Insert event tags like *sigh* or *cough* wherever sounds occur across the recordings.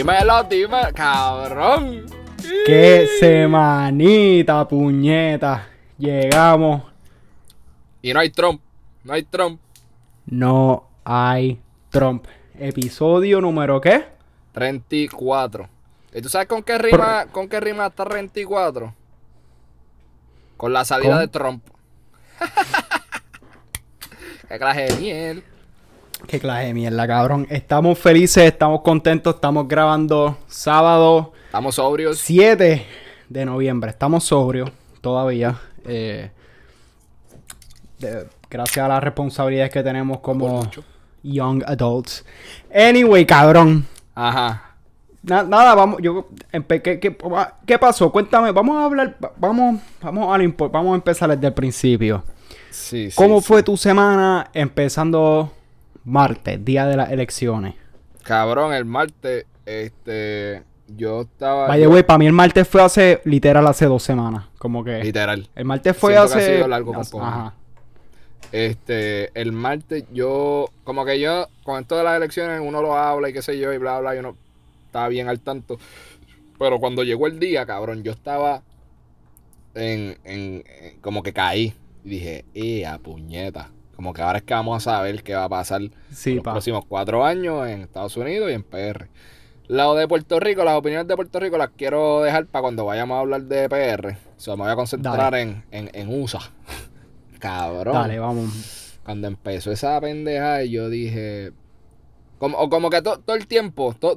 Dímelo, dime, cabrón. ¡Qué semanita, puñeta! Llegamos. Y no hay Trump. No hay Trump. No hay Trump. Episodio número qué? 34. ¿Y tú sabes con qué rima, con qué rima está 34? Con la salida ¿Con? de Trump. *laughs* qué clase de miel. Qué clase de mierda, cabrón. Estamos felices, estamos contentos, estamos grabando sábado Estamos sobrios. 7 de noviembre. Estamos sobrios todavía. eh, de- gracias a las responsabilidades que tenemos como young adults. Anyway, cabrón. Ajá. Na- nada, vamos, yo, empe- ¿qué, qué, qué pasó? Cuéntame, vamos a hablar, va- vamos, vamos a, vamos a empezar desde el principio. Sí. ¿Cómo sí. fue tu semana empezando martes, día de las elecciones? Cabrón, el martes, este. Yo estaba. By the way, para mí el martes fue hace, literal, hace dos semanas. Como que... Literal. El martes fue Siento que ha hace... sido largo hace-. Ajá. Este, el martes yo, como que yo, con esto de las elecciones, uno lo habla y qué sé yo, y bla, bla, y uno estaba bien al tanto. Pero cuando llegó el día, cabrón, yo estaba en, en, en- como que caí. Y dije, ¡eh, a puñeta! Como que ahora es que vamos a saber qué va a pasar Sí, los pa. próximos cuatro años en Estados Unidos y en PR. Lo de Puerto Rico, las opiniones de Puerto Rico las quiero dejar para cuando vayamos a hablar de PR. O sea, me voy a concentrar en, en, en USA. *laughs* Cabrón. Dale, vamos. Cuando empezó esa pendeja, yo dije. Como, o como que to- todo el tiempo, to-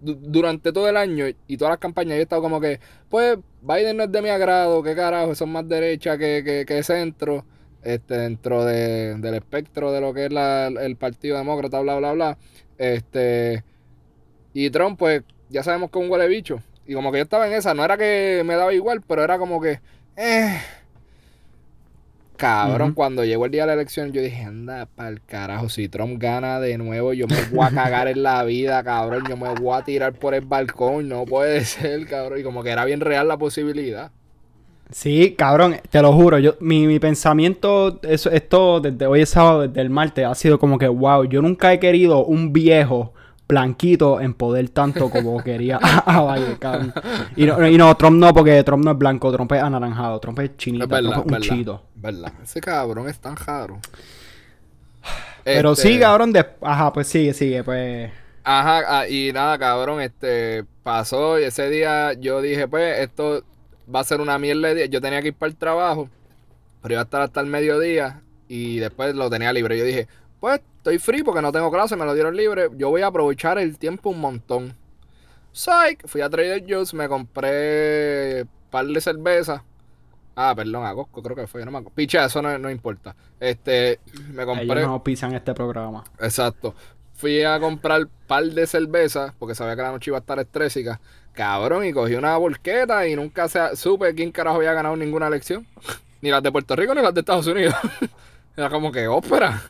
du- durante todo el año y todas las campañas, yo he estado como que, pues, Biden no es de mi agrado, qué carajo, son más derecha que, que, que centro, este, dentro de- del espectro de lo que es la- el Partido Demócrata, bla, bla, bla. Este. Y Trump, pues, ya sabemos que es un huele bicho. Y como que yo estaba en esa, no era que me daba igual, pero era como que. Eh, Cabrón, cuando llegó el día de la elección, yo dije, anda pa'l carajo, si Trump gana de nuevo, yo me voy a cagar en la vida, cabrón, yo me voy a tirar por el balcón, no puede *laughs* ser, cabrón, y como que era bien real la posibilidad. Sí, cabrón, te lo juro, yo, mi, mi pensamiento, eso, esto desde hoy es sábado, desde el martes, ha sido como que, wow, yo nunca he querido un viejo blanquito en poder tanto como *laughs* quería a Biden, cabrón. Y no, y no, Trump no, porque Trump no es blanco, Trump es anaranjado, Trump es chinito, Trump es un verdad, chito. verdad. Ese cabrón es tan raro. Pero Este, sí, cabrón, de, ajá, pues sigue, sigue, pues... Ajá, ah, y nada, cabrón, este pasó y ese día yo dije, pues, esto va a ser una mierda de día. Yo tenía que ir para el trabajo, pero iba a estar hasta el mediodía y después lo tenía libre. Yo dije, pues, estoy free porque no tengo clase, me lo dieron libre. Yo voy a aprovechar el tiempo un montón. Psych, fui a Trader Joe's, me compré un par de cervezas. Ah, perdón, a Costco creo que fue, no me acuerdo. Picha, eso no, no importa. Este, me compré... Ellos no pisan este programa. Exacto. Fui a comprar par de cervezas porque sabía que la noche iba a estar estrésica. Cabrón, y cogí una volqueta y nunca se, supe quién carajo había ganado ninguna elección. Ni las de Puerto Rico ni las de Estados Unidos. *laughs* Era como que ópera.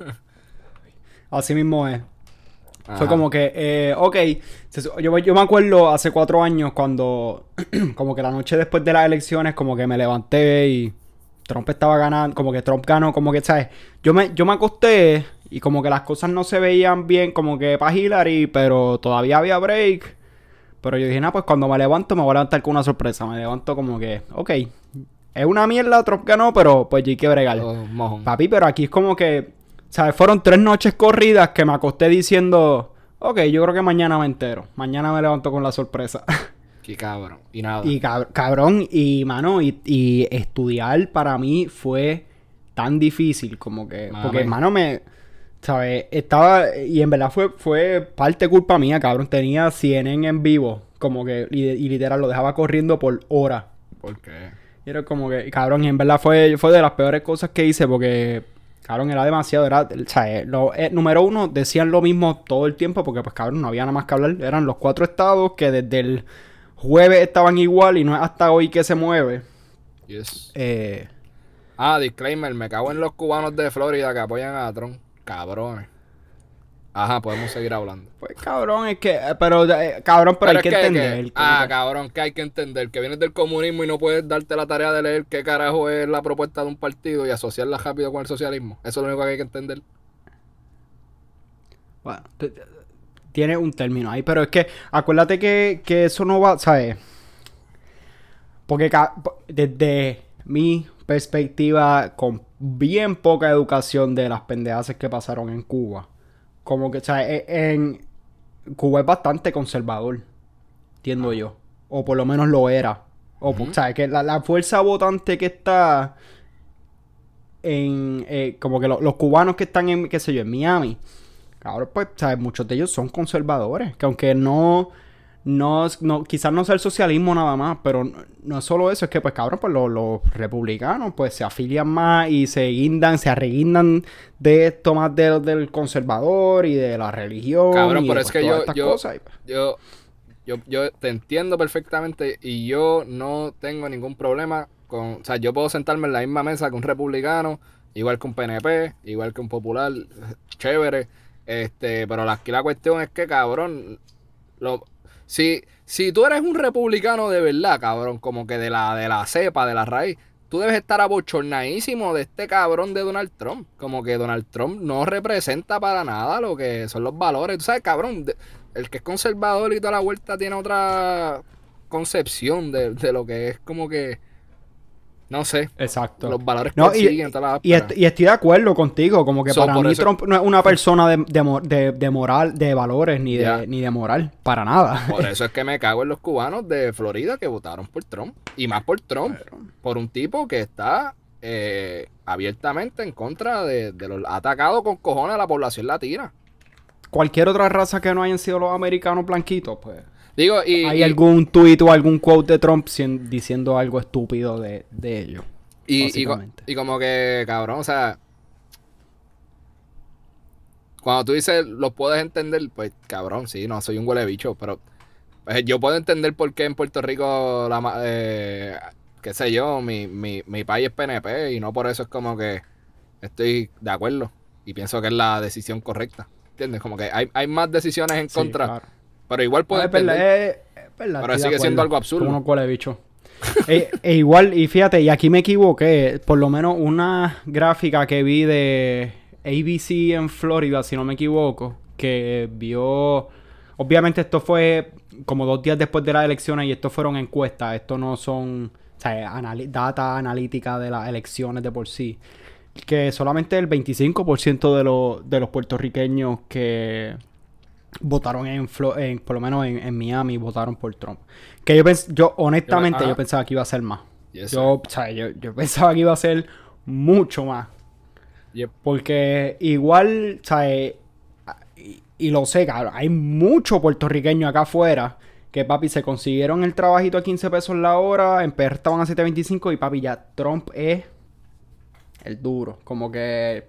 Así mismo es. Ajá. Fue como que, eh, ok, yo, yo me acuerdo hace cuatro años cuando, *clears throat* como que la noche después de las elecciones, como que me levanté y Trump estaba ganando, como que Trump ganó, como que, ¿sabes? Yo me, yo me acosté y como que las cosas no se veían bien, como que para Hillary, pero todavía había break. Pero yo dije, nada, pues cuando me levanto me voy a levantar con una sorpresa. Me levanto como que, ok, es una mierda, Trump ganó, pero pues hay que bregar. Oh. Papi, pero aquí es como que, ¿sabes? Fueron tres noches corridas que me acosté diciendo, ok, yo creo que mañana me entero. Mañana me levanto con la sorpresa. *laughs* Qué cabrón. Y nada. y cab- cabrón, y mano, y, y estudiar para mí fue tan difícil como que, Mame. porque hermano me, ¿sabes? Estaba, y en verdad fue, fue parte culpa mía, cabrón. Tenía CNN en vivo, como que, y, y literal lo dejaba corriendo por horas. ¿Por qué? Y era como que, cabrón, y en verdad fue, fue de las peores cosas que hice porque, cabrón, era demasiado, era, o sea, eh, lo- eh, número uno, decían lo mismo todo el tiempo porque, pues, cabrón, no había nada más que hablar. Eran los cuatro estados que desde el jueves estaban igual y no es hasta hoy que se mueve. Yes. Eh, Ah, disclaimer. Me cago en los cubanos de Florida que apoyan a Trump. Cabrones. Ajá, podemos seguir hablando. pues, cabrón, es que, eh, pero, eh, cabrón, pero, hay que, entender. que- ah, cabrón, que hay que entender que vienes del comunismo y no puedes darte la tarea de leer qué carajo es la propuesta de un partido y asociarla rápido con el socialismo. Eso es lo único que hay que entender. Bueno, tiene un término ahí, pero es que acuérdate que, que eso no va, ¿sabes? Porque desde mi perspectiva, con bien poca educación de las pendejadas que pasaron en Cuba, como que, ¿sabes? E, en Cuba es bastante conservador, entiendo yo, o por lo menos lo era. O, ¿sabes? Que la, fuerza votante que está en, eh, como que los cubanos que están en, qué sé yo, en Miami, Ahora, pues, ¿sabes? Muchos de ellos son conservadores. Que aunque no. No, no, quizás no sea el socialismo nada más, pero no, es solo eso, es que pues cabrón, pues los, republicanos pues se afilian más y se guindan, se arreguindan de esto más del conservador y de la religión. Cabrón, pero es que yo, yo, yo, yo, yo te entiendo perfectamente y yo no tengo ningún problema con, o sea, yo puedo sentarme en la misma mesa que un republicano, igual que un PNP, igual que un popular, chévere este, pero aquí la cuestión es que, cabrón, lo, si, si tú eres un republicano de verdad, cabrón, como que de la, de la cepa, de la raíz, tú debes estar abochornadísimo de este cabrón de Donald Trump. Como que Donald Trump no representa para nada lo que son los valores. Tú sabes, cabrón, el que es conservador y toda la vuelta tiene otra concepción de, de lo que es como que no sé. Exacto. Los valores que siguen, y, y, estoy de acuerdo contigo, como que para mí Trump no es una persona de, de, moral, de valores, ni de, ni de moral, para nada. Por *laughs* eso es que me cago en los cubanos de Florida que votaron por Trump. Y más por Trump. Por un tipo que está eh, abiertamente en contra de, de los... atacado con cojones a la población latina. Cualquier otra raza que no hayan sido los americanos blanquitos, pues... Digo, y, ¿Hay algún tuit o algún quote de Trump diciendo algo estúpido de, de ellos? Y, y, como que, cabrón, o sea, cuando tú dices los puedes entender, pues cabrón, sí, no soy un huele bicho, pero pues, yo puedo entender por qué en Puerto Rico, la, eh, qué sé yo, mi, mi, mi país es PNP y no por eso es como que estoy de acuerdo y pienso que es la decisión correcta. ¿Entiendes? Como que hay, hay más decisiones en contra pero igual puede. pero sigue siendo algo absurdo. Como cuál bicho. *laughs* e, e, igual, y fíjate, y aquí me equivoqué. Por lo menos una gráfica que vi de ABC en Florida, si no me equivoco, que vio. Obviamente, esto fue como dos días después de las elecciones y esto fueron encuestas. Esto no son o sea, data analítica de las elecciones de por sí. Que solamente el 25% de, los de los puertorriqueños que votaron en, en por lo menos en, Miami, votaron por Trump. Que yo, yo honestamente, yo, pensaba que iba a ser más. yo, yo, pensaba que iba a ser mucho más. Porque igual, ¿sabes? Y, y, lo sé, cabrón, hay muchos puertorriqueños acá afuera que, papi, se consiguieron el trabajito a 15 pesos la hora, en PR estaban a 7.25 y, papi, ya Trump es el duro. Como que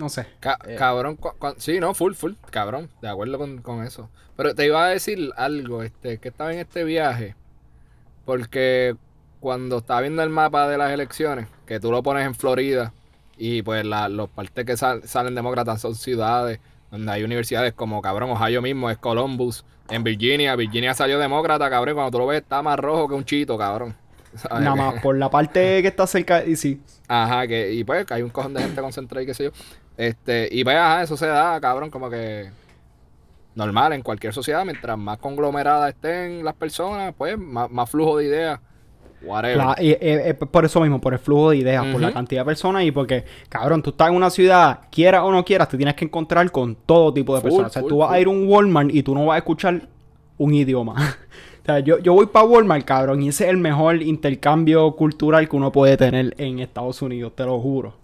no sé. Eh. cabrón, sí, no, full, full, cabrón, de acuerdo con, eso. Pero te iba a decir algo, este, que estaba en este viaje, porque cuando estaba viendo el mapa de las elecciones, que tú lo pones en Florida, y pues los partes que salen demócratas son ciudades donde hay universidades como, cabrón, Ohio mismo es Columbus, en Virginia, Virginia salió demócrata, cabrón, cuando tú lo ves está más rojo que un chito, cabrón. *laughs* Nada más por la parte que está cerca, y sí. Ajá, que, y pues que hay un cojón de gente concentrada y qué sé yo. Este, y pues, ajá, eso se da, cabrón, como que normal en cualquier sociedad, mientras más conglomeradas estén las personas, pues más, flujo de ideas. Y, eh, por eso mismo, por el flujo de ideas, por la cantidad de personas y porque, cabrón, tú estás en una ciudad, quieras o no quieras, te tienes que encontrar con todo tipo de personas. o sea, tú vas a ir a un Walmart y tú no vas a escuchar un idioma. *laughs* o sea, yo, yo voy para Walmart, cabrón, y ese es el mejor intercambio cultural que uno puede tener en Estados Unidos, te lo juro.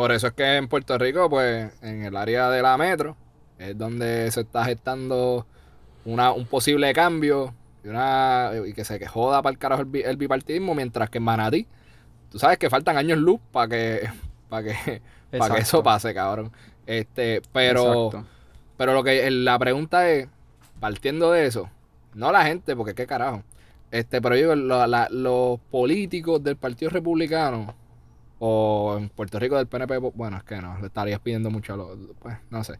Por eso es que en Puerto Rico, pues, en el área de la metro, es donde se está gestando una, un posible cambio y, una, y que se que joda para el carajo el, bipartidismo, mientras que en Manatí, tú sabes que faltan años luz para que, *laughs* para que, para que eso pase, cabrón. Este, pero, pero lo que la pregunta es, partiendo de eso, no la gente, porque qué carajo. Este, pero yo digo, los políticos del Partido Republicano o en Puerto Rico del PNP, bueno, es que no, le estarías pidiendo mucho a los, pues, no sé.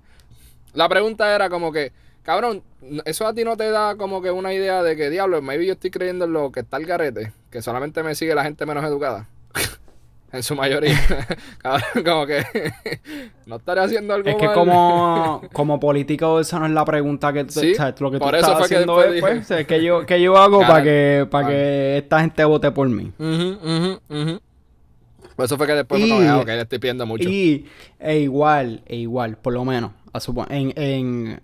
La pregunta era como que, cabrón, eso a ti no te da como que una idea de que, diablo, maybe yo estoy creyendo en lo que está el garete, que solamente me sigue la gente menos educada. *laughs* en su mayoría. *laughs* Cabrón, como que *laughs* no estaré haciendo algo Es que mal. como, como político esa no es la pregunta que, Sí, o sea, lo que tú por eso estás haciendo es, pues, que yo, que yo hago para que, para que esta gente vote por mí. Ujú, ujú, ujú. Por eso fue que después Y- como, ah, ok, le estoy pidiendo mucho. Y e igual, e igual, por lo menos, a en, en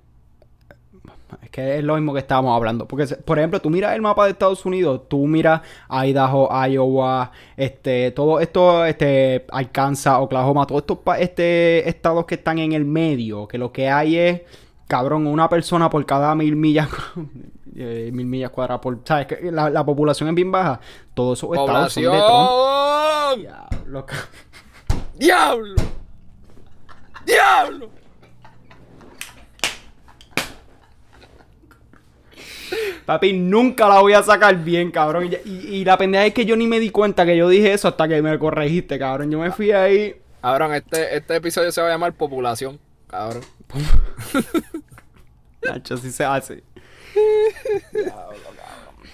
es que es lo mismo que estábamos hablando, porque por ejemplo, tú miras el mapa de Estados Unidos, tú miras Idaho, Iowa, este, todo esto, este, Arkansas, Oklahoma, todos estos este, estados que están en el medio, que lo que hay es, cabrón, una persona por cada mil millas, *laughs* eh, mil millas cuadradas, por, sabes que la, la población es bien baja, todos esos estados son de Trump. Diablo, ¡Diablo! ¡Diablo! Papi, nunca la voy a sacar bien, cabrón. Y, y- y la pendeja es que yo ni me di cuenta que yo dije eso hasta que me corregiste, cabrón. Yo me fui ahí. Cabrón, este, este episodio se va a llamar Populación. Cabrón. *laughs* Nacho, así se hace.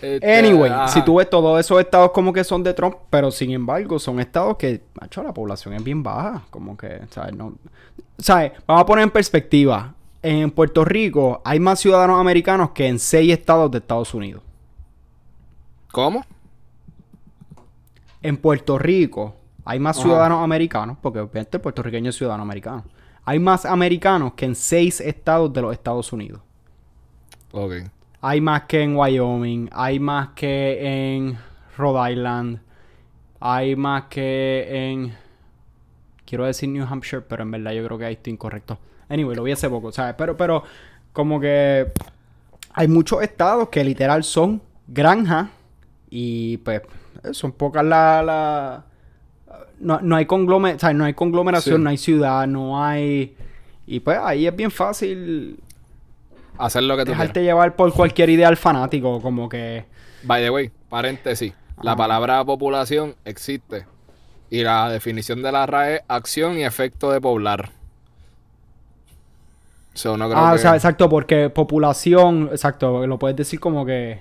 Este, Anyway, ajá. si tú ves todos esos estados como que son de Trump, pero sin embargo son estados que, macho, la población es bien baja. Como que, ¿sabes? No, ¿sabes? Vamos a poner en perspectiva. En Puerto Rico hay más ciudadanos americanos que en seis estados de Estados Unidos. ¿Cómo? En Puerto Rico hay más Ajá. ciudadanos americanos, porque obviamente el puertorriqueño es ciudadano americano. Hay más americanos que en seis estados de los Estados Unidos. Hay más que en Wyoming, hay más que en Rhode Island, hay más que en... Quiero decir New Hampshire, pero en verdad yo creo que ahí estoy incorrecto. Anyway, lo vi hace poco, ¿sabes? Pero, pero como que hay muchos estados que literal son granjas y pues son pocas la... la- no, no hay conglome- o sea, no hay conglomeración, Sí. no hay ciudad, no hay... Y pues ahí es bien fácil Hacer lo que tú dejarte quieras. llevar por cualquier ideal fanático, como que... By the way, paréntesis. La palabra población existe. Y la definición de la RAE es acción y efecto de poblar. So, no creo Ah, que o sea, exacto, porque población, exacto, lo puedes decir como que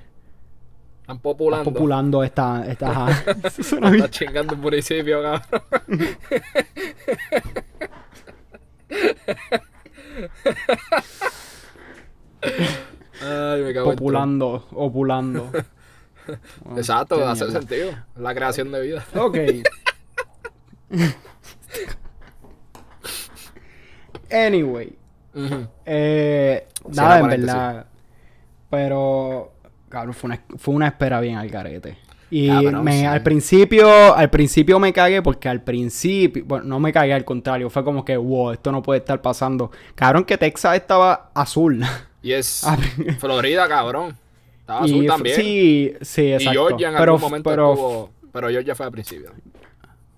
están populando. populando esta... esta. *laughs* *laughs* Está chingando un municipio, cabrón. *laughs* Ay, me cago en Populando, opulando. *laughs* Exacto, hace mierda. sentido. La creación de vida. Ok. anyway. Eh, nada, en verdad. Pero, cabrón, fue una, fue una espera bien al garete. Y me- sí. al principio, al principio me cagué porque al principio, bueno, no me cagué al contrario, fue como que, wow, esto no puede estar pasando. Cabrón, que Texas estaba azul. *laughs* Y es Ah, *laughs* Florida, cabrón. Estaba y azul también. Sí, sí, y exacto. Georgia en pero, algún momento pero, estuvo... Pero Georgia fue al principio.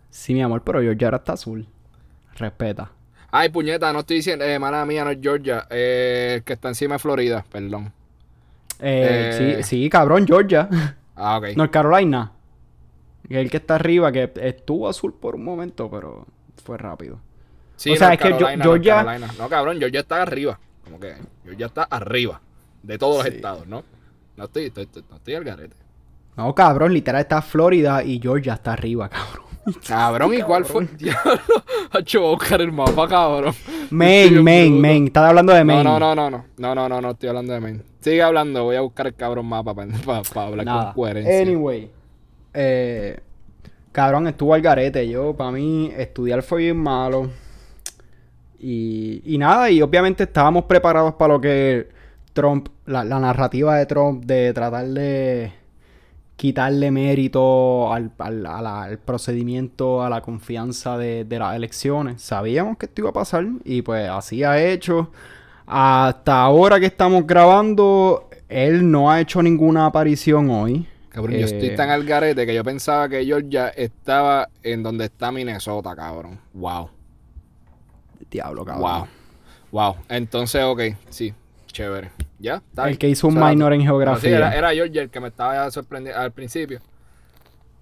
Sí, mi amor, pero Georgia ahora está azul. Respeta. Ay, puñeta, no estoy diciendo... Eh, mala mía, no es Georgia. Eh, el que está encima de Florida, perdón. Eh, Eh. Sí, sí, cabrón, Georgia. *laughs* Ah, ok. North Carolina. Que el que está arriba, que estuvo azul por un momento, pero fue rápido. Sí, o sea, North es que Carolina, North Georgia-. No, cabrón, Georgia está arriba. Como que Georgia está arriba de todos los estados, ¿no? No estoy, estoy, estoy- no estoy al garete. No, cabrón, literal está Florida y Georgia está arriba, cabrón. Cabrón, ¿y cuál fue? Diablo. *laughs* Hacho, voy a buscar el mapa, cabrón. Maine, bruto. Maine. Estás hablando de Maine. No, no, no, no, no. No, no, no, no estoy hablando de Maine. Sigue hablando, voy a buscar el cabrón mapa para, hablar Nada. con coherencia. Anyway. Eh, cabrón, estuvo al garete. Yo, para mí, estudiar fue bien malo. Y, y nada, y obviamente estábamos preparados para lo que Trump, la, la narrativa de Trump de tratar de quitarle mérito al, al procedimiento, a la confianza de, de las elecciones. Sabíamos que esto iba a pasar y pues así ha hecho. Hasta ahora que estamos grabando, él no ha hecho ninguna aparición hoy. Cabrón, yo estoy Eh, tan al garete que yo pensaba que Georgia estaba en donde está Minnesota, cabrón. Wow. Diablo, cabrón. Wow. Wow. Entonces, ok, sí, chévere. ¿Ya? ¿Está El bien? que hizo un minor en geografía. sí, era, era Georgia el que me estaba sorprendiendo al principio.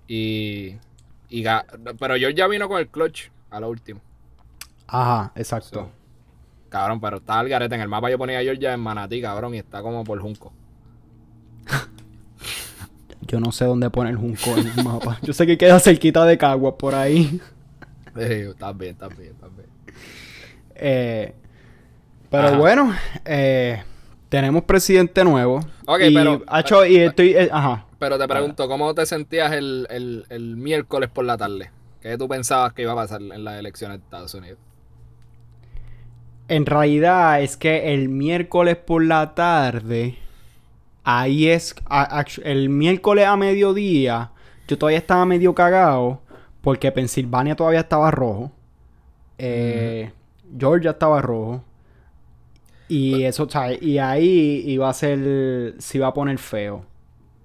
Y, y Pero Georgia vino con el clutch a lo último. Ajá, exacto. Cabrón, pero está al garete. En el mapa yo ponía Georgia en Manatí, cabrón, y está como por Junco. *laughs* Yo no sé dónde pone el Junco en el mapa. Yo sé que queda cerquita de Caguas por ahí. Eh, también, también, también. Eh, pero Ajá. bueno, eh, tenemos presidente nuevo. Ok, y, pero- hacho, y estoy, eh, ajá. Pero te pregunto, ¿cómo te sentías el, el, el miércoles por la tarde? ¿Qué tú pensabas que iba a pasar en las elecciones de Estados Unidos? En realidad es que el miércoles por la tarde, ahí es, a- el miércoles a mediodía, yo todavía estaba medio cagado porque Pensilvania todavía estaba rojo, eh, Georgia estaba rojo y eso, ¿sabes? Y ahí iba a ser, se iba a poner feo.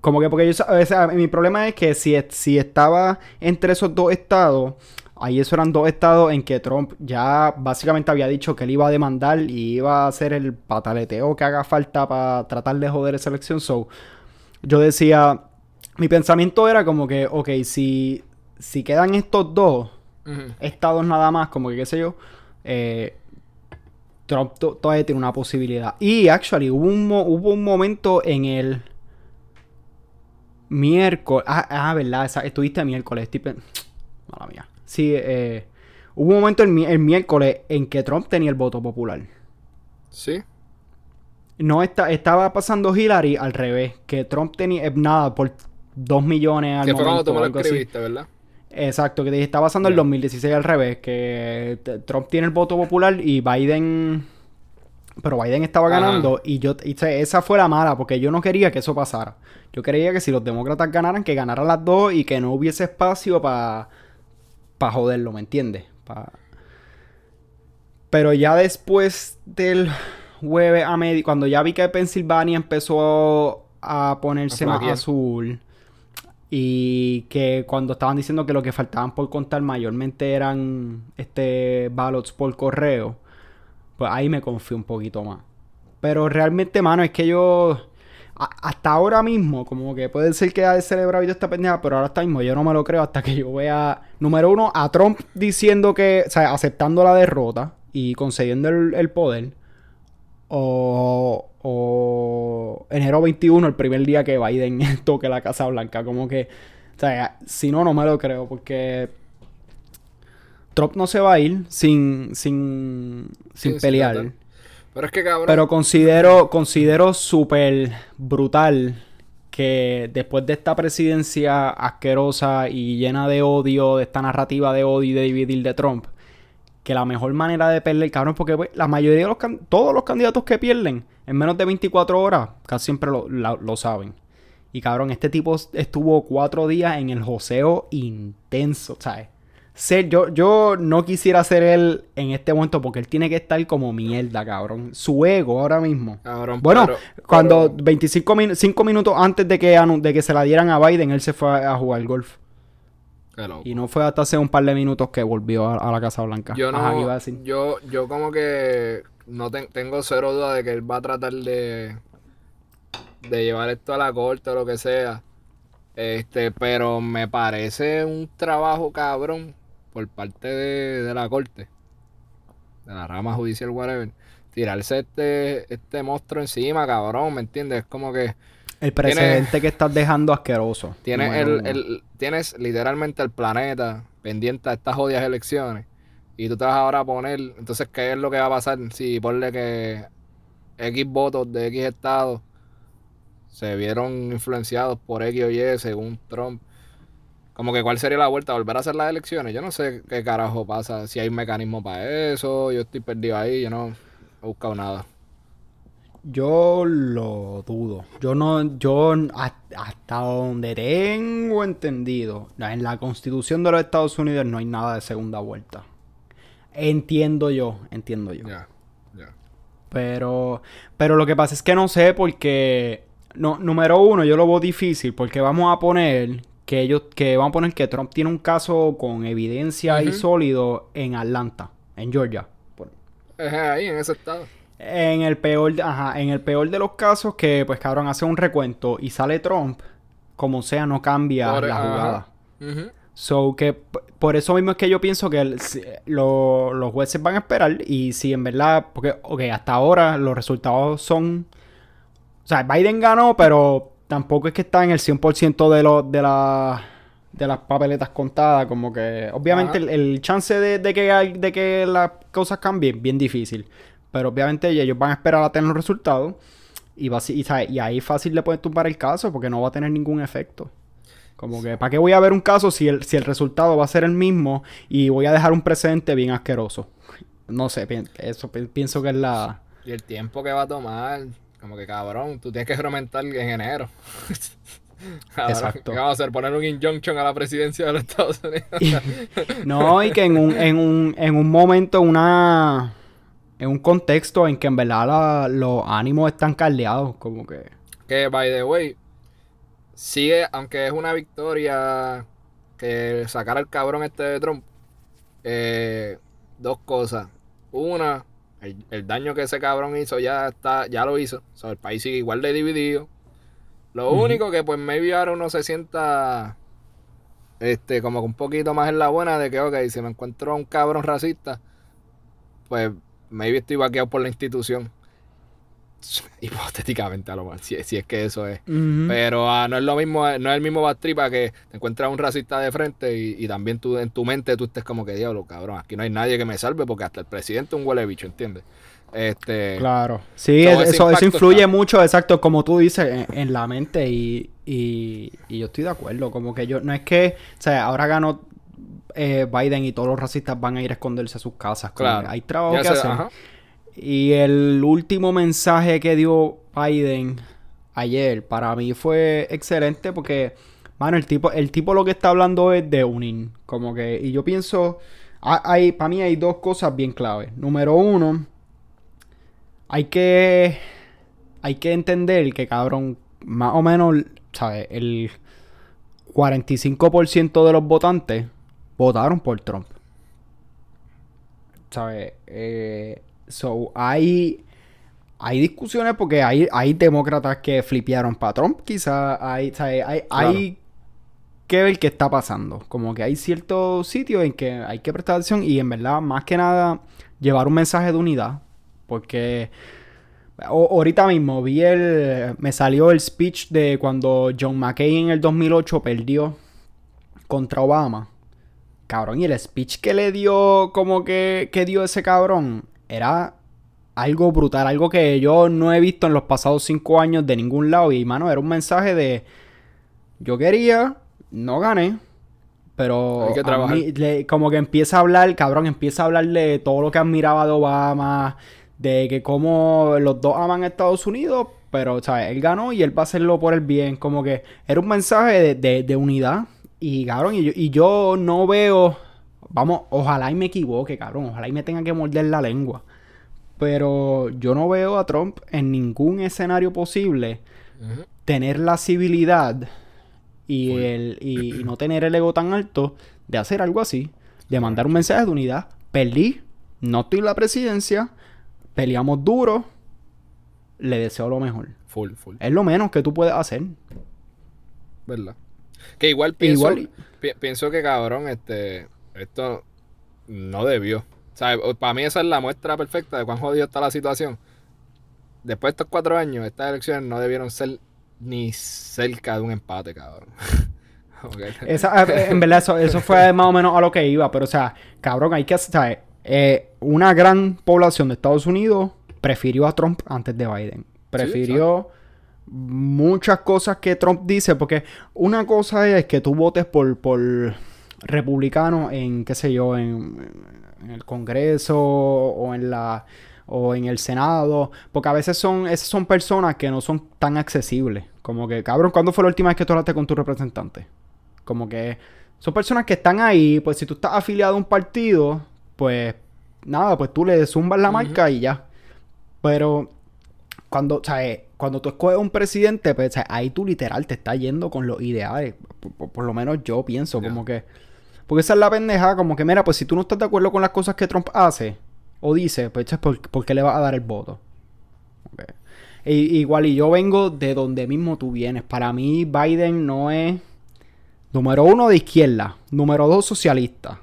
Como que porque yo, o sea, mi problema es que si, si estaba entre esos dos estados, ahí eso eran dos estados en que Trump ya básicamente había dicho que él iba a demandar y iba a hacer el pataleteo que haga falta para tratar de joder esa elección. So, yo decía, mi pensamiento era como que, ok, si, si quedan estos dos estados nada más, como que qué sé yo, eh, Trump to- todavía tiene una posibilidad. Y actually, hubo un, mo- hubo un momento en el miércoles. Ah, ah, verdad, esa- estuviste miércoles. Mala mía. Sí, eh, hubo un momento el, mi- el miércoles en que Trump tenía el voto popular. Sí. No está, estaba pasando Hillary al revés, que Trump tenía eh, nada por 2 millones al Que fue cuando tú me lo escribiste, ¿verdad? Exacto, que está pasando el Ya. 2016 al revés, que Trump tiene el voto popular y Biden... Pero Biden estaba ganando y yo y, esa fue la mala porque yo no quería que eso pasara. Yo quería que si los demócratas ganaran, que ganaran las dos y que no hubiese espacio para para joderlo, ¿me entiendes? Pa- Pero ya después del jueves a medio, cuando ya vi que Pensilvania empezó a ponerse más azul y que cuando estaban diciendo que lo que faltaban por contar mayormente eran este ballots por correo, pues ahí me confié un poquito más. Pero realmente, mano, es que yo a- hasta ahora mismo, como que puede ser que haya celebrado esta pendeja, pero ahora hasta mismo yo no me lo creo hasta que yo vea, número uno, a Trump diciendo que, o sea, aceptando la derrota y concediendo el poder, o, o enero 21, el primer día que Biden *laughs* toque la Casa Blanca, como que, o sea, si no, no me lo creo, porque Trump no se va a ir sin, sin, sin Sí, pelear. Pero es que, cabrón. Pero considero, considero súper brutal que después de esta presidencia asquerosa y llena de odio, de esta narrativa de odio y de dividir de Trump, que la mejor manera de perder, cabrón, porque pues, la mayoría de los todos los candidatos que pierden en menos de 24 horas, casi siempre lo, lo saben. Y cabrón, este tipo estuvo cuatro días en el joseo intenso, ¿sabes? Ser, yo, yo no quisiera ser él en este momento porque él tiene que estar como mierda, cabrón. Su ego ahora mismo. Cabrón, Bueno, pero- cuando pero- 25 min- cinco minutos antes de que, de que se la dieran a Biden, él se fue a, a jugar golf. Y no fue hasta hace un par de minutos que volvió a, a la Casa Blanca. Yo no, Ajá, ¿qué iba a decir? yo, yo como que no ten- tengo cero duda de que él va a tratar de, de llevar esto a la corte o lo que sea. Este, pero me parece un trabajo cabrón por parte de, de la corte, de la rama judicial, whatever. Tirarse este, este monstruo encima, cabrón, ¿me entiendes? Es como que El precedente que estás dejando asqueroso. Tienes, el, el- tienes literalmente el planeta pendiente a estas jodidas elecciones. Y tú te vas ahora a poner. Entonces, ¿qué es lo que va a pasar si ponle que X votos de X estados se vieron influenciados por X o Y según Trump? Como que cuál sería la vuelta, volver a hacer las elecciones. Yo no sé qué carajo pasa, si hay un mecanismo para eso. Yo estoy perdido ahí, yo no he buscado nada. Yo lo dudo. Yo no, yo hasta donde tengo entendido, en la constitución de los Estados Unidos no hay nada de segunda vuelta. Entiendo yo, entiendo yo. Ya, ya. Pero, pero lo que pasa es que no sé porque, no, número uno, yo lo veo difícil porque vamos a poner que ellos, que vamos a poner que Trump tiene un caso con evidencia y sólido en Atlanta, en Georgia. Ahí, en ese estado. En el peor, de- ajá, en el peor de los casos que, pues cabrón, hace un recuento y sale Trump, como sea, no cambia Por- la ajá. jugada. Ujú. So que p- por eso mismo es que yo pienso que el- si- lo- los jueces van a esperar y si en verdad, porque, ok, hasta ahora los resultados son, o sea, Biden ganó, pero tampoco es que está en el 100% de, los de, la, de las papeletas contadas. Como que, obviamente, el, el, chance de, de, que, de que las cosas cambien, bien difícil. Pero obviamente ellos van a esperar a tener los resultados. Y, va, y, y ahí fácil le pueden tumbar el caso porque no va a tener ningún efecto. Como que, ¿para qué voy a ver un caso si el, si el resultado va a ser el mismo y voy a dejar un precedente bien asqueroso? No sé, eso pienso que es la... Y el tiempo que va a tomar, como que cabrón, tú tienes que reglamentar en enero. *laughs* Exacto. ¿Qué vamos a hacer? ¿Poner un injunction a la presidencia de los Estados Unidos? *laughs* no, y que en un, en un, en un momento, una... En un contexto en que en verdad los ánimos están caldeados, como que... Que, by the way, sigue, aunque es una victoria que sacar al cabrón este de Trump, eh, dos cosas. Una, el, daño que ese cabrón hizo ya está, ya lo hizo. O sea, el país sigue igual de dividido. Lo único que pues maybe ahora uno se sienta este, como que un poquito más en la buena de que, ok, si me encuentro a un cabrón racista, pues maybe estoy vaqueado por la institución. *laughs* hipotéticamente a lo mejor, si, si, es que eso es. Pero ah, no es lo mismo, no es el mismo bastripa que te encuentras un racista de frente y, también tú en tu mente tú estés como que diablo, cabrón, aquí no hay nadie que me salve porque hasta el presidente es un huele bicho, ¿entiendes? Este, claro. Sí, eso, eso influye mucho, exacto, como tú dices, en, la mente y, y, yo estoy de acuerdo, como que yo, no es que, o sea, ahora ganó eh, Biden y todos los racistas van a ir a esconderse a sus casas. Claro. Hay trabajo que hacer. Y el último mensaje que dio Biden ayer para mí fue excelente porque, mano, el tipo, el tipo lo que está hablando es de unir. Como que, y yo pienso, hay, para mí hay dos cosas bien claves. Número uno, hay que, hay que entender que, cabrón, más o menos, ¿sabes? El 45% de los votantes votaron por Trump. ¿Sabes? Eh, So, hay, hay discusiones porque hay, hay demócratas que flipearon para Trump. Quizá hay, hay, hay que ver qué está pasando. Como que hay ciertos sitios en que hay que prestar atención y en verdad, más que nada, llevar un mensaje de unidad. Porque ahorita mismo vi el. Me salió el speech de cuando John McCain en el 2008 perdió contra Obama. Cabrón, y el speech que le dio, como que, que dio ese cabrón, era algo brutal, algo que yo no he visto en los pasados cinco años de ningún lado. Y, mano, era un mensaje de. Yo quería, no gané, pero como que empieza a hablar, cabrón, empieza a hablar de todo lo que admiraba de Obama, de que como los dos aman a Estados Unidos, pero, ¿sabes? Él ganó y él va a hacerlo por el bien. Como que era un mensaje de, de, unidad. Y, cabrón, y y yo no veo Vamos, ojalá y me equivoque, cabrón. Ojalá y me tenga que morder la lengua. Pero yo no veo a Trump en ningún escenario posible tener la civilidad y, el, y, no tener el ego tan alto de hacer algo así. De mandar un mensaje de unidad. Perdí. No estoy en la presidencia. Peleamos duro. Le deseo lo mejor. Full, full. Es lo menos que tú puedes hacer. ¿Verdad? Que igual pienso, pienso que cabrón, este esto no debió. O sea, para mí esa es la muestra perfecta de cuán jodido está la situación. Después de estos cuatro años, estas elecciones no debieron ser ni cerca de un empate, cabrón. *laughs* Eh, en verdad, eso, fue más o menos a lo que iba. Pero, o sea, cabrón, hay que hacer. Eh, una gran población de Estados Unidos prefirió a Trump antes de Biden. Prefirió muchas cosas que Trump dice. Porque una cosa es que tú votes por, por republicanos en, qué sé yo, en, el Congreso o en la o en el Senado, porque a veces son esas son personas que no son tan accesibles, como que, cabrón, ¿cuándo fue la última vez que tú hablaste con tu representante? Como que son personas que están ahí, pues si tú estás afiliado a un partido, pues nada, pues tú le zumbas la marca y ya. Pero cuando, o sea, cuando tú escoges un presidente, pues ahí tú literal te estás yendo con los ideales. Por, lo menos yo pienso, como que porque esa es la pendeja, como que, mira, pues si tú no estás de acuerdo con las cosas que Trump hace o dice, pues es por, qué le vas a dar el voto. igual, y yo vengo de donde mismo tú vienes. Para mí, Biden no es número uno de izquierda, número dos socialista.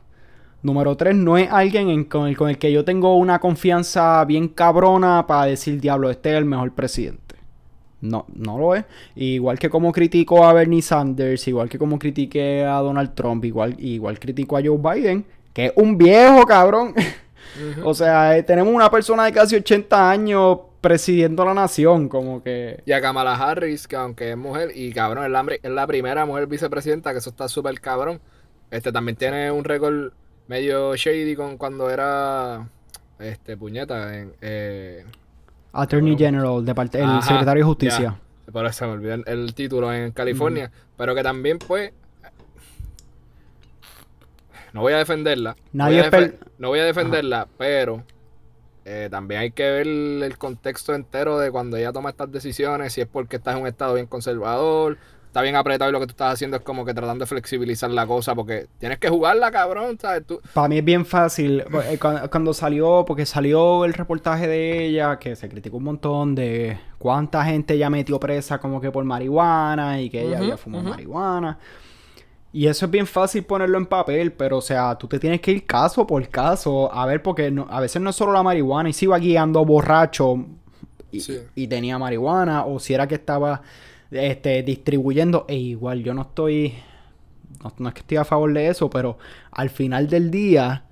Número tres, no es alguien con, el, con el que yo tengo una confianza bien cabrona para decir, diablo, este es el mejor presidente. No, no lo es. Igual que como critico a Bernie Sanders, igual que como critiqué a Donald Trump, igual, igual critico a Joe Biden, que es un viejo cabrón. *laughs* o sea, eh, tenemos una persona de casi 80 años presidiendo la nación, como que... Y a Kamala Harris, que aunque es mujer, y cabrón, es la, es la primera mujer vicepresidenta, que eso está súper cabrón. Este también tiene un récord medio shady con cuando era, este, puñeta, en... Eh, Attorney General, de parte, el secretario de Justicia. Por eso me olvidé el, título en California. Pero que también, pues. No voy a defenderla. Nadie no voy a defenderla, pero eh, también hay que ver el contexto entero de cuando ella toma estas decisiones, si es porque está en un estado bien conservador, está bien apretado y lo que tú estás haciendo es como que tratando de flexibilizar la cosa porque tienes que jugarla, cabrón, ¿sabes? Tú... Para mí es bien fácil. Eh, cuando salió, porque salió el reportaje de ella, que se criticó un montón de cuánta gente ya metió presa como que por marihuana y que ella había fumado marihuana. Y eso es bien fácil ponerlo en papel, pero o sea, tú te tienes que ir caso por caso a ver, porque a veces no es solo la marihuana, y si iba guiando borracho y, y tenía marihuana, o si era que estaba este, distribuyendo. E igual, yo no estoy. No, es que estoy a favor de eso, pero al final del día,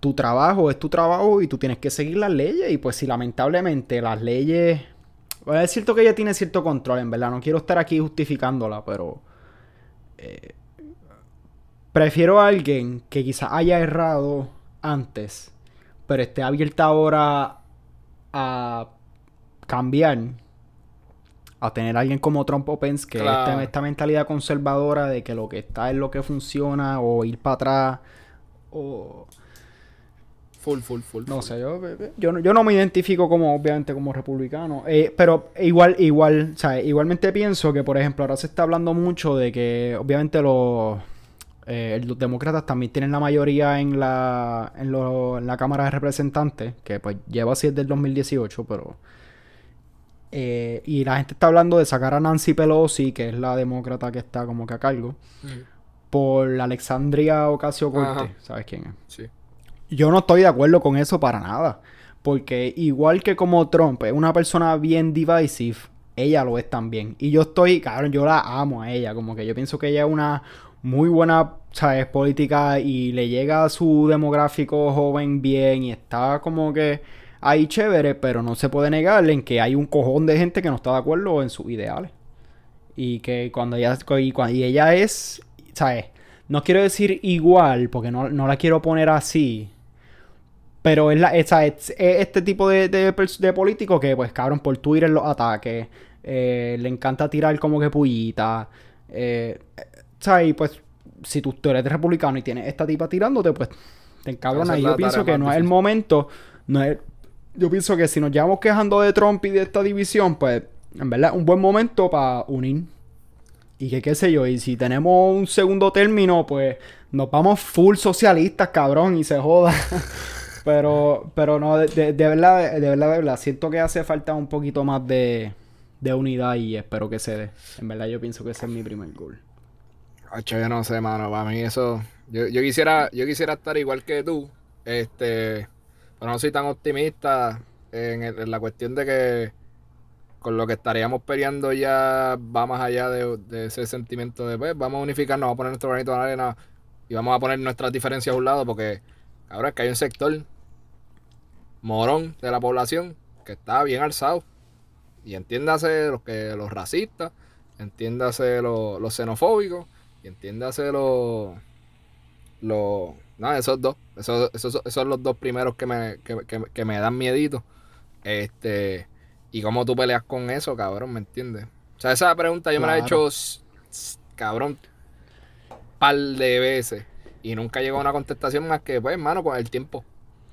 tu trabajo es tu trabajo y tú tienes que seguir las leyes. Y pues, si lamentablemente las leyes. Bueno, es cierto que ella tiene cierto control, en verdad. No quiero estar aquí justificándola, pero. Eh, prefiero a alguien que quizás haya errado antes, pero esté abierta ahora a cambiar a tener a alguien como Trump o Pence que claro. esta, mentalidad conservadora de que lo que está es lo que funciona o ir para atrás o full full full no sé yo, yo, no me identifico como obviamente como republicano eh, pero igual igual o sea, igualmente pienso que por ejemplo ahora se está hablando mucho de que obviamente los eh, los demócratas también tienen la mayoría en la en, en la Cámara de Representantes que pues lleva así desde el 2018 pero eh, y la gente está hablando de sacar a Nancy Pelosi, que es la demócrata que está como que a cargo, por Alexandria Ocasio Cortez. ¿Sabes quién es? Sí. Yo no estoy de acuerdo con eso para nada. Porque igual que como Trump es una persona bien divisive, ella lo es también. Y yo estoy, cabrón, yo la amo a ella. Como que yo pienso que ella es una muy buena, ¿sabes? Política y le llega a su demográfico joven bien y está como que ahí chévere, pero no se puede negar en que hay un cojón de gente que no está de acuerdo en sus ideales. Y que cuando ella, y, ella es, ¿sabes? No quiero decir igual, porque no, la quiero poner así. Pero es, la, es, este tipo de, de, político que, pues, cabrón, por Twitter los ataques. Eh, le encanta tirar como que pullita. Eh, ¿Sabes? Y pues, si tú, eres republicano y tienes esta tipa tirándote, pues, te encabrona. Y yo pienso que no es el momento. No es, yo pienso que si nos llevamos quejando de Trump y de esta división, pues en verdad un buen momento para unir. Y que qué sé yo, y si tenemos un segundo término, pues nos vamos full socialistas, cabrón, y se joda. *laughs* pero, pero no, de, verdad, de verdad, de verdad, siento que hace falta un poquito más de, de unidad y espero que se dé. En verdad yo pienso que ese es mi primer goal. yo no sé, mano, para mí eso... Yo, yo, quisiera, yo quisiera estar igual que tú, este pero no soy tan optimista en, la cuestión de que con lo que estaríamos peleando ya va más allá de, ese sentimiento de, pues, vamos a unificarnos, vamos a poner nuestro granito de arena y vamos a poner nuestras diferencias a un lado porque ahora es que hay un sector morón de la población que está bien alzado. Y entiéndase los que los racistas, entiéndase los, los xenofóbicos, y entiéndase los, los no, esos dos. Esos, esos, son los dos primeros que me, que, me dan miedito. Este. Y cómo tú peleas con eso, cabrón, ¿me entiendes? O sea, esa pregunta yo me la he hecho, cabrón, par de veces. Y nunca llegó a una contestación más que, pues, hermano, con el tiempo.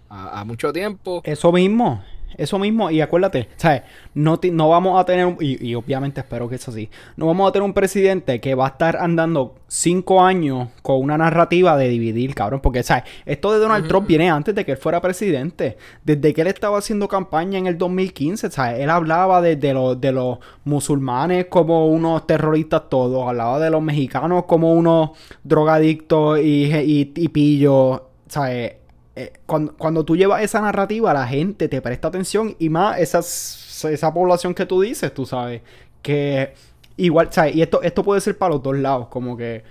a mucho tiempo. Eso mismo. Eso mismo, y acuérdate, ¿sabes? No, no vamos a tener, y, y, obviamente espero que eso sí, no vamos a tener un presidente que va a estar andando cinco años con una narrativa de dividir, cabrón, porque, ¿sabes? Esto de Donald Trump viene antes de que él fuera presidente, desde que él estaba haciendo campaña en el 2015, ¿sabes? Él hablaba de, de, los, de los musulmanes como unos terroristas todos, hablaba de los mexicanos como unos drogadictos y, y, y pillos, ¿sabes? Eh, cuando, tú llevas esa narrativa, la gente te presta atención y más esas esa población que tú dices, tú sabes, que igual, ¿sabes? Y esto, esto puede ser para los dos lados, como que...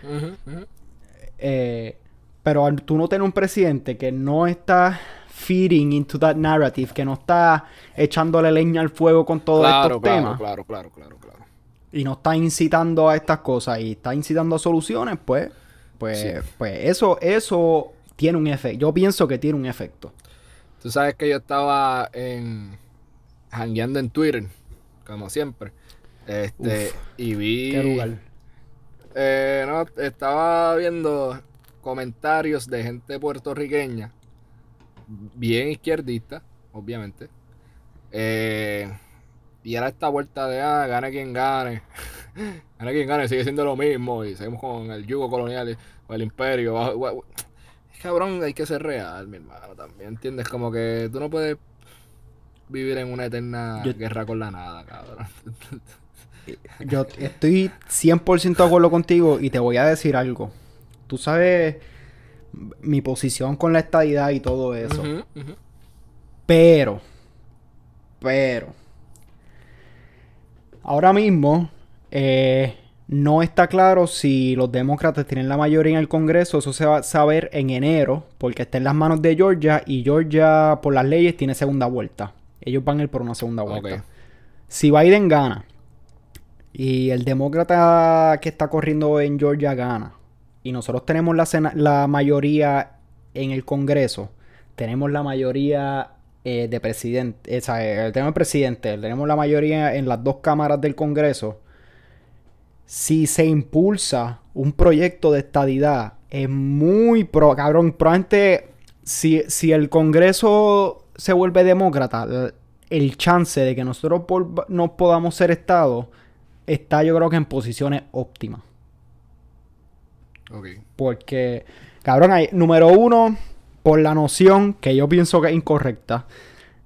Eh, pero al tú no tener un presidente que no está feeding into that narrative, que no está echándole leña al fuego con todos estos temas. Claro, claro, claro, claro. Y no está incitando a estas cosas y está incitando a soluciones, pues, pues, pues eso, eso tiene un efecto. Yo pienso que tiene un efecto. Tú sabes que yo estaba en hangueando en Twitter, como siempre. Este, y vi. Qué lugar. Eh, no, estaba viendo comentarios de gente puertorriqueña, bien izquierdista, obviamente. Eh, y era esta vuelta de, ah, gane quien gane. *laughs* gane quien gane, sigue siendo lo mismo. Y seguimos con el yugo colonial o el imperio. Cabrón, hay que ser real, mi hermano, también, ¿entiendes? Como que tú no puedes vivir en una eterna guerra con la nada, cabrón. *laughs* Yo estoy 100% de acuerdo contigo y te voy a decir algo. Tú sabes mi posición con la estadidad y todo eso. Pero, pero, ahora mismo eh, no está claro si los demócratas tienen la mayoría en el Congreso. Eso se va a saber en enero, porque está en las manos de Georgia y Georgia, por las leyes, tiene segunda vuelta. Ellos van a ir por una segunda vuelta. Si Biden gana y el demócrata que está corriendo en Georgia gana, y nosotros tenemos la, la mayoría en el Congreso, tenemos la mayoría eh, de presidente, o sea, tenemos el presidente, tenemos la mayoría en las dos cámaras del Congreso, si se impulsa un proyecto de estadidad, es muy pro, cabrón, probablemente si, si el Congreso se vuelve demócrata, el chance de que nosotros no podamos ser Estado está yo creo que en posiciones óptimas. Porque, cabrón, hay, número uno, por la noción que yo pienso que es incorrecta,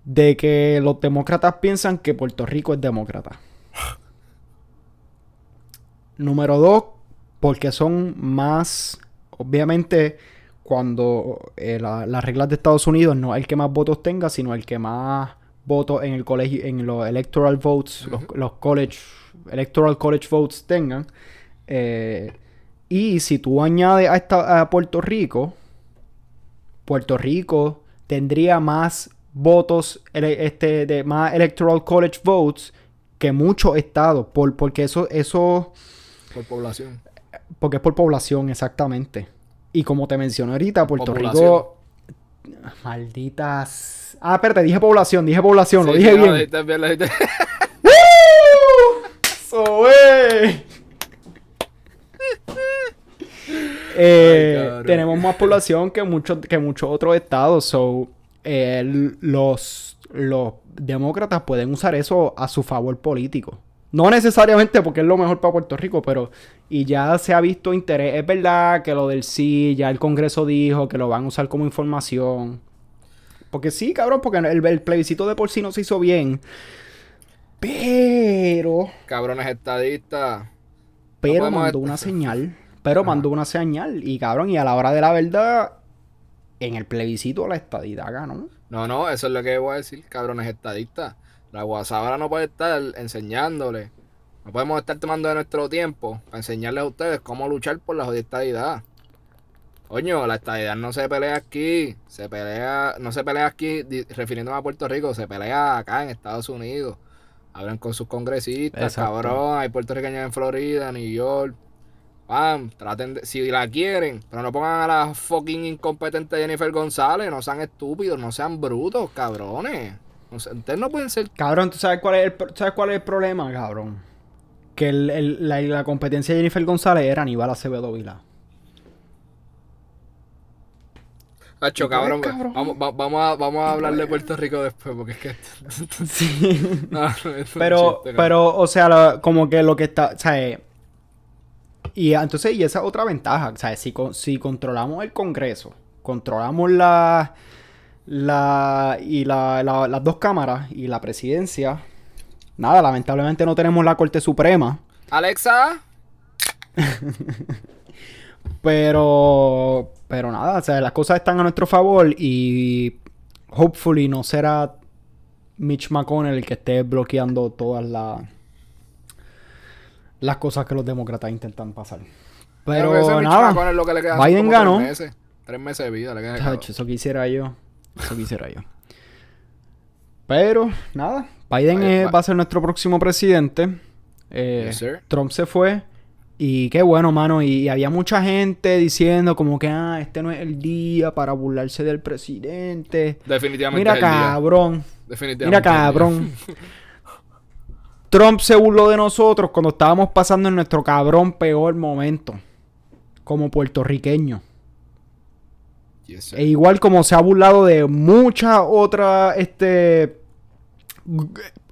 de que los demócratas piensan que Puerto Rico es demócrata. Número dos, porque son más, obviamente, cuando eh, las reglas de Estados Unidos no es el que más votos tenga, sino el que más votos en el colegio, en los electoral votes, los, los, college, electoral college votes tengan. Eh, y si tú añades a, esta, a Puerto Rico, Puerto Rico tendría más votos, este, de más Electoral College votes que muchos estados, por, porque eso, eso... Por población. Porque es por población, exactamente. Y como te mencioné ahorita, Puerto Rico... Malditas... Ah, espérate, dije población, dije población, lo dije bien. *laughs* *laughs* Eh, tenemos más población que muchos que muchos otros estados. So, eh, los, los demócratas pueden usar eso a su favor político. No necesariamente porque es lo mejor para Puerto Rico, pero y ya se ha visto interés. Es verdad que lo del sí, ya el Congreso dijo que lo van a usar como información. Porque sí, cabrón, porque el, plebiscito de por sí no se hizo bien. Pero. Cabrones estadistas. Pero mandó una señal pero mandó una señal y cabrón, y a la hora de la verdad, en el plebiscito la estadidad ganó. No, no, eso es lo que voy a decir, cabrones estadistas. La guasabra no puede estar enseñándole. No podemos estar tomando de nuestro tiempo para enseñarles a ustedes cómo luchar por la jodida estadidad. Coño, la estadidad no se pelea aquí. Se pelea, no se pelea aquí refiriéndome a Puerto Rico, se pelea acá en Estados Unidos. Hablan con sus congresistas, cabrón. Hay puertorriqueños en Florida, New York. Pam, traten de, si la quieren, pero no pongan a la fucking incompetente Jennifer González, no sean estúpidos, no sean brutos, cabrones. Ustedes no pueden ser. Cabrón, ¿tú sabes cuál es el, sabes cuál es el problema, cabrón? Que el, la, competencia de Jennifer González era Aníbal Acevedo Vila. Hacho, cabrón, Vamos, vamos, a, vamos a hablar de Puerto Rico después, porque es que. *laughs* sí. *laughs* pero, pero, o sea, como que lo que está. O sea, y entonces, y esa otra ventaja, o sea, si, si controlamos el Congreso, controlamos la, la y la, las dos cámaras y la presidencia, nada, lamentablemente no tenemos la Corte Suprema. Alexa. *laughs* pero, pero nada, o sea, las cosas están a nuestro favor y hopefully no será Mitch McConnell el que esté bloqueando todas las las cosas que los demócratas intentan pasar. Pero, ese Mitch nada, McConnell lo que le queda Biden ganó. Tres meses, tres meses de vida le queda. eso quisiera yo. Eso quisiera yo. Pero, nada. Biden Biden eh, va- a ser nuestro próximo presidente. Eh, Yes, sir. Trump se fue. Y qué bueno, mano. Y había mucha gente diciendo como que, ah, este no es el día para burlarse del presidente. Definitivamente. Mira, es el día. cabrón. Definitivamente. Mira, cabrón. *laughs* Trump se burló de nosotros cuando estábamos pasando en nuestro cabrón peor momento. Como puertorriqueño. Yes. E igual como se ha burlado de muchas otras este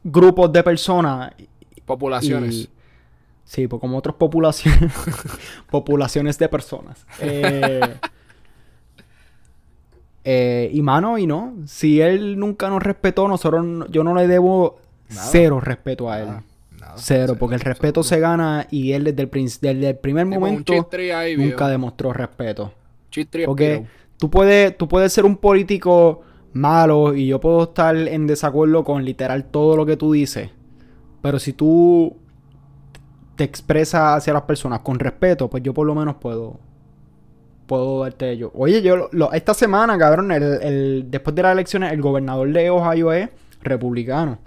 grupos de personas. Populaciones. y- sí, pues como otras poblaciones. *laughs* populaciones de personas. Eh, eh, y mano, y no. Si él nunca nos respetó, nosotros no- yo no le debo Nada. cero respeto a él. Nada, nada, Cero, porque el respeto se gana y él desde el, desde el primer momento ahí, nunca demostró respeto. Porque. Tú puedes, tú puedes ser un político malo y yo puedo estar en desacuerdo con literal todo lo que tú dices. Pero si tú te expresas hacia las personas con respeto, pues yo por lo menos puedo. Puedo darte ello. Oye, yo esta semana, cabrón, el, el- después de las elecciones, el gobernador de Ohio es republicano.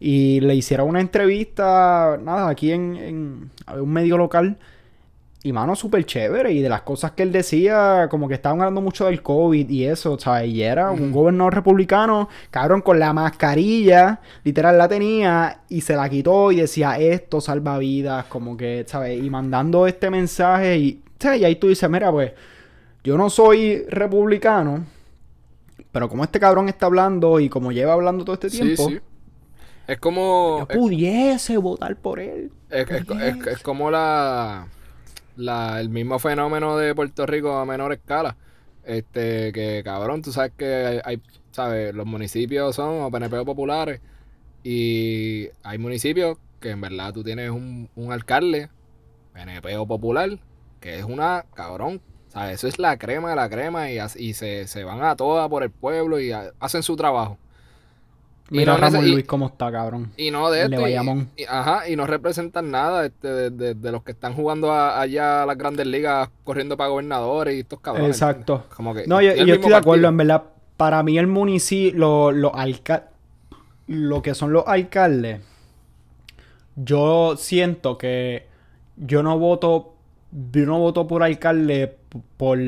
Y le hicieron una entrevista, nada, aquí en, un medio local. Y mano, súper chévere. Y de las cosas que él decía, como que estaban hablando mucho del COVID y eso, ¿sabes? Y era un gobernador republicano, cabrón, con la mascarilla, literal la tenía y se la quitó y decía esto salva vidas, como que, ¿sabes? Y mandando este mensaje y, ¿sabes? Y ahí tú dices, mira, pues, yo no soy republicano, pero como este cabrón está hablando y como lleva hablando todo este tiempo, sí. Es como. yo pudiese votar por él. Es, es- es- es como la, la el mismo fenómeno de Puerto Rico a menor escala. Este, que cabrón, tú sabes que hay, sabes, los municipios son PNP populares y hay municipios que en verdad tú tienes un, un alcalde PNP popular que es una cabrón, sabes, eso es la crema de la crema y, y se, se van a todas por el pueblo y ha- hacen su trabajo. Mira no Ramón Luis cómo está, cabrón. y no de esto. y- y- ajá, y no representan nada este, de, de- de los que están jugando a- allá a las grandes ligas corriendo para gobernadores y estos cabrones. Exacto. Como que, No, yo, yo estoy de acuerdo, en verdad. Para mí el municipio, lo, alca- lo que son los alcaldes, yo siento que yo no voto, yo no voto por alcalde por,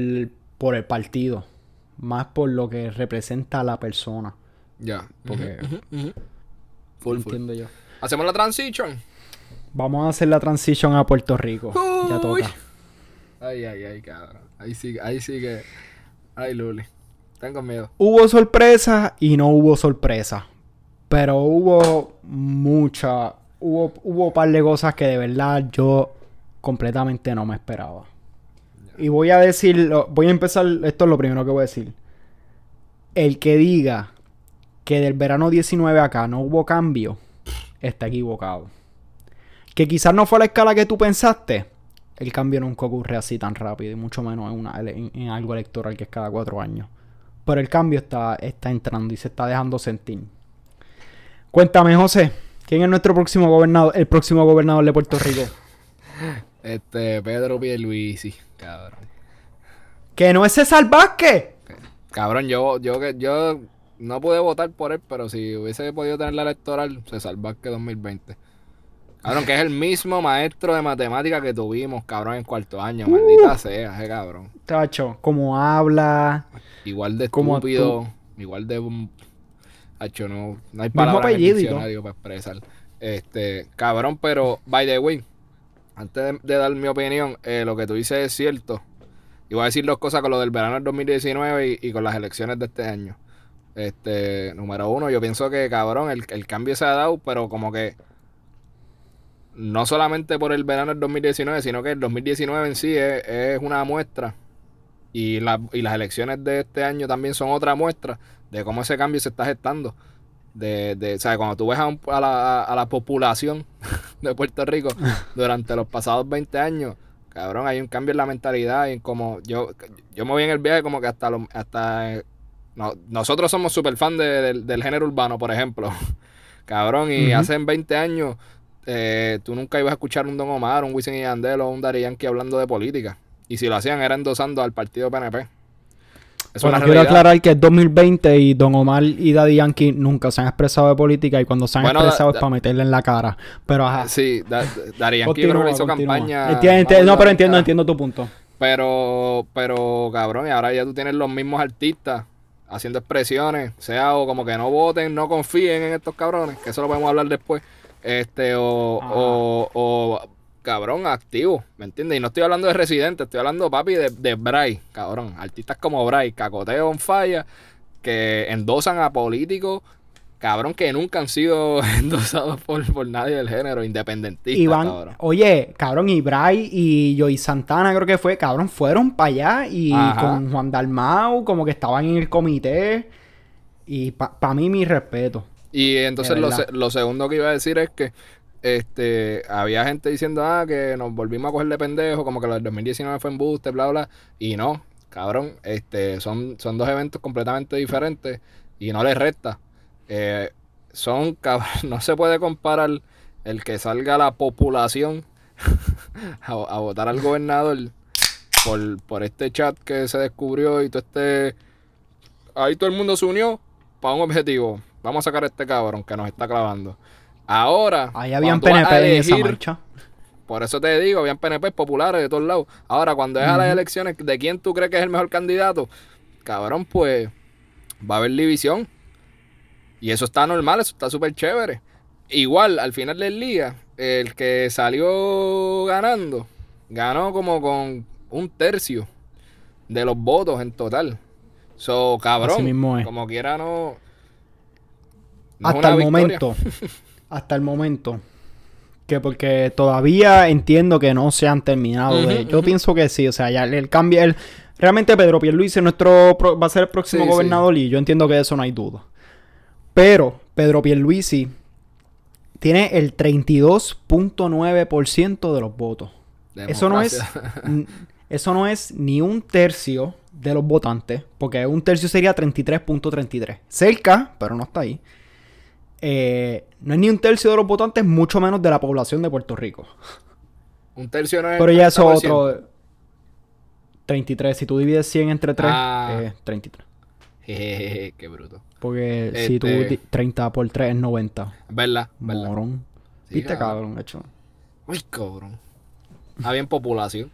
por el partido, más por lo que representa a la persona, Ya. porque. Full, full. entiendo yo. Hacemos la transition. Vamos a hacer la transición a Puerto Rico. Ya toca. Ay, ay, ay, cabrón. Ahí sí, ahí sí que. Ay, Luli. Tengo miedo. Hubo sorpresa y no hubo sorpresa. Pero hubo mucha. Hubo, hubo un par de cosas que de verdad yo completamente no me esperaba. Y voy a decir. Voy a empezar. Esto es lo primero que voy a decir. El que diga que del verano 19 acá no hubo cambio, está equivocado. Que quizás no fue a la escala que tú pensaste. El cambio nunca ocurre así tan rápido, y mucho menos en, una, en, en algo electoral que es cada cuatro años. Pero el cambio está, está entrando y se está dejando sentir. Cuéntame, José, ¿quién es nuestro próximo gobernador, el próximo gobernador de Puerto Rico? *laughs* Este, Pedro Pierluisi. Cabrón. ¡Que no es César Vázquez! Cabrón, yo, yo yo no pude votar por él, pero si hubiese podido tener la electoral, se salva que 2020. Cabrón, que es el mismo maestro de matemáticas que tuvimos, cabrón, en cuarto año. Maldita sea, ese cabrón. Tacho, como habla. Igual de Como estúpido, igual de... Hacho, no, no hay palabras en el diccionario para expresar. Este, cabrón, pero, by the way, antes de, de dar mi opinión, eh, lo que tú dices es cierto. Y voy a decir dos cosas con lo del verano del 2019 y, y con las elecciones de este año. Este, número uno, yo pienso que, cabrón, el, el cambio se ha dado, pero como que no solamente por el verano del 2019, sino que el 2019 en sí es, es una muestra y, la- y las elecciones de este año también son otra muestra de cómo ese cambio se está gestando. De, de, o sea, cuando tú ves a, un- a la, a la población *laughs* de Puerto Rico *laughs* durante los pasados 20 años, cabrón, hay un cambio en la mentalidad y en como yo, yo me voy en el viaje como que hasta, lo- hasta no- nosotros somos súper fan de- del- del género urbano, por ejemplo. *laughs* Cabrón, y Ujú. hace 20 años eh, tú nunca ibas a escuchar un Don Omar, un Wisin y Yandel o un Daddy Yankee hablando de política. Y si lo hacían era endosando al partido PNP. Es Bueno, quiero realidad. aclarar que es 2020 y Don Omar y Daddy Yankee nunca se han expresado de política y cuando se han Bueno, expresado da- es para meterle en la cara. Pero ajá. Sí, Da- Da- Daddy Yankee Continúa, hizo continúa. campaña. Entiendo, entiendo- vamos no, pero entiendo, entiendo tu punto. Pero, pero, cabrón, y ahora ya tú tienes los mismos artistas haciendo expresiones, sea o como que no voten, no confíen en estos cabrones, que eso lo podemos hablar después, este, o, o, o, cabrón, activo, ¿me entiendes? Y no estoy hablando de residentes, estoy hablando, papi, de, de Bray, cabrón, artistas como Bray, Cacoteo on Fire, que endosan a políticos, cabrón, que nunca han sido *laughs* endosados por, por nadie del género, independentistas, Iván, cabrón. oye, cabrón, y Bray y Joey Santana creo que fue, cabrón, fueron para allá y Ajá. con Juan Dalmau, como que estaban en el comité. Y para mí, mi respeto. Y entonces lo, se- lo segundo que iba a decir es que este había gente diciendo, ah, que nos volvimos a coger de pendejo, como que del 2019 fue embuste, bla, bla. Y no, cabrón, este son, son dos eventos completamente diferentes y no les resta. Eh, son, *laughs* no se puede comparar el que salga la población *laughs* a, a votar al gobernador por, por este chat que se descubrió y todo este... Ahí todo el mundo se unió para un objetivo. Vamos a sacar a este cabrón que nos está clavando. Ahora, Ahí habían PNP en esa marcha. por eso te digo, habían PNP populares de todos lados. Ahora, cuando es a las elecciones, ¿de quién tú crees que es el mejor candidato? Cabrón, pues va a haber división. Y eso está normal, eso está súper chévere. Igual, al final del día, el que salió ganando, ganó como con un tercio de los votos en total. So, cabrón, Así mismo es. como quiera no... hasta el victoria. momento. *laughs* hasta el momento. Que porque todavía entiendo que no se han terminado. de- yo pienso que sí. O sea, ya el, el cambio. El, realmente Pedro Pierluisi es nuestro, pro- va a ser el próximo Sí, gobernador y yo entiendo que de eso no hay duda. Pero Pedro Pierluisi tiene el 32.9% de los votos. Eso no es eso no es ni un tercio de los votantes, porque un tercio sería 33.33. Cerca, pero no está ahí. Eh, no es ni un tercio de los votantes, mucho menos de la población de Puerto Rico. Un tercio no es Pero ya eso 30%. otro 33, si tú divides 100 entre 3, Ah. es 33. *laughs* Jejeje, qué bruto. Porque si tú Este- di- 30 por 3 es 90. ¿Verdad? ¿Verdad? Morón. Sí, ¿Viste, cabrón. cabrón? Hecho. Uy, cabrón. Está bien población.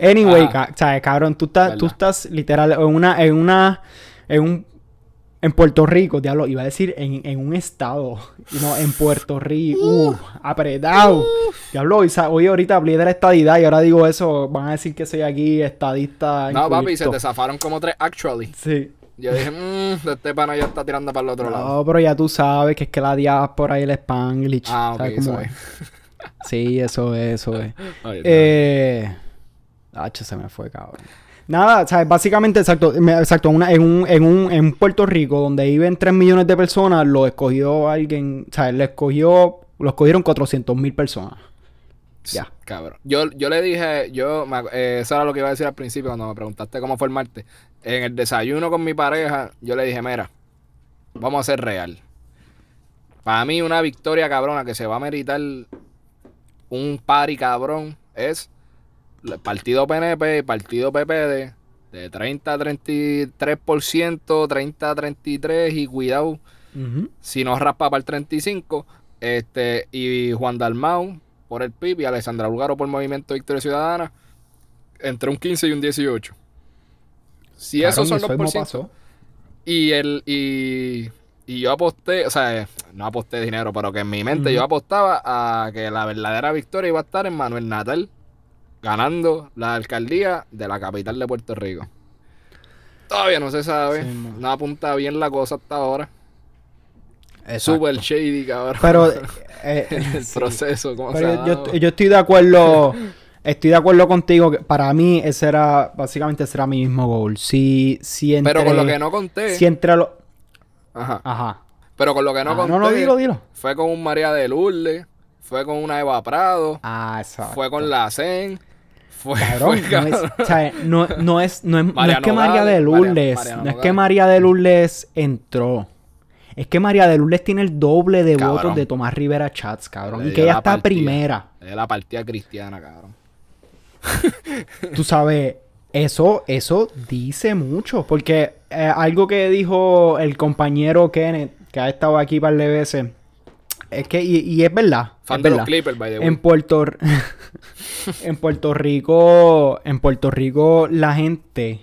Anyway, Ajá. ca- ¿sabes, cabrón? Tú estás, tú estás literal en una, en una, en un, en Puerto Rico, diablo, iba a decir en, en un estado, y no, en Puerto Rico, uh, apretado. Diablo, hoy ahorita hablé de la estadidad y ahora digo eso, van a decir que soy aquí estadista. No, papi, se te zafaron como tres actually. Sí. Yo dije, mmm, este pana ya está tirando para el otro lado. No, pero ya tú sabes que es que la diáspora y el Spanglish. Ah, ok, ¿sabes cómo eso es? Sí, eso es, eso es. *laughs* Eh. H se me fue, cabrón. Nada, ¿sabes? Básicamente, exacto, exacto una- en, un, en, un, en Puerto Rico, donde viven 3 millones de personas, lo escogió alguien, ¿sabes? Le escogió, lo escogieron 400 mil personas. Ya. Cabrón. Yo, yo le dije, yo, eh, eso era lo que iba a decir al principio cuando me preguntaste cómo fue el martes. En el desayuno con mi pareja, yo le dije, mira, vamos a ser real. Para mí una victoria cabrona que se va a meritar un pari cabrón es el partido PNP y partido PPD de 30 a 33%, 30 a 33 y cuidado si no raspa para el 35, este, y Juan Dalmau por el PIB y Alessandra Lugaro por Movimiento Victoria Ciudadana, entre un 15 y un 18. Si esos son los por ciento, y el y, y yo aposté, o sea, no aposté dinero, pero que en mi mente yo apostaba a que la verdadera victoria iba a estar en Manuel Natal ganando la alcaldía de la capital de Puerto Rico. Todavía no se sabe, Sí, no apunta bien la cosa hasta ahora. Exacto. Super shady, cabrón. Pero, *laughs* eh, el sí. proceso, ¿cómo Pero se yo, ha yo dado. estoy- yo estoy de acuerdo. Estoy de acuerdo contigo. que para mí, ese era. Básicamente, ese era mi mismo goal. Si, si entre. Pero con lo que no conté. Si entre los. Ajá. Ajá. Pero con lo que no Ah, conté. no, no, dilo, dilo. Fue con un María de Lourdes. Fue con una Eva Prado. Ah, exacto. Fue con la CEN. Fue, Cabrón, fue, no es, cabrón. o sea, no, no es, no es, no es que María de Lourdes, Mariano no es que. María de Lourdes entró. Es que María de Lourdes tiene el doble de Cabrón. votos de Tomás Rivera Chats, cabrón. Le Y que ella la está partida. primera. Es la partida cristiana, cabrón. *laughs* Tú sabes, eso, eso dice mucho. Porque eh, algo que dijo el compañero Kenneth, que ha estado aquí par de veces, es que, y, y es verdad. Fan es de los verdad. Clippers, by the way. En Puerto *laughs* en Puerto Rico, en Puerto Rico la gente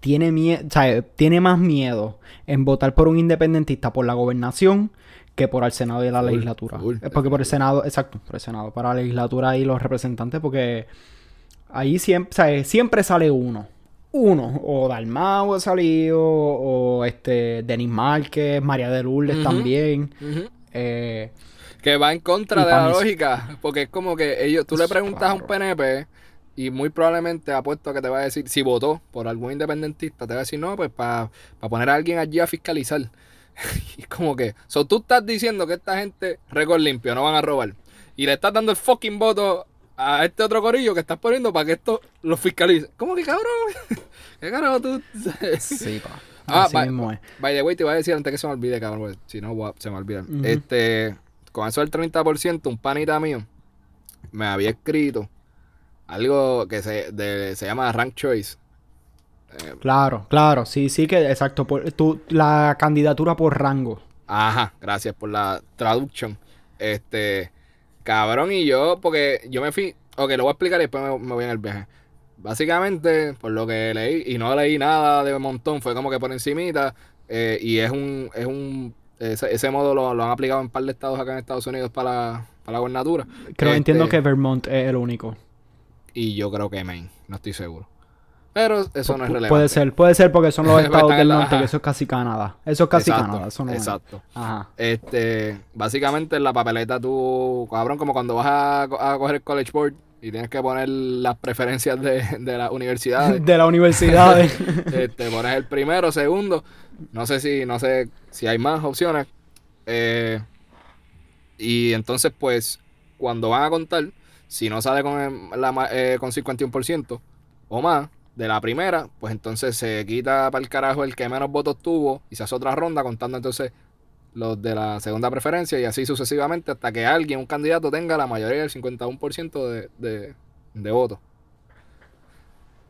tiene miedo, o sea, tiene más miedo en votar por un independentista por la gobernación que por el Senado y la legislatura. porque por el Senado, exacto, por el Senado, para la legislatura y los representantes, porque ahí siempre, o sea, siempre sale uno. Uno, o Dalmau ha salido, o este Denis Márquez, María de Lourdes también. Eh, Que va en contra de pa' la lógica. Porque es como que ellos, tú le preguntas a un PNP y muy probablemente apuesto a que te va a decir, si votó por algún independentista, te va a decir, no, pues para poner a alguien allí a fiscalizar. *laughs* y es como que, so tú estás diciendo que esta gente, récord limpio, no van a robar. Y le estás dando el fucking voto a este otro corillo que estás poniendo para que esto lo fiscalice. ¿Cómo que cabrón? *laughs* ¿Qué carajo tú? sí, pa. Ah, Así va- mismo es. By the way, te iba a decir antes que se me olvide, cabrón, si no se me olvida. Este, con eso del 30%, un panita mío me había escrito algo que se, de- se llama Rank Choice. Eh, Claro, claro, sí, sí que, exacto, por, la candidatura por rango. ajá, gracias por la traducción. Este, cabrón, y yo, porque yo me fui, ok, lo voy a explicar y después me, me voy en el viaje. Básicamente, por lo que leí, y no leí nada de montón, fue como que por encimita, eh, y es un, es un, ese, ese modo lo, lo han aplicado en un par de estados acá en Estados Unidos para la, para la gobernatura. Creo, Este, entiendo que Vermont es el único. Y yo creo que Maine, no estoy seguro. Pero eso no es relevante. Puede ser, puede ser porque son *laughs* los estados del norte, que *laughs* eso es casi Canadá. Eso es casi Exacto, Canadá, eso no es. Exacto. Ajá. Este, básicamente en la papeleta tú, cabrón, como cuando vas a, a coger el College Board y tienes que poner las preferencias de, de las universidades. *laughs* De la universidad. *laughs* este, pones el primero, segundo. No sé si, no sé si hay más opciones. Eh, y entonces, pues, cuando van a contar, si no sale con, el- la, ma- eh, con 51% o más de la primera, pues entonces se quita para el carajo el que menos votos tuvo y se hace otra ronda contando entonces los de la segunda preferencia y así sucesivamente hasta que alguien, un candidato, tenga la mayoría del 51% de, de, de votos.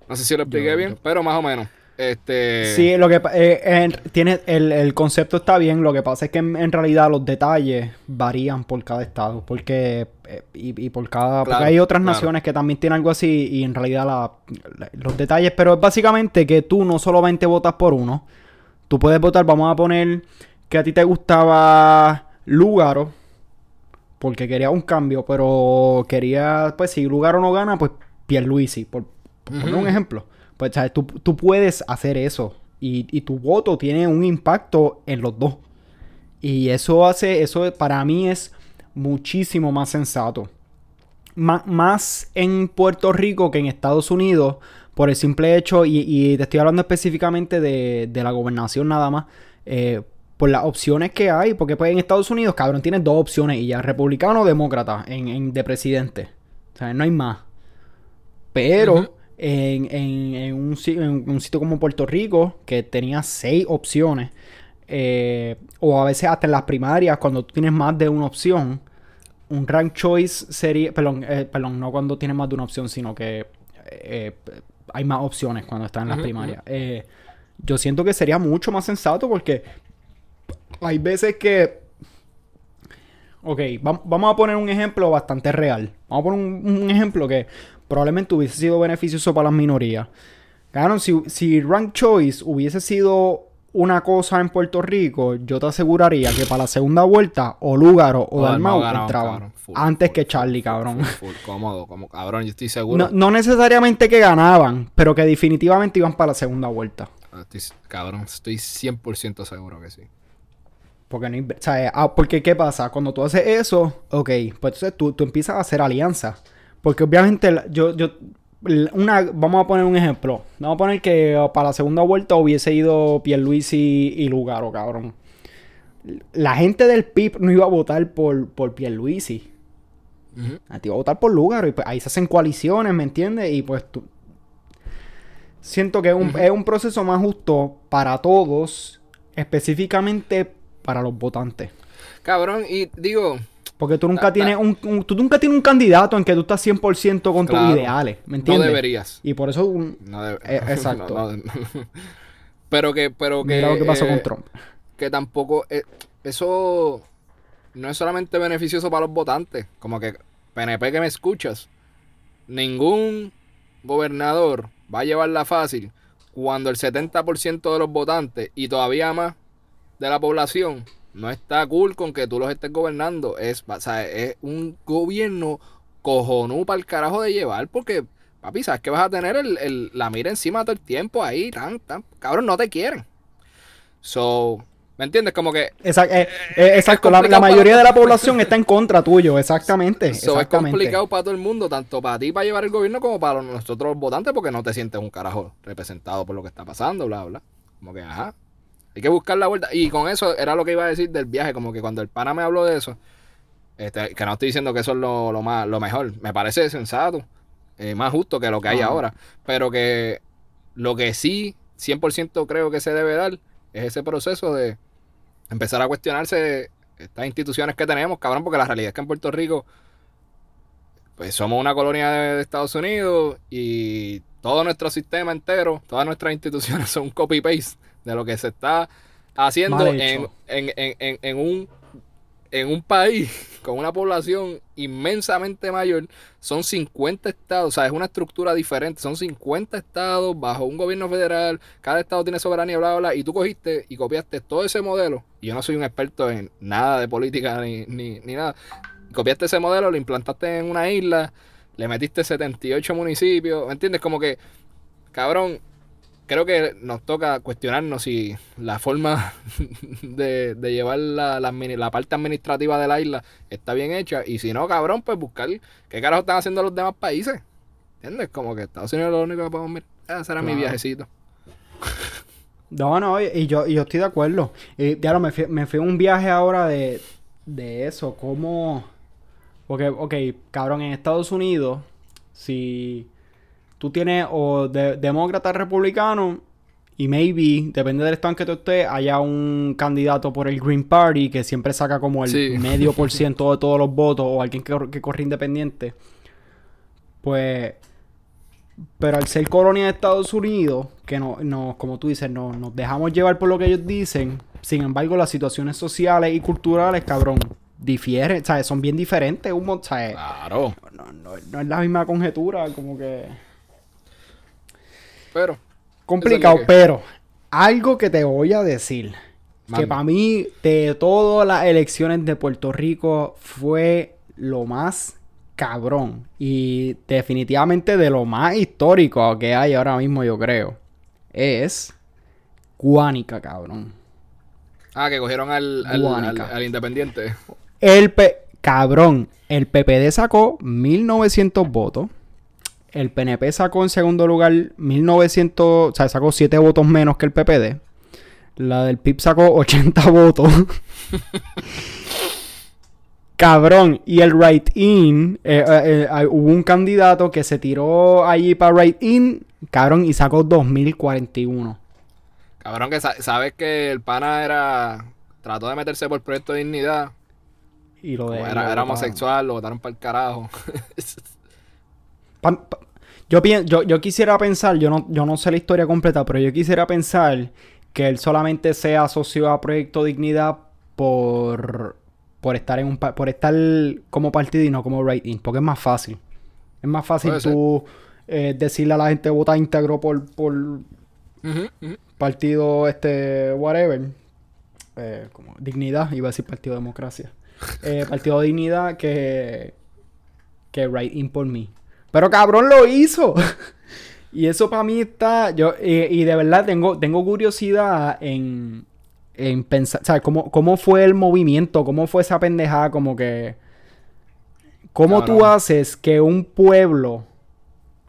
No sé si lo expliqué Yo- bien, yo- pero más o menos. Este, Sí, lo que eh, en- tiene el, el concepto está bien, lo que pasa es que en, en realidad los detalles varían por cada estado, porque eh, y, y por cada porque hay otras claro. naciones que también tienen algo así y en realidad la- la- los detalles, pero es básicamente que tú no solamente votas por uno, tú puedes votar, vamos a poner que a ti te gustaba Lúgaro porque quería un cambio, pero quería pues si Lúgaro no gana, pues Pierluisi, por, por poner un ejemplo. Pues, ¿sabes? Tú, tú puedes hacer eso. Y, y tu voto tiene un impacto en los dos. Y eso hace, eso para mí es muchísimo más sensato. Más en Puerto Rico que en Estados Unidos, por el simple hecho, y, y te estoy hablando específicamente de, de la gobernación nada más, eh, por las opciones que hay, porque pues en Estados Unidos, cabrón, tienes dos opciones y ya, republicano o demócrata en, en- de presidente. O sea, no hay más. Pero en, en- en un, en un sitio como Puerto Rico, que tenía seis opciones, eh, o a veces hasta en las primarias, cuando tú tienes más de una opción, un rank choice sería, perdón, eh, perdón, no cuando tienes más de una opción, sino que eh, hay más opciones cuando están en las primarias. Eh, yo siento que sería mucho más sensato porque hay veces que Ok, vam- vamos a poner un ejemplo bastante real. Vamos a poner un, un ejemplo que probablemente hubiese sido beneficioso para las minorías. Claro, si, si Rank Choice hubiese sido una cosa en Puerto Rico, yo te aseguraría que para la segunda vuelta o Lúgaro o, O Dalmau entraban. antes full, que Charlie, full, cabrón. full, full, cómodo, como cabrón, yo estoy seguro. No, no necesariamente que ganaban, pero que definitivamente iban para la segunda vuelta. Estoy- cabrón, estoy 100% seguro que sí. Porque no o sea, ah, porque ¿qué pasa? Cuando tú haces eso, ok, pues entonces tú, tú empiezas a hacer alianzas. Porque obviamente la- yo, yo, una, vamos a poner un ejemplo. Vamos a poner que para la segunda vuelta hubiese ido Pierluisi y Lugaro, cabrón. La gente del PIB no iba a votar por, por Pierluisi. Ujú. A ti va a votar por Lugaro. Y pues ahí se hacen coaliciones, ¿me entiendes? Y pues tú. Siento que es un, es un proceso más justo para todos, específicamente para los votantes. Cabrón, y digo, Porque tú nunca tienes un, un- tú nunca tienes un candidato en que tú estás 100% con tus ideales, ¿me no entiendes? deberías. Y por eso un- No debe- Eh, *laughs* exacto. no- no- pero que, pero que. mira lo que pasó eh, con Trump. que tampoco eh, eso no es solamente beneficioso para los votantes, como que PNP que me escuchas, ningún gobernador va a llevarla fácil cuando el 70% de los votantes y todavía más de la población no está cool con que tú los estés gobernando. Es, o sea, es un gobierno cojonú para el carajo de llevar porque, papi, sabes que vas a tener el, el- la mira encima todo el tiempo ahí, tan, tan, cabrón, no te quieren. So, ¿me entiendes? Como que Exacto, eh, eh, exacto. la, la complicado para mayoría de la población está en contra tuyo, exactamente. So, es exactamente. complicado para todo el mundo, tanto para ti para llevar el gobierno como para nosotros los votantes, porque no te sientes un carajo representado por lo que está pasando, bla, bla. Como que, ajá. Hay que buscar la vuelta. Y con eso era lo que iba a decir del viaje, como que cuando el pana me habló de eso, este, que no estoy diciendo que eso es lo, lo más, lo mejor, me parece sensato, eh, más justo que lo que hay Ajá. ahora, pero que lo que sí 100% creo que se debe dar es ese proceso de empezar a cuestionarse estas instituciones que tenemos, cabrón, porque la realidad es que en Puerto Rico pues somos una colonia de, de Estados Unidos y todo nuestro sistema entero, todas nuestras instituciones *laughs* son un copy-paste de lo que se está haciendo en, en, en, en un, en un país *laughs* con una población inmensamente mayor. Son 50 estados, o sea, es una estructura diferente. Son 50 estados bajo un gobierno federal. Cada estado tiene soberanía, bla, bla, bla. Y tú cogiste y copiaste todo ese modelo. Y yo no soy un experto en nada de política ni, ni, ni nada copiaste ese modelo, lo implantaste en una isla, le metiste 78 municipios, ¿me entiendes? Como que, cabrón, creo que nos toca cuestionarnos si la forma *laughs* de, de llevar la, la parte administrativa de la isla está bien hecha, y si no, cabrón, pues buscar qué carajo están haciendo los demás países, ¿entiendes? Como que Estados Unidos es lo único que podemos mirar. Ah, Ese era mi Claro. viajecito. No, no, y y yo, y yo estoy de acuerdo. Y ya me fui, me fui a un viaje ahora de, de eso, como... Porque, ok, cabrón, en Estados Unidos, si tú tienes o de- demócrata republicano, y maybe, depende del estado en que tú estés, haya un candidato por el Green Party que siempre saca como el Sí. medio por *laughs* ciento de todos los votos, o alguien que, que corre independiente. Pues pero al ser colonia de Estados Unidos, que no, no como tú dices, no, nos dejamos llevar por lo que ellos dicen, sin embargo, las situaciones sociales y culturales, cabrón, difieren, ¿sabes? Son bien diferentes, un ¿sabes? Claro, No, no- no es la misma conjetura, como que... pero, Complicado, pero algo que te voy a decir, que para mí, de todas las elecciones de Puerto Rico, fue lo más cabrón. Y definitivamente de lo más histórico que hay ahora mismo, yo creo. Es Guánica, cabrón. ah, que cogieron al, al, al, independiente. El P... Cabrón, el PPD sacó 1900 votos. El PNP sacó en segundo lugar 1900, o sea, sacó 7 votos menos que el PPD. La del PIB sacó *laughs* 80 votos. Cabrón, y el Right In, eh, eh, eh, hubo un candidato que se tiró allí para Right In, cabrón, y sacó 2041. Cabrón, que sa- sabes que el pana era. Trató de meterse por proyecto de dignidad. Y lo de, era, era homosexual, lo votaron para el carajo. *laughs* Pa- pa- yo, yo, yo quisiera pensar, yo no, yo no sé la historia completa, pero yo quisiera pensar que él solamente sea asociado a Proyecto Dignidad por, por estar en un por estar como partido y no como rating, porque es más fácil. Es más fácil Puede tú eh, decirle a la gente vota íntegro por, por partido este whatever. Eh, como dignidad, iba a decir partido democracia. Eh, partido dignidad que que in por mí. Pero cabrón lo hizo. *laughs* y eso para mí está yo y de verdad tengo tengo curiosidad en en pensar, ¿sabes? ¿Cómo, cómo fue el movimiento? ¿Cómo fue esa pendejada? Como que... ¿Cómo tú haces que un pueblo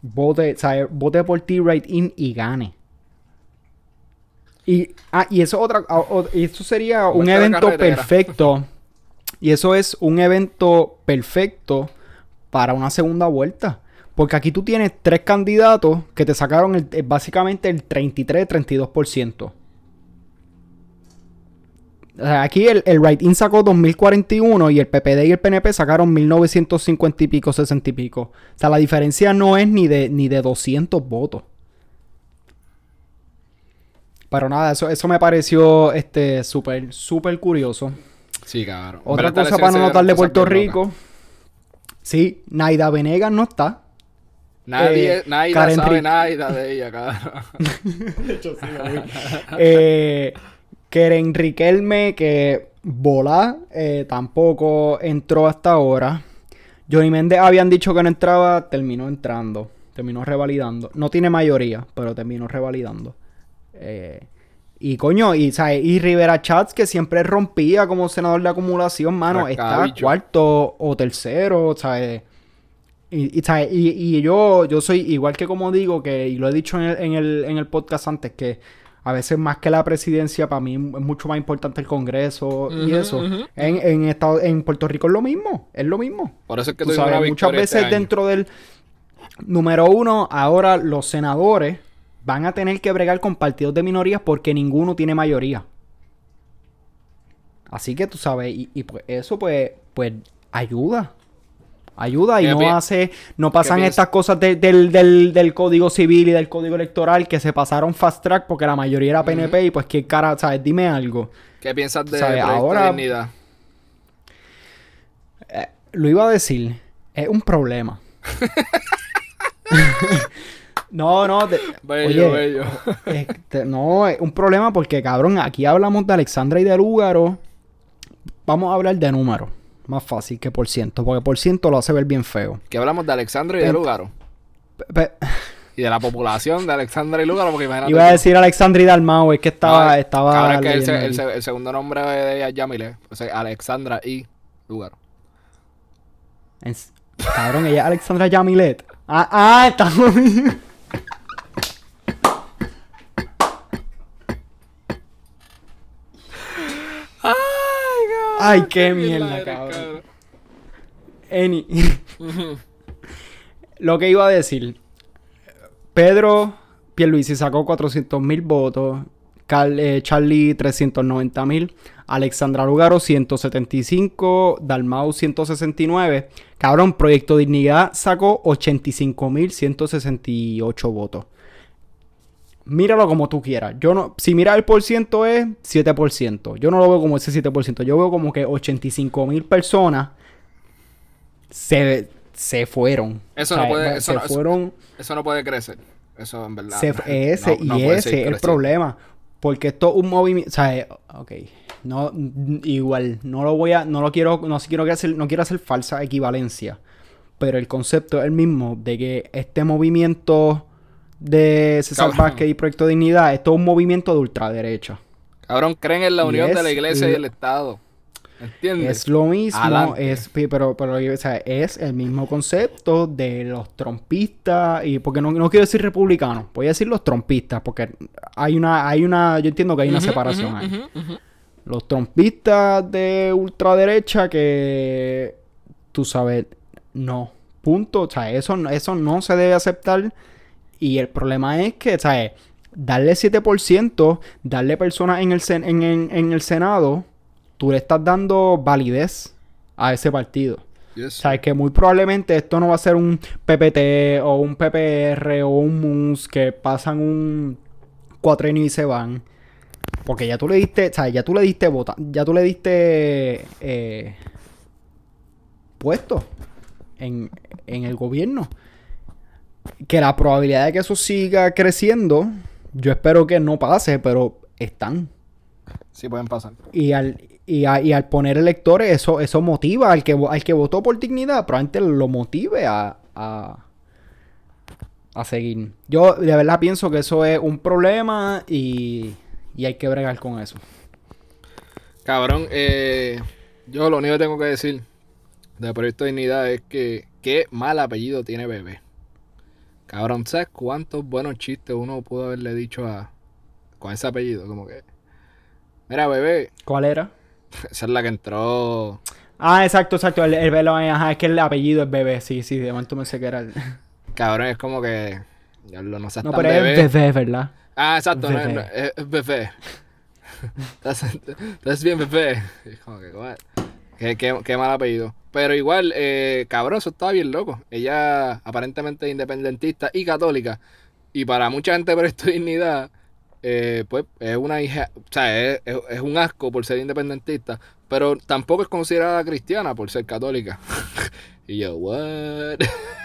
vote, ¿sabes? vote por ti right in y gane? Y, ah, y eso otra, ah, o- y eso sería un evento perfecto. Y eso es un evento perfecto para una segunda vuelta. Porque aquí tú tienes tres candidatos que te sacaron el- básicamente el 33-32%. O sea, aquí el, el Right-In sacó 2041 y el PPD y el PNP sacaron 1950 y pico, 60 y pico. O sea, la diferencia no es ni de, ni de 200 votos. Pero nada, eso, eso me pareció este súper, súper curioso. Sí, cabrón. Otra Pero cosa para no notar de Puerto Rico. Sí, Naida Venegas no está. Nadie, Eh, nadie Karen sabe Rick- nada de ella, cabrón. *laughs* *laughs* eh, Keren Riquelme, que volá, eh, tampoco entró hasta ahora. Johnny Méndez habían dicho que no entraba, terminó entrando. Terminó revalidando. No tiene mayoría, pero terminó revalidando. Eh, y coño, y, ¿sabes? y Rivera Chats, que siempre rompía como senador de acumulación, mano, está cuarto o tercero, ¿sabes? Y, y, y, y yo, yo soy igual que como digo, que, y lo he dicho en el, en el, en el podcast antes, que a veces más que la presidencia, para mí es mucho más importante el Congreso y eso. En, en, Estado- en Puerto Rico es lo mismo, es lo mismo. Por eso es que Tú sabes, muchas veces este año. dentro del número uno, ahora los senadores van a tener que bregar con partidos de minorías porque ninguno tiene mayoría. Así que tú sabes, y, y pues eso pues, pues ayuda. Ayuda y ¿Qué no hace, no pasan estas cosas de- del, del, del código civil y del código electoral que se pasaron fast track porque la mayoría era PNP y pues qué cara, ¿sabes? Dime algo. ¿Qué piensas de ¿Sabes? Ahora- Dignidad? Lo iba a decir, es un problema. *laughs* no, no, Bello, oye, bello. Este, no, es un problema porque, cabrón, aquí hablamos de Alexandra y de Lúgaro. Vamos a hablar de números. Más fácil que por ciento, porque por ciento lo hace ver bien feo. Que hablamos de Alexandra y de Lugaro. Y de la población de Alexandra y Lugaro, porque imagínate. iba a decir Alexandra y Dalmau, es que estaba... Estaba cabrón, es que el, segundo nombre de ella es Yamile. O sea, Alexandra y Lugaro. En- Cabrón, ella es Alexandra Yamilet. Ah, ah, estamos... Ay, cabrón. Ay, qué mierda, cabrón. Any- *laughs* Lo que iba a decir. Pedro Pierluisi sacó 400 mil votos. Cal- eh, Charlie 390 mil. Alexandra Lugaro 175. Dalmau 169. Cabrón, Proyecto Dignidad sacó 85 mil 168 votos. Míralo como tú quieras. Yo no, si mira el por ciento es 7%. Yo no lo veo como ese 7%. Yo veo como que 85 mil personas se, se fueron. Eso no puede- eso se no- fueron. Eso no puede crecer. Eso en verdad. se- ese no- no y ese es el problema. Porque esto es un movimiento. O sea, eh, ok. No, igual, no lo voy a. No lo quiero. No quiero hacer, no quiero hacer falsa equivalencia. Pero el concepto es el mismo. De que este movimiento de César Cabrón. Vázquez y Proyecto Dignidad. Es un movimiento de ultraderecha. Cabrón, creen en la unión de la iglesia y el Estado. ¿Entiendes? Es lo mismo, Adelante. es, pero, pero o sea, es el mismo concepto de los trompistas y porque no, no quiero decir republicanos, voy a decir los trompistas porque hay una, hay una, yo entiendo que hay una separación ahí. Los trompistas de ultraderecha que tú sabes, no, punto, o sea, eso, eso no se debe aceptar y el problema es que, ¿sabes? Darle 7%, darle personas en el, sen- en, en- en el Senado, tú le estás dando validez a ese partido. Yes. Sabes que muy probablemente esto no va a ser un PPT o un PPR o un MUS que pasan un cuatrenio y se van. Porque ya tú le diste, ¿sabes? Ya tú le diste vota, ya tú le diste eh, puesto en, en el gobierno. Que la probabilidad de que eso siga creciendo, yo espero que no pase, pero están. Sí, pueden pasar. Y al, y, a- y al poner electores, eso, eso motiva al que, al que votó por dignidad, probablemente lo motive a, a, a seguir. Yo de verdad pienso que eso es un problema y, y hay que bregar con eso. Cabrón, eh, yo lo único que tengo que decir de Proyecto Dignidad es que qué mal apellido tiene bebé. Cabrón, ¿sabes cuántos buenos chistes uno pudo haberle dicho a con ese apellido? Como que, mira, bebé, ¿Cuál era? *laughs* esa es la que entró Ah, exacto, exacto. El, el velo, ajá, es que el apellido es bebé. Sí, sí, de momento me sé que era el. *laughs* Cabrón, es como que. Ya lo no seas No, tan pero bebé. es bebé, ¿verdad? Ah, exacto, no, Bebé. no, es, es bebé. *laughs* Estás bien bebé. Es como que? Qué, qué- qué mal apellido. Pero igual, eh, cabrón, eso estaba bien loco. Ella aparentemente es independentista y católica. Y para mucha gente por esta *laughs* dignidad, eh, pues es una hija, o sea, es, es- es un asco por ser independentista. Pero tampoco es considerada cristiana por ser católica. *laughs* y yo, what?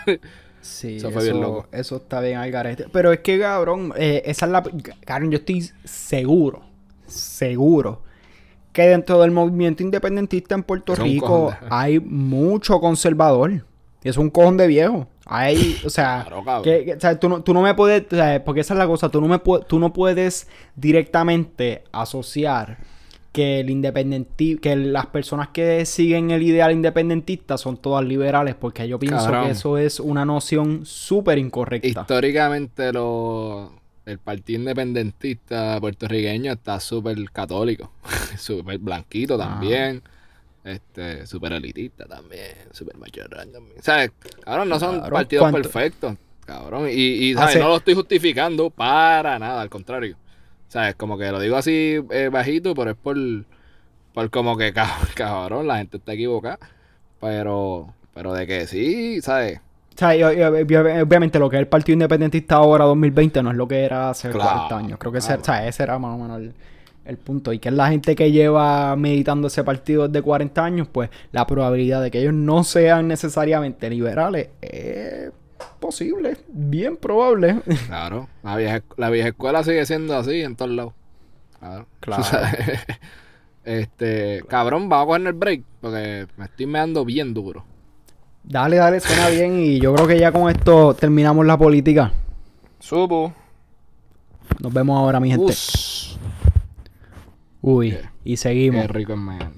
*laughs* Sí, Eso eso, fue bien loco. eso está bien al garete. Pero es que, cabrón, eh, esa es la... Cabrón, yo estoy seguro, seguro, que dentro del movimiento independentista en Puerto Es Rico de- hay mucho conservador. Es un cojón de viejo. Hay, o sea, *laughs* Claro, que, que, o sea, tú, no, tú no me puedes, o sea, porque esa es la cosa, tú no, me tú no puedes directamente asociar que el independenti que las personas que siguen el ideal independentista son todas liberales, porque yo pienso Cabrón. que eso es una noción súper incorrecta. Históricamente lo, el partido independentista puertorriqueño está súper católico, *laughs* súper blanquito también, este, súper elitista también, súper macharrán también. ¿Sabes? Cabrón, no son Cabrón, partidos ¿cuánto? perfectos, cabrón. Y, y ¿sabes? Hace- no lo estoy justificando para nada, al contrario. ¿Sabes? Como que lo digo así eh, bajito, pero es por, por como que, cab- *laughs* cabrón, la gente está equivocada. Pero, pero de que sí, ¿sabes? O sea, obviamente lo que es el Partido Independentista ahora 2020 no es lo que era hace Claro, 40 años. Creo que ese, claro. o sea, ese era más o menos el, el punto. Y que es la gente que lleva meditando ese partido desde 40 años, pues la probabilidad de que ellos no sean necesariamente liberales es posible, bien probable. *laughs* Claro, la vieja, la vieja escuela sigue siendo así en todos lados. Claro. *laughs* Claro. O sea, este, cabrón, vamos a coger el break porque me estoy meando bien duro. Dale, dale, suena bien. Y yo creo que ya con esto terminamos la política. Supo. Nos vemos ahora, mi gente. Us. Uy, Qué- y seguimos. Qué rico Miami.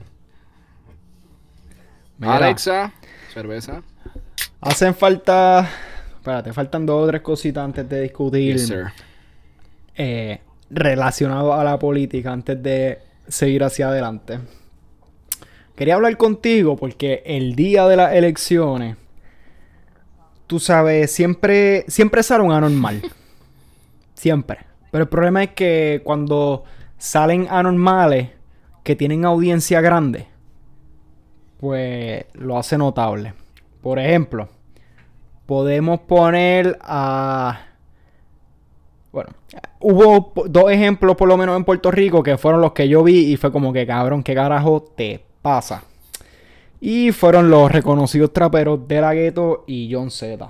Mira. Alexa, cerveza. Hacen falta. Espérate, faltan dos o tres cositas antes de discutir. Yes, sir. eh, relacionado a la política antes de seguir hacia adelante. Quería hablar contigo porque el día de las elecciones, tú sabes, siempre, siempre sale un anormal. *laughs* siempre. Pero el problema es que cuando salen anormales que tienen audiencia grande, pues lo hace notable. Por ejemplo, podemos poner a... Bueno, hubo dos ejemplos por lo menos en Puerto Rico que fueron los que yo vi y fue como que cabrón, ¿qué carajo te pasa? Y fueron los reconocidos traperos De La Ghetto y John Z.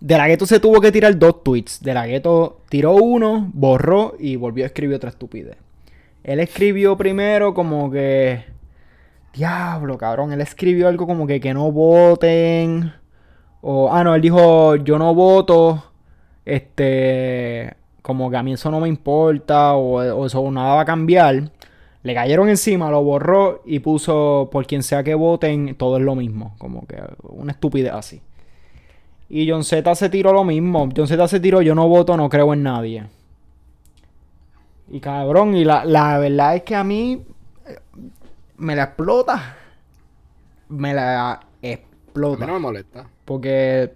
De La Ghetto se tuvo que tirar dos tweets. De La Ghetto tiró uno, borró y volvió a escribir otra estupidez. Él escribió primero como que... Diablo, cabrón. Él escribió algo como que que no voten. O, ah, no, él dijo, yo no voto. Este, como que a mí eso no me importa. O, o eso nada va a cambiar. Le cayeron encima, lo borró y puso, por quien sea que voten, todo es lo mismo. Como que una estupidez así. Y John Z se tiró lo mismo. John Z se tiró, yo no voto, no creo en nadie. Y cabrón, y la, la verdad es que a mí eh, me la explota. Me la A mí explota. no me molesta. Porque.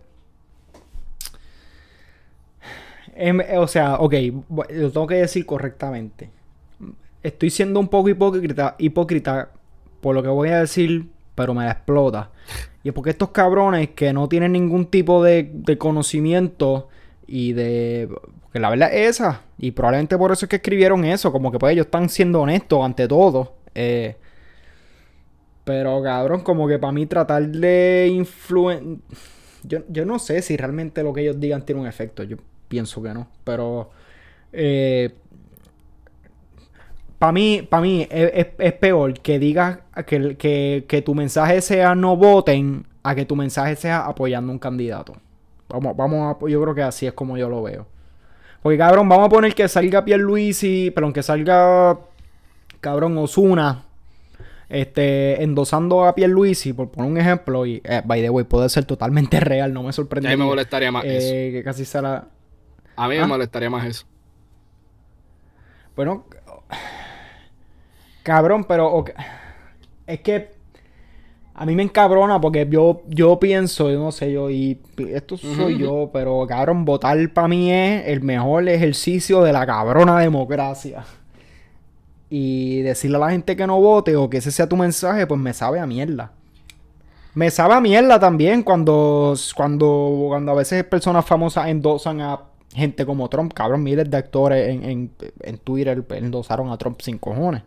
em, o sea, ok, lo tengo que decir correctamente. Estoy siendo un poco hipócrita, por lo que voy a decir, pero me la explota. Y es porque estos cabrones que no tienen ningún tipo de, conocimiento y de. Que la verdad es esa. Y probablemente por eso es que escribieron eso. Como que pues ellos están siendo honestos ante todo. Eh, pero cabrón, como que para mí tratar de influenciar... Yo, yo no sé si realmente lo que ellos digan tiene un efecto. Yo pienso que no. Pero... para mí, para mí es, es- es peor que digas que, que, que tu mensaje sea no voten a que tu mensaje sea apoyando a un candidato. Vamos, vamos a, yo creo que así es como yo lo veo. Porque cabrón, vamos a poner que salga Pierluisi, pero aunque salga cabrón Osuna este, endosando a Pierluisi, por poner un ejemplo, y eh, by the way, puede ser totalmente *laughs* real, no me A sorprende. mí me molestaría más eso. que casi será. A mí ¿Ah? me molestaría más eso. Bueno, cabrón, pero es que A mí me encabrona porque yo, yo pienso, yo no sé yo, y esto soy yo, pero cabrón, votar para mí es el mejor ejercicio de la cabrona democracia. Y decirle a la gente que no vote o que ese sea tu mensaje, pues me sabe a mierda. Me sabe a mierda también cuando, cuando, cuando a veces personas famosas endosan a gente como Trump. Cabrón, miles de actores en, en, en Twitter endosaron a Trump sin cojones.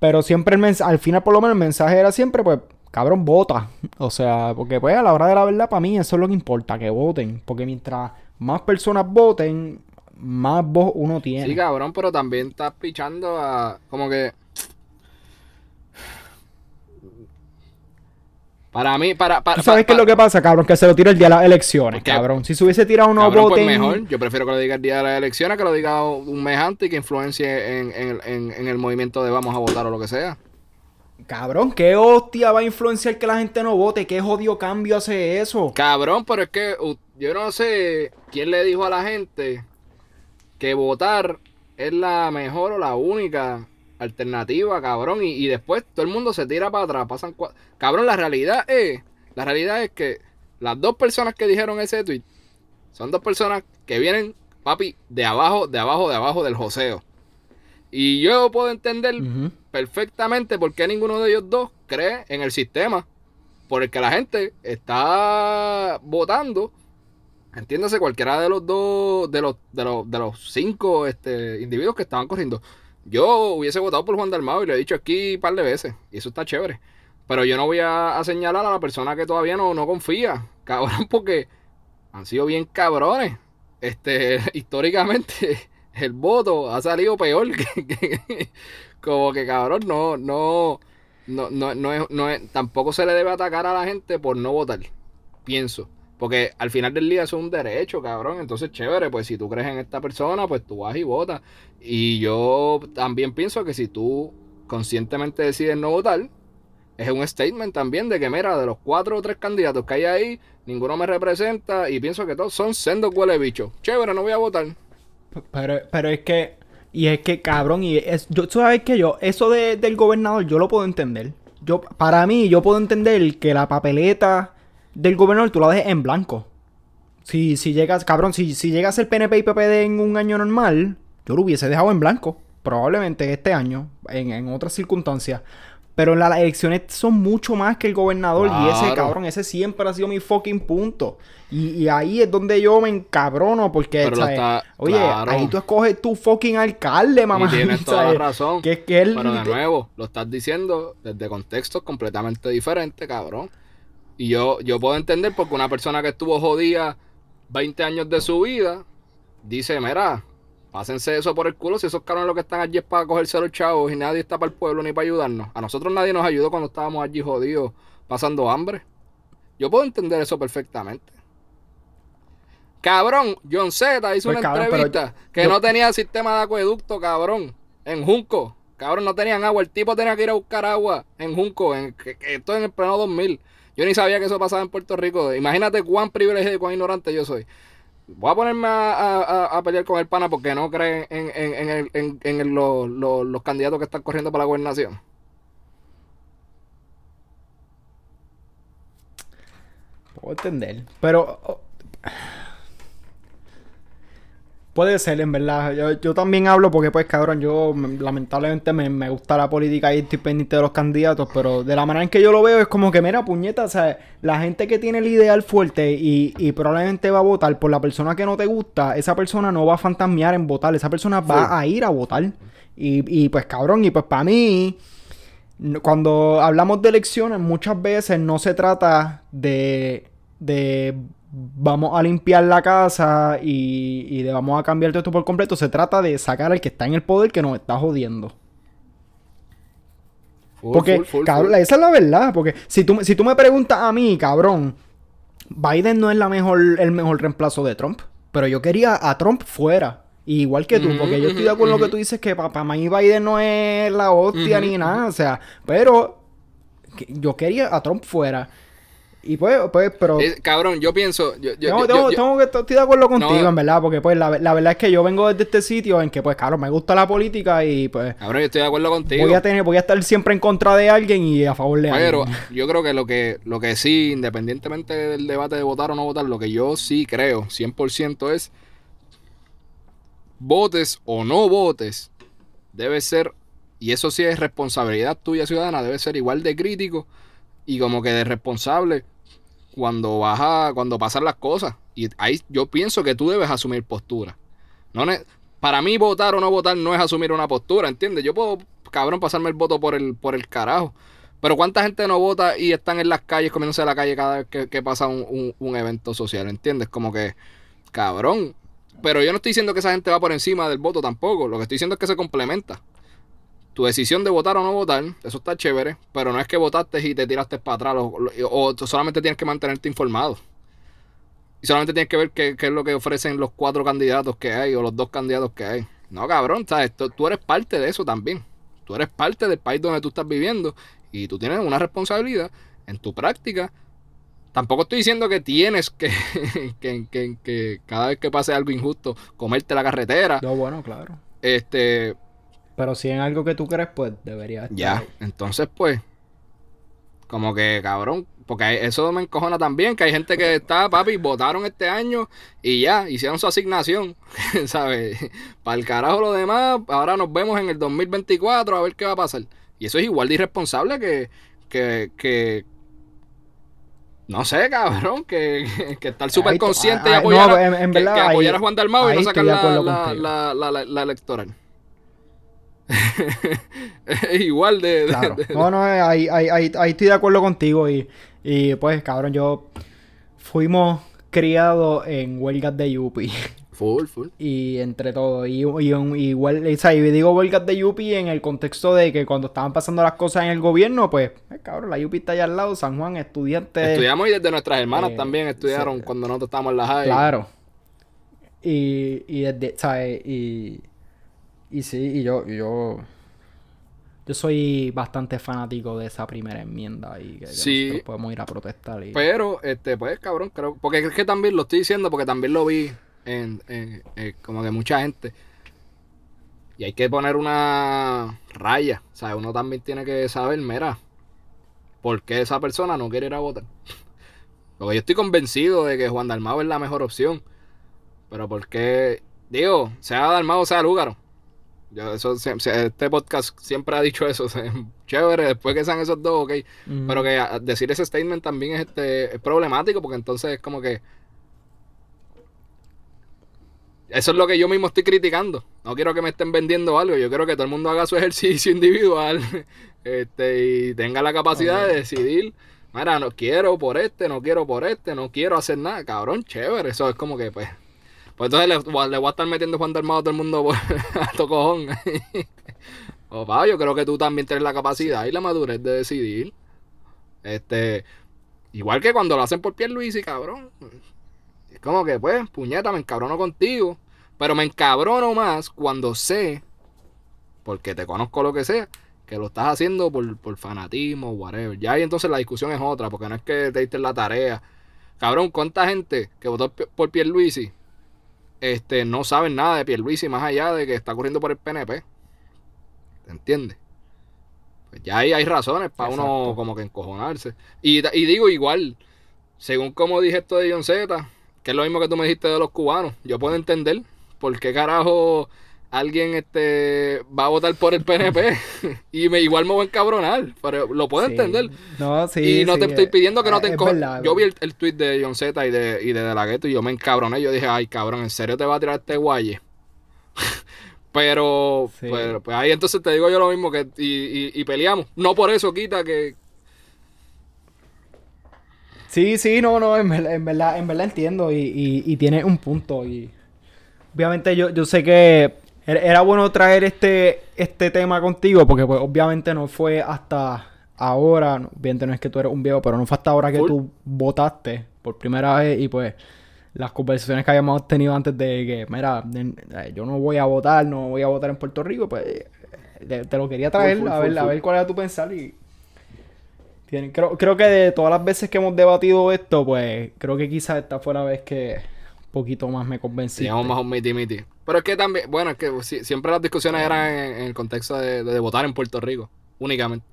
Pero siempre el mensaje, al final por lo menos el mensaje era siempre, pues, cabrón, vota. *laughs* O sea, porque pues a la hora de la verdad, para mí eso es lo que importa, que voten. Porque mientras más personas voten, más voz uno tiene. Sí, cabrón, pero también estás pichando a. Como que. Para mí, para. para ¿Tú sabes qué es lo que pasa, cabrón? Que se lo tira el día de las elecciones, cabrón. Si se hubiese tirado unos votos. Pues mejor. Yo prefiero que lo diga el día de las elecciones que lo diga un mes antes y que influencie en, en, en, en, el movimiento de vamos a votar o lo que sea. Cabrón, ¿qué hostia va a influenciar que la gente no vote? ¿Qué jodido cambio hace eso? Cabrón, pero es que yo no sé quién le dijo a la gente que votar es la mejor o la única alternativa, cabrón. Y, y, después todo el mundo se tira para atrás. Pasan Cabrón, la realidad es. La realidad es que las dos personas que dijeron ese tweet son dos personas que vienen, papi, de abajo, de abajo, de abajo del joseo. Y yo puedo entender uh -huh. perfectamente por qué ninguno de ellos dos cree en el sistema por el que la gente está votando. Entiéndase, cualquiera de los dos, de los, de los, de los cinco este, individuos que estaban corriendo. Yo hubiese votado por Juan Dalmado y lo he dicho aquí un par de veces. Y eso está chévere. Pero yo no voy a, señalar a la persona que todavía no, no, confía. *laughs* Cabrón, porque han sido bien cabrones. Este, *laughs* históricamente, *laughs* el voto ha salido peor que como que cabrón, no, no, no, no, no, es, no es, tampoco se le debe atacar a la gente por no votar. Pienso. Porque al final del día es un derecho, cabrón. Entonces, chévere, pues si tú crees en esta persona, pues tú vas y votas. Y yo también pienso que si tú conscientemente decides no votar, es un statement también de que, mira, de los cuatro o tres candidatos que hay ahí, ninguno me representa y pienso que todos son sendos huele bicho. Chévere, no voy a votar. Pero, pero es que, y es que, cabrón, y es, yo, tú sabes que yo, eso de, del gobernador, yo lo puedo entender. Yo, para mí, yo puedo entender que la papeleta del gobernador tú la dejes en blanco. Si, si llegas, cabrón, si, si llegas el PNP y PPD en un año normal, yo lo hubiese dejado en blanco. Probablemente este año, en, en otras circunstancias. Pero las elecciones son mucho más que el gobernador. Claro. Y ese cabrón, ese siempre ha sido mi fucking punto. Y, y ahí es donde yo me encabrono. Porque, está, oye, claro. ahí tú escoges tu fucking alcalde, mamá. Y tienes toda *laughs* ¿sabes? la razón. Que, que él, Pero de nuevo, lo estás diciendo desde contextos completamente diferentes, cabrón. Y yo, yo puedo entender porque una persona que estuvo jodida 20 años de su vida dice, mira, pásense eso por el culo si esos cabrones lo que están allí es para cogerse a los chavos y nadie está para el pueblo ni para ayudarnos. A nosotros nadie nos ayudó cuando estábamos allí jodidos pasando hambre. Yo puedo entender eso perfectamente. Cabrón, John Z hizo pues una cabrón, entrevista que yo... no tenía sistema de acueducto, cabrón, en Junco. Cabrón, no tenían agua. El tipo tenía que ir a buscar agua en Junco. En, que, que esto en el pleno 2000. Yo ni sabía que eso pasaba en Puerto Rico. Imagínate cuán privilegiado y cuán ignorante yo soy. Voy a ponerme a, a, a pelear con el pana porque no creen en, en, en, el, en, en el, los, los, los candidatos que están corriendo para la gobernación. Puedo entender. Pero. Oh, puede ser, en verdad. Yo, yo, también hablo porque, pues, cabrón, yo lamentablemente me, me, gusta la política y estoy pendiente de los candidatos, pero de la manera en que yo lo veo es como que, mira, puñeta, o sea, la gente que tiene el ideal fuerte y, y probablemente va a votar por la persona que no te gusta, esa persona no va a fantasmear en votar, esa persona va sí. a ir a votar. Y, y pues, cabrón, y pues para mí cuando hablamos de elecciones, muchas veces no se trata de, de vamos a limpiar la casa y, y de vamos a cambiar todo esto por completo. Se trata de sacar al que está en el poder que nos está jodiendo. Full, porque, full, full, cabrón, esa es la verdad. Porque si tú, si tú me preguntas a mí, cabrón, Biden no es la mejor, el mejor reemplazo de Trump. Pero yo quería a Trump fuera. Igual que tú, porque yo estoy de acuerdo con lo que tú dices, que para mí Biden no es la hostia ni nada, o sea, pero yo quería a Trump fuera. Y pues, pues, pero... Cabrón, yo pienso... Yo, yo, tengo, yo- tengo- yo- tengo que estoy de acuerdo contigo, No. en verdad, porque pues la, la verdad es que yo vengo desde este sitio en que, pues, claro, me gusta la política y pues Cabrón, yo estoy de acuerdo contigo. voy a tener, voy a estar siempre en contra de alguien y a favor de Pero alguien. yo creo que lo que lo que sí, independientemente del debate de votar o no votar, lo que yo sí creo 100% es votes o no votes, debe ser, y eso sí es responsabilidad tuya ciudadana, debe ser igual de crítico y como que de responsable cuando vas a, cuando pasan las cosas. Y ahí yo pienso que tú debes asumir postura. No para mí votar o no votar no es asumir una postura, ¿entiendes? Yo puedo, cabrón, pasarme el voto por el, por el carajo. Pero ¿cuánta gente no vota y están en las calles comiéndose la calle cada vez que, que pasa un, un- un evento social? ¿Entiendes? Como que, cabrón. Pero yo no estoy diciendo que esa gente va por encima del voto tampoco. Lo que estoy diciendo es que se complementa. Tu decisión de votar o no votar, eso está chévere. Pero no es que votaste y te tiraste para atrás. O, solamente tienes que mantenerte informado. Y solamente tienes que ver qué, qué es lo que ofrecen los cuatro candidatos que hay o los dos candidatos que hay. No, cabrón, ¿sabes? Tú, tú eres parte de eso también. Tú eres parte del país donde tú estás viviendo y tú tienes una responsabilidad en tu práctica. Tampoco estoy diciendo que tienes que, *laughs* que, que- que cada vez que pase algo injusto, comerte la carretera. No, bueno, claro. Este, Pero si en algo que tú crees, pues debería estar ya. ahí. Entonces, pues, como que cabrón, porque eso me encojona también, que hay gente que está, papi, votaron este año y ya, hicieron su asignación, *laughs* ¿sabes? Para el carajo lo demás, ahora nos vemos en el 2024 a ver qué va a pasar. Y eso es igual de irresponsable que, que, que no sé, cabrón, que, *laughs* que estar súper consciente y ah, apoyar, no, a, en- en que- verdad, que apoyar ahí- a Juan Dalmau y no sacar la- la electoral. *laughs* igual de, Claro. de- No, no, eh, ahí, ahí, ahí, ahí estoy de acuerdo contigo y, y pues, cabrón, yo fuimos criados en huelgas de Yupi *laughs* Full, full. y entre todo y, y, huel- o sea, y digo huelgas de Yupi en el contexto de que cuando estaban pasando las cosas en el gobierno, pues, eh, cabrón, la Yupi está allá al lado, San Juan, estudiante. Estudiamos y desde nuestras hermanas eh, también estudiaron sí. cuando nosotros estábamos en la high. Claro. Y, y desde, ¿sabes? Y, y sí, y yo, y yo, yo soy bastante fanático de esa primera enmienda y que, que Sí. nosotros podemos ir a protestar. Y, Pero, este, pues, cabrón, creo. Porque es que también lo estoy diciendo, porque también lo vi en, en- en como que mucha gente. Y hay que poner una raya. O sea, uno también tiene que saber, mira, por qué esa persona no quiere ir a votar. *laughs* Porque yo estoy convencido de que Juan Dalmao es la mejor opción. Pero por qué, digo, sea Dalmao o sea Lúgaro. Yo, eso, este podcast siempre ha dicho eso. *laughs* chévere, después que sean esos dos, ok. Mm, Pero que a- decir ese statement también es, este, es problemático porque entonces es como que... Eso es lo que yo mismo estoy criticando. No quiero que me estén vendiendo algo. Yo quiero que todo el mundo haga su *laughs* ejercicio individual este, y tenga la capacidad de decidir. Mira, no quiero por este, no quiero por este, no quiero hacer nada. Cabrón, chévere. Eso es como que, pues... Pues entonces le, voy a- estar metiendo Juan de Armado a todo el mundo por, *laughs* a tu cojón. *laughs* Opa, yo creo que tú también tienes la capacidad y la madurez de decidir. Este, igual que cuando lo hacen por Pierluisi, cabrón. Es como que, pues, puñeta, me encabrono contigo. Pero me encabrono más cuando sé, porque te conozco lo que sea, que lo estás haciendo por, por fanatismo, whatever. Ya ahí entonces la discusión es otra, porque no es que te diste la tarea. Cabrón, ¿cuánta gente que votó por Pierluisi este, no saben nada de Pierluisi más allá de que está corriendo por el PNP? ¿Te entiendes? Pues ya ahí hay razones para uno como que encojonarse. Y, y digo igual, según como dije esto de John Z, que es lo mismo que tú me dijiste de los cubanos, yo puedo entender por qué carajo alguien este va a votar por el PNP *laughs* y me igual me voy a encabronar, pero lo puedo sí. entender. No, sí. y no sí, te estoy eh, pidiendo que no te es encojones. verdad, Yo vi el, el tweet de John Z y de, y de De La Ghetto y yo me encabroné. Yo dije, ay, cabrón, ¿en serio te va a tirar este guaye? *laughs* pero, pero, pues ahí entonces te digo yo lo mismo que y, y- y peleamos. No por eso quita que, Sí, sí, no, no, en verdad, en verdad, en verdad entiendo y, y, y tiene un punto y obviamente yo, yo sé que era, bueno traer este, este tema contigo porque pues obviamente no fue hasta ahora, obviamente no es que tú eres un viejo, pero no fue hasta ahora que tú votaste por primera vez y pues las conversaciones que habíamos tenido antes de que, mira, de- eh, yo no voy a votar, no voy a votar en Puerto Rico, pues eh, te, te lo quería traer Full, full, a ver, full, a ver cuál era tu pensar y Tienen, creo, creo que de todas las veces que hemos debatido esto, pues creo que quizás esta fue la vez que un poquito más me convencí. Digamos más un miti miti. Pero es que también, bueno, es que si- siempre las discusiones eran en, el contexto de, de votar en Puerto Rico, únicamente.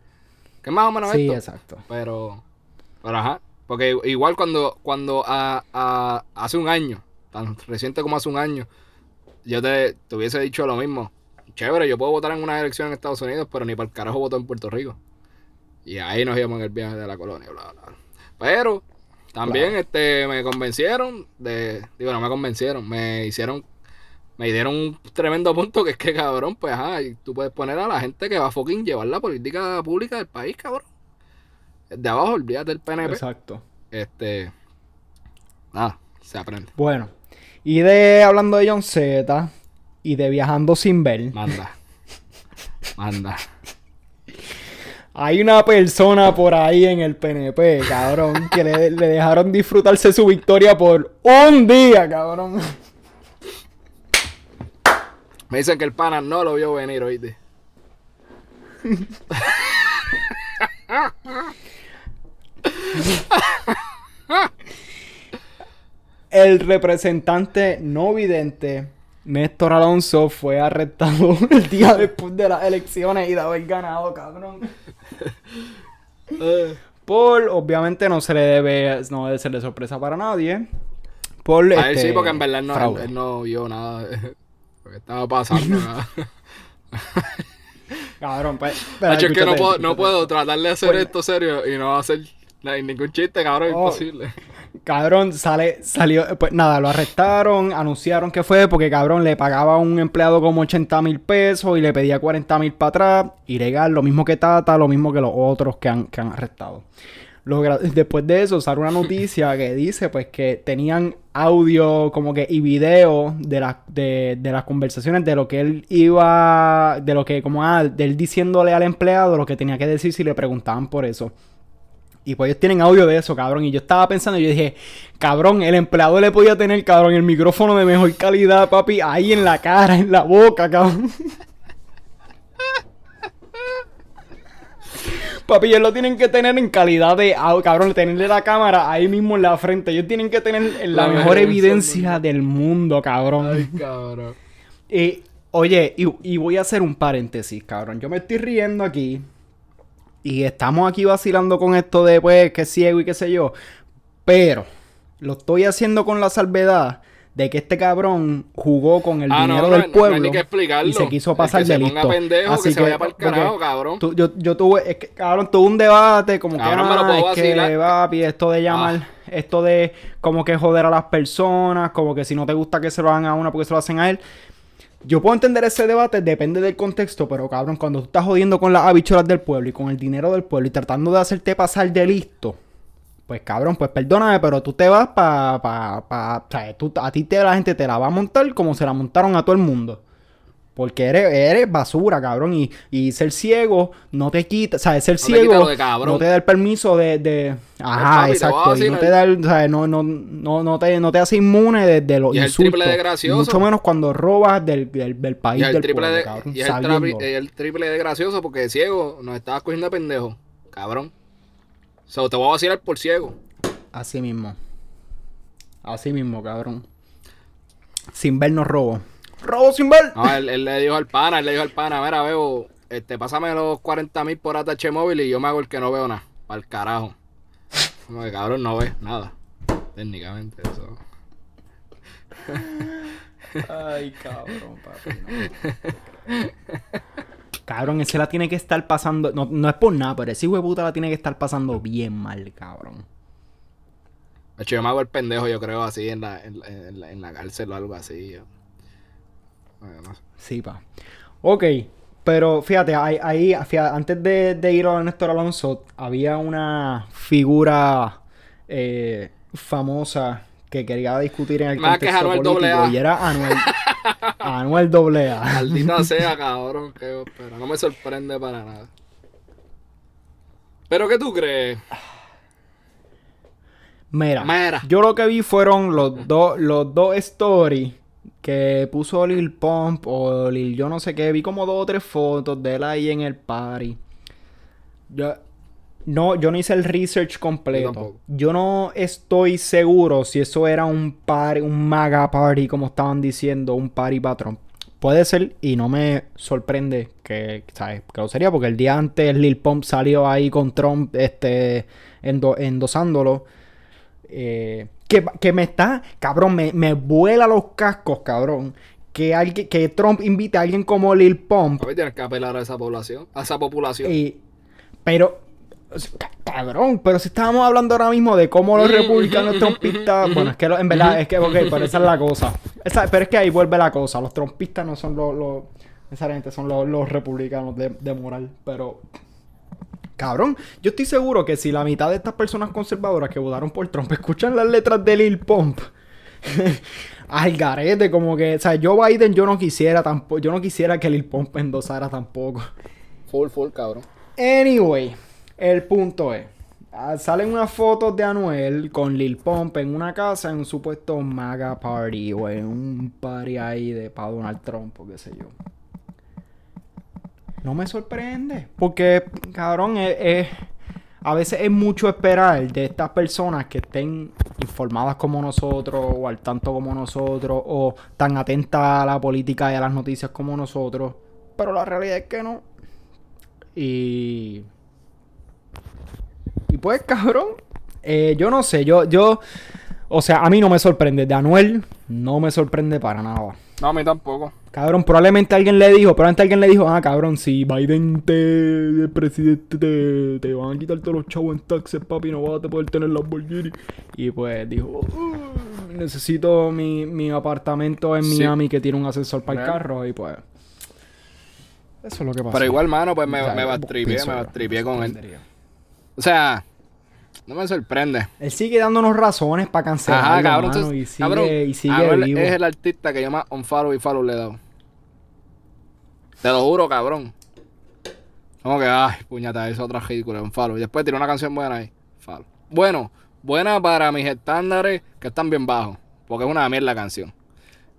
Que es más o menos Sí, esto. exacto. Pero, pero ajá. Porque igual cuando, cuando a, a- hace un año, tan reciente como hace un año, yo te, te hubiese dicho lo mismo. Chévere, yo puedo votar en una elección en Estados Unidos, pero ni para el carajo voto en Puerto Rico. Y ahí nos íbamos en el viaje de la colonia, bla, bla. bla. Pero también Claro. este me convencieron de. Digo, no me convencieron, me hicieron. Me dieron un tremendo punto que es que, cabrón, pues ajá, y tú puedes poner a la gente que va a fucking llevar la política pública del país, cabrón. De abajo, olvídate del PNP. Exacto. Este. Nada, se aprende. Bueno, y de hablando de John Z y de viajando sin ver, Manda. Manda. hay una persona por ahí en el PNP, cabrón, que le, le dejaron disfrutarse su victoria por un día, cabrón. Me dicen que el pana no lo vio venir, oíste. El representante no vidente, Néstor Alonso, fue arrestado *laughs* el día después de las elecciones y de haber ganado, cabrón. Por, obviamente, no se le debe, no debe ser de sorpresa para nadie. Por, A él este, sí, porque en verdad no, él, él no vio nada que estaba pasando. *laughs* Cabrón, pues. Hacho, es que no puedo, no puedo tratar de hacer Pues- esto serio y no hacer ningún chiste, cabrón, Oh. imposible. Cabrón, sale, salió, pues nada, lo arrestaron, anunciaron que fue porque cabrón le pagaba a un empleado como 80 mil pesos y le pedía 40 mil para atrás. Ilegal, lo mismo que Tata, lo mismo que los otros que han, que han arrestado. Después de eso sale una noticia que dice pues que tenían audio como que y video de, las de, de las conversaciones de lo que él iba, de lo que como ah, de él diciéndole al empleado lo que tenía que decir si le preguntaban por eso. Y pues ellos tienen audio de eso, cabrón. Y yo estaba pensando, yo dije, cabrón, el empleado le podía tener, cabrón, el micrófono de mejor calidad, papi, ahí en la cara, en la boca, cabrón. *laughs* Papi, ellos lo tienen que tener en calidad de cabrón, tenerle la cámara ahí mismo en la frente. Ellos tienen que tener la, La mejor evidencia del mundo, cabrón. Ay, cabrón. Y, *laughs* oye, y, y voy a hacer un paréntesis, cabrón. Yo me estoy riendo aquí. Y estamos aquí vacilando con esto de, pues, que ciego y qué sé yo. Pero, lo estoy haciendo con la salvedad de que este cabrón jugó con el Ah, no, dinero no, del no, no pueblo explicarlo. y se quiso El pasar que de listo. pendejo, que se vaya pa'l porque carajo, cabrón. tú- yo, yo tuve, es que, cabrón, tuve un debate como Cabrón, que, me lo ah, puedo es que, vacilar. papi, esto de llamar, Ah. esto de como que joder a las personas, como que si no te gusta que se lo hagan a una porque se lo hacen a él. Yo puedo entender ese debate, depende del contexto, pero cabrón, cuando tú estás jodiendo con las habichuelas del pueblo y con el dinero del pueblo y tratando de hacerte pasar de listo, pues cabrón, pues perdóname, pero tú te vas pa, pa, pa, o sea, tú- a ti te, la gente te la va a montar como se la montaron a todo el mundo. Porque eres, eres basura, cabrón. Y, y ser ciego no te quita, o sea, ser te ciego no te da el permiso de... de- Ajá, papi, te voy a exacto. Y no te da el, o sea, no, no, no, no, te, no te hace inmune de, de los Y el triple de gracioso. Mucho menos cuando robas del, del, del país Y el del triple pueblo, de, cabrón, y el, el triple de gracioso porque ciego nos estabas cogiendo de pendejo, cabrón. So, te voy a vacilar por ciego. Así mismo. Así mismo, cabrón. Sin ver no robo. Robo sin ver. No, él, él le dijo al pana, él le dijo al pana, mira, veo, este, pásame los 40 mil por ATH móvil y yo me hago el que no veo nada. Para el carajo. Como que cabrón no ve nada. Técnicamente, eso. Ay, cabrón, papi. no. Cabrón, ese la tiene que estar pasando. No, no es por nada, pero ese hijo de puta la tiene que estar pasando bien mal, cabrón. De hecho, yo me hago el pendejo, yo creo, así en la, en, la- en la, en la cárcel o algo así. yo. Bueno, no sé. Sí, pa. Ok, pero fíjate, ahí, ahí, fíjate, antes de, de ir a Néstor Alonso, había una figura eh, famosa que quería discutir en el Más que contexto Anuel político AA. y era Anuel, *laughs* Anuel doble A. Maldita *laughs* sea, cabrón, que pero no me sorprende para nada. ¿Pero qué tú crees? Mira, Mira. yo lo que vi fueron los dos los dos stories que puso Lil Pump o Lil yo no sé qué. Vi como dos o tres fotos de él ahí en el party. Yo, no, yo no hice el research completo. Yo, no estoy seguro si eso era un party, un maga party, como estaban diciendo, un party para Trump. Puede ser, y no me sorprende que, ¿sabes? Que lo sería, porque el día antes Lil Pump salió ahí con Trump, este, endo- endosándolo. Eh, que, que me está, cabrón, me, me vuela los cascos, cabrón. Que, alguien, que Trump invite a alguien como Lil Pump A ver, tienes que apelar a esa población, a esa población. y, pero, cabrón, pero si estábamos hablando ahora mismo de cómo los republicanos trompistas, bueno, es que lo- en verdad, es que, ok, pero esa es la cosa. Esa- pero es que ahí vuelve la cosa. Los trompistas no son los, los necesariamente son los, los republicanos de, de moral, pero. Cabrón, yo estoy seguro que si la mitad de estas personas conservadoras que votaron por Trump escuchan las letras de Lil Pump, *laughs* al garete, como que, o sea, Joe Biden yo no quisiera tampoco, yo no quisiera que Lil Pump endosara tampoco. Full, full, cabrón. Anyway, el punto es. ah, Salen unas fotos de Anuel con Lil Pump en una casa en un supuesto MAGA party o en un party ahí de para Donald Trump o qué sé yo. No me sorprende. Porque, cabrón, es, a veces es mucho esperar de estas personas que estén informadas como nosotros o al tanto como nosotros o tan atentas a la política y a las noticias como nosotros. Pero la realidad es que no. Y. Y pues, cabrón. eh, yo no sé, yo, yo. O sea, a mí no me sorprende. De Anuel, no me sorprende para nada. No, a mí tampoco. Cabrón, probablemente alguien le dijo, probablemente alguien le dijo, ah, cabrón, si Biden te, de presidente te, te van a quitar todos los chavos en taxes, papi, no vas a poder tener Lamborghini. Y pues dijo, "Uh, necesito mi, mi apartamento en Sí. Miami que tiene un ascensor para el carro y pues... Eso es lo que pasa. Pero igual, mano, pues me, O sea, me bastripié, me bastripié con él. O sea, no me sorprende. Él sigue dándonos razones para cancelarlo, Ajá, cabrón. mano, entonces, y sigue, cabrón, y sigue vivo. es el artista que más on follow y follow le he dado. Te lo juro, cabrón. Como que, ay, puñata, es otra ridícula, follow. Y después tiene una canción buena ahí, follow. Bueno, buena para mis estándares que están bien bajos. Porque es una mierda la canción.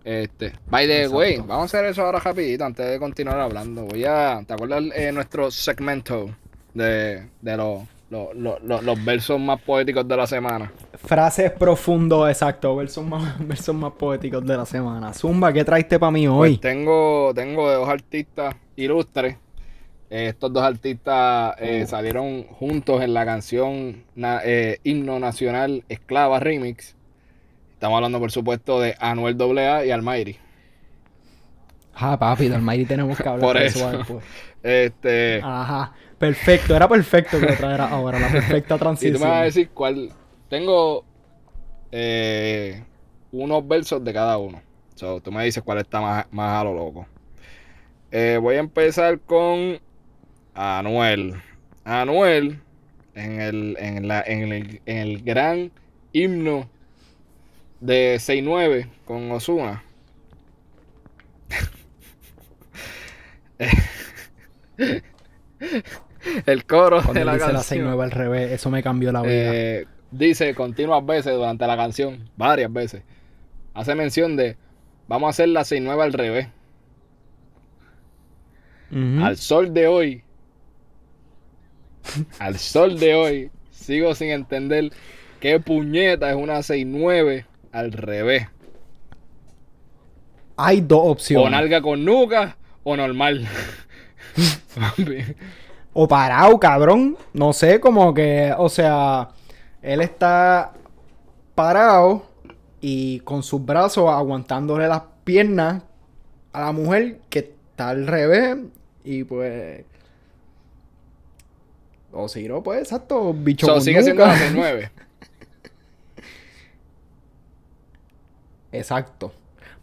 Este, by the Exacto. way, vamos a hacer eso ahora rapidito antes de continuar hablando. Voy a, ¿te acuerdas eh, nuestro segmento de, de los, los, los, los- los versos más poéticos de la semana? Frases profundos, exacto. Versos más, *laughs* versos más poéticos de la semana. Zumba, ¿qué traiste para mí Pues hoy? tengo, tengo de dos artistas ilustres. Eh, estos dos artistas eh, Oh. salieron juntos en la canción na- eh, Himno Nacional Esclava Remix. Estamos hablando, por supuesto, de Anuel AA y Almighty. Ah, papi, del Mighty tenemos que hablar Por de eso. después. *laughs* Este, Ajá. Perfecto, era perfecto que lo trajeras ahora, la perfecta *laughs* y tú transición. me vas a decir cuál. Tengo eh, unos versos de cada uno. So, tú me dices cuál está más, más a lo loco. Eh, voy a empezar con Anuel. Anuel, en el, en la, en el, en el gran himno de 6-9 con Osuna. *laughs* *laughs* el coro Cuando de la dice la canción. 6-9 al revés, eso me cambió la vida. Eh, dice continuas veces durante la canción, varias veces. Hace mención de vamos a hacer la 6-9 al revés. Al sol de hoy, *laughs* al sol de hoy, sigo sin entender qué puñeta es una 6-9 al revés. Hay dos O opciones. nalga con nuca o normal. *laughs* O parado, cabrón. No sé, como que, o sea, él está parado y con sus brazos aguantándole las piernas a la mujer que está al revés y pues... O si no, pues exacto, bicho So, sigue siendo nuca. la *laughs* 6-9. Exacto.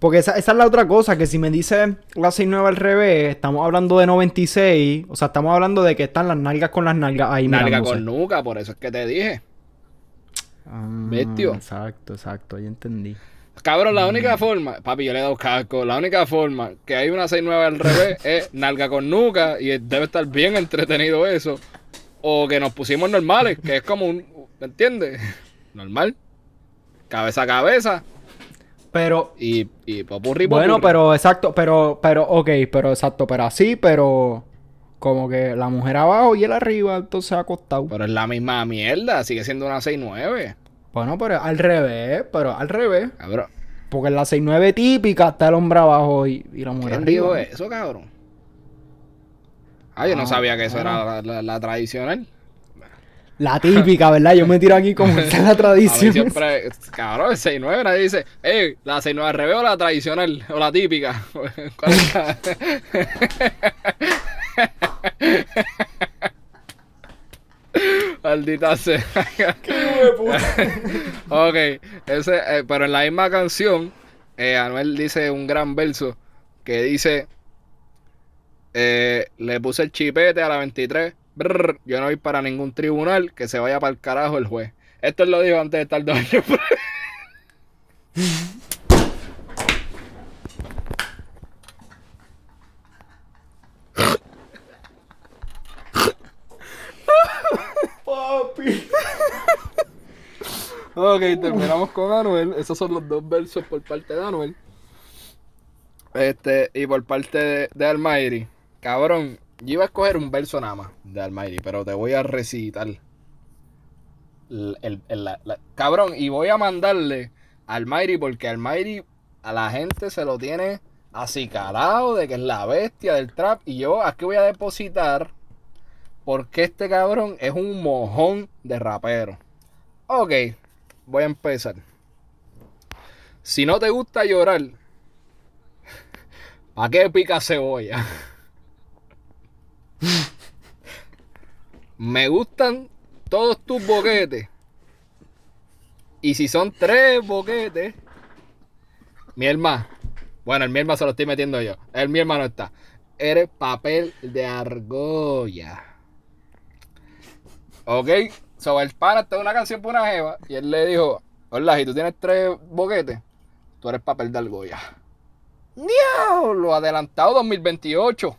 Porque esa, esa es la otra cosa, que si me dice la 69 al revés, estamos hablando de 96, o sea, estamos hablando de que están las nalgas con las nalgas ahí Nalga mirándose. con nuca, por eso es que te dije. Ah, Bestio. Exacto, exacto, ya entendí. Cabrón, la única forma, papi, yo le he dado casco, la única forma que hay una 6-9 al revés *laughs* es nalga con nuca y debe estar bien entretenido eso. O que nos pusimos normales, que es como un, ¿me entiendes? *laughs* Normal. Cabeza a cabeza Pero, y, y popurri, bueno, popurri. pero exacto, pero, pero, ok, pero exacto, pero así, pero Como que la mujer abajo y él arriba, entonces acostado. Pero es la misma mierda, sigue siendo una 6'9. Bueno, pero al revés, pero al revés. Cabrón. Porque en la 6'9 típica está el hombre abajo y, y la mujer ¿Quién dijo arriba. eso, cabrón? Ah, yo no Ah, sabía que eso bueno. era la, la- la tradicional. La típica, ¿verdad? Yo me tiro aquí como esa es la *laughs* tradición. siempre, cabrón, el 6'9 nadie dice, hey, la 6'9 al revés o la tradicional, o la típica. *laughs* ¿Cuál es la- *laughs* Maldita sea. ok, ese, eh, pero en la misma canción, eh, Anuel dice un gran verso que dice: eh, Le puse el chipete a la 23. Brr, yo no voy para ningún tribunal. Que se vaya para el carajo el juez. Esto lo dijo antes de estar dos años. Papi. ok, terminamos con Anuel. Esos son los dos versos por parte de Anuel. Este, y por parte de, de Almighty. Cabrón, yo iba a escoger un verso nada más de Almighty, pero te voy a recitar. el- el- la- cabrón, y voy a mandarle a Almighty porque Almighty a la gente se lo tiene acicalado de que es la bestia del trap. Y yo aquí voy a depositar porque este cabrón es un mojón de rapero. Ok, voy a empezar. Si no te gusta llorar, *laughs* ¿para qué pica cebolla? *laughs* Me gustan todos tus boquetes. Y si son tres boquetes, mi hermano. Bueno, el mi hermano se lo estoy metiendo yo. El mi hermano está. Eres papel de argolla. Ok, so el pana está una canción por una jeva y él le dijo, hola, si tú tienes tres boquetes, tú eres papel de argolla. Diablo, adelantado 2028.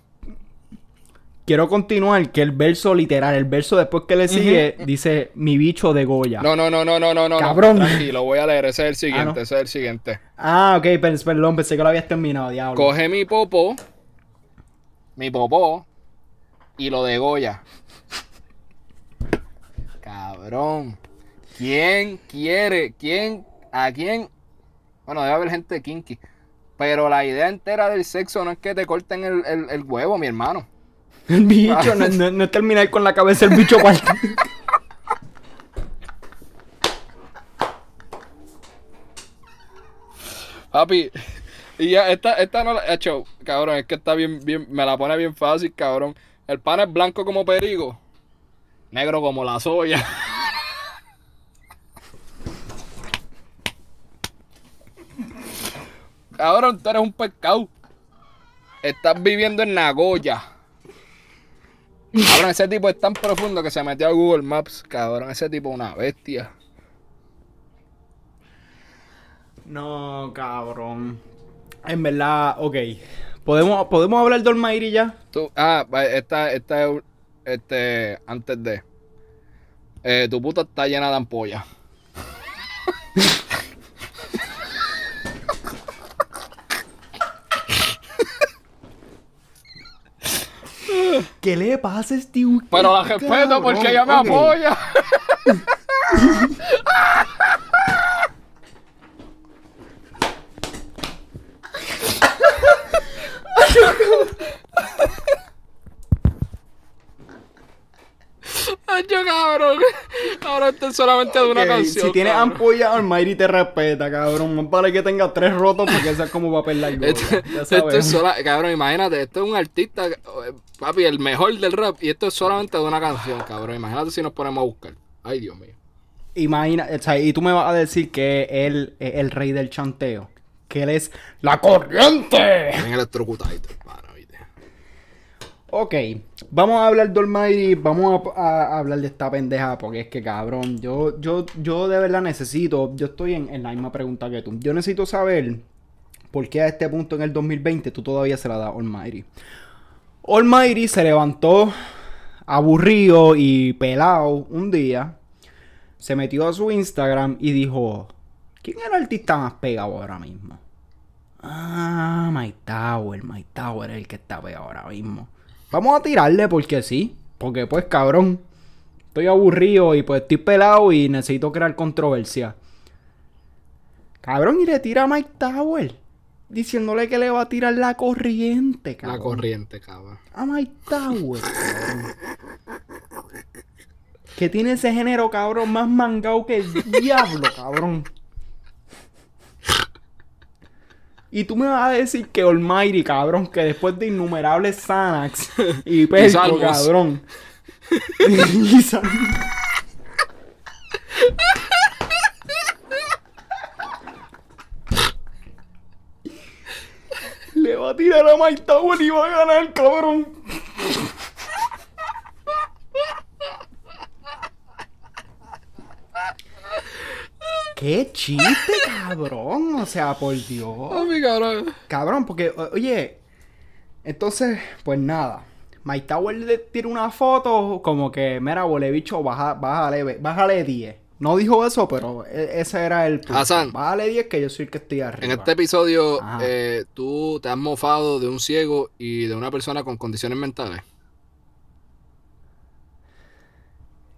Quiero continuar que el verso literal, el verso después que le sigue, dice mi bicho de Goya. No, no, no, no, no, no, no. Cabrón. No, tranquilo, voy a leer. Ese es el siguiente, Ah, no. ese es el siguiente. Ah, ok, per- perdón, pensé que lo habías terminado, diablo. Coge mi popó, mi popó, y lo degolla. Cabrón. ¿Quién quiere? ¿Quién? ¿A quién? Bueno, debe haber gente kinky. Pero la idea entera del sexo no es que te corten el, el- el huevo, mi hermano. El bicho, no, no- no es terminar con la cabeza el bicho. Papi, y ya, esta, esta no la he hecho, cabrón, es que está bien, bien, me la pone bien fácil, cabrón. El pan es blanco como perigo, negro como la soya. *laughs* Cabrón, tú eres un pescado. Estás viviendo en Nagoya. Cabrón, ese tipo es tan profundo que se metió a Google Maps, cabrón. Ese tipo es una bestia. No, cabrón. En verdad, ok. ¿Podemos, ¿podemos hablar de Almighty ya? Tú, ah, esta, esta es, este, antes de. Eh, tu puta está llena de ampollas. *laughs* ¿Qué le pasa a Steve? Pero la respeto porque ella me Ok. apoya. *laughs* Ay, yo cabrón. Ahora esto es solamente de una canción. Si tienes cabrón. ampolla, Almighty te respeta, cabrón. Más vale que tenga tres rotos porque esa es como papel largo. Esto, esto es sola, cabrón, imagínate, esto es un artista, papi, el mejor del rap, y esto es solamente de una canción, cabrón. Imagínate si nos ponemos a buscar. Ay, Dios mío. Imagina, o sea, y tú me vas a decir que él es el rey del chanteo. Que él es la corriente. En electrocutadito. Ok, vamos a hablar de Almighty, vamos a, hablar de esta pendeja porque es que cabrón, yo, yo, yo de verdad necesito, yo estoy en, la misma pregunta que tú, yo necesito saber por qué a este punto en el 2020 tú todavía se la das a Almighty. Almighty se levantó aburrido y pelado un día, se metió a su Instagram y dijo, ¿quién es el artista más pegado ahora mismo? Ah, Mike Tower, Mike Tower es el que está pegado ahora mismo. Vamos a tirarle porque sí. Porque pues cabrón. Estoy aburrido y pues estoy pelado y necesito crear controversia. Cabrón, y le tira a Mike Tower. Diciéndole que le va a tirar la corriente, cabrón. La corriente, cabrón. A Mike Tower, cabrón. Que tiene ese género, cabrón, más mangado que el diablo, cabrón. Y tú me vas a decir que Almighty, cabrón, que después de innumerables Xanax *laughs* y salmos. cabrón. *laughs* y Le va a tirar a Mike Tower y va a ganar, cabrón. ¡Qué chiste, cabrón! O sea, por Dios. Ay, mi cabrón. Cabrón, porque, oye, entonces, pues nada. Mike Tower le tira una foto como que, mira, huele bicho, baja, bájale, bájale 10. No dijo eso, pero e- ese era el punto. Hassan. Bájale 10 que yo soy el que estoy arriba. En este episodio, eh, tú te has mofado de un ciego y de una persona con condiciones mentales.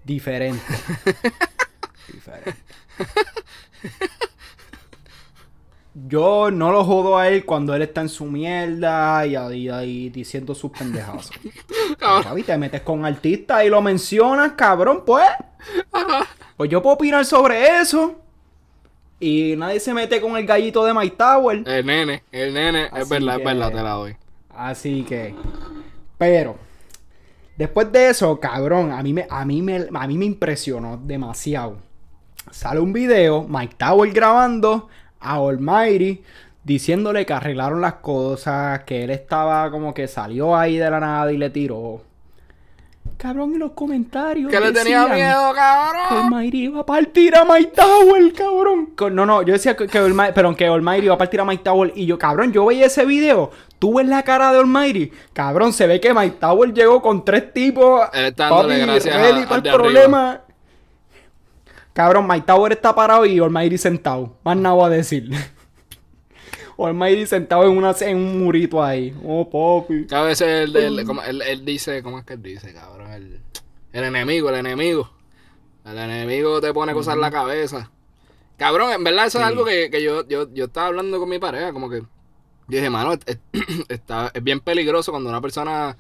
Diferente. *laughs* Diferente. *laughs* Yo no lo jodo a él cuando él está en su mierda y ahí, ahí diciendo sus pendejadas. *laughs* Papi, te metes con artistas y lo mencionas, cabrón, pues. Pues yo puedo opinar sobre eso. Y nadie se mete con el gallito de My Tower. El nene, el nene, es verdad, que- es verdad, te la doy. Así que. Pero. Después de eso, cabrón, a mí me, a mí me, a mí me impresionó demasiado. Sale un video, Mike Tower grabando a Almighty diciéndole que arreglaron las cosas, que él estaba como que salió ahí de la nada y le tiró. Cabrón, en los comentarios. Que le tenía miedo, Que cabrón. Almighty iba a partir a Mike Tower, cabrón. No, no, yo decía que, que Almighty, pero que Almighty iba a partir a Mike Tower. Y yo, cabrón, yo veía ese video. Tú ves la cara de Almighty. Cabrón, se ve que Mike Tower llegó con tres tipos. Él está dándole gracias a- ready para el arriba. Cabrón, Mike Tower está parado y Almighty sentado. Más nada voy a decir. *laughs* Almighty sentado en, una, en un murito ahí. Oh, papi. A veces él, él- como- él- él dice, ¿cómo es que él dice, cabrón? El, el enemigo, el enemigo. El enemigo te pone cosas en la cabeza. Cabrón, en verdad eso es algo que, que yo, yo, yo estaba hablando con mi pareja, como que yo dije, mano, es, es- *clears throat* está, es bien peligroso cuando una persona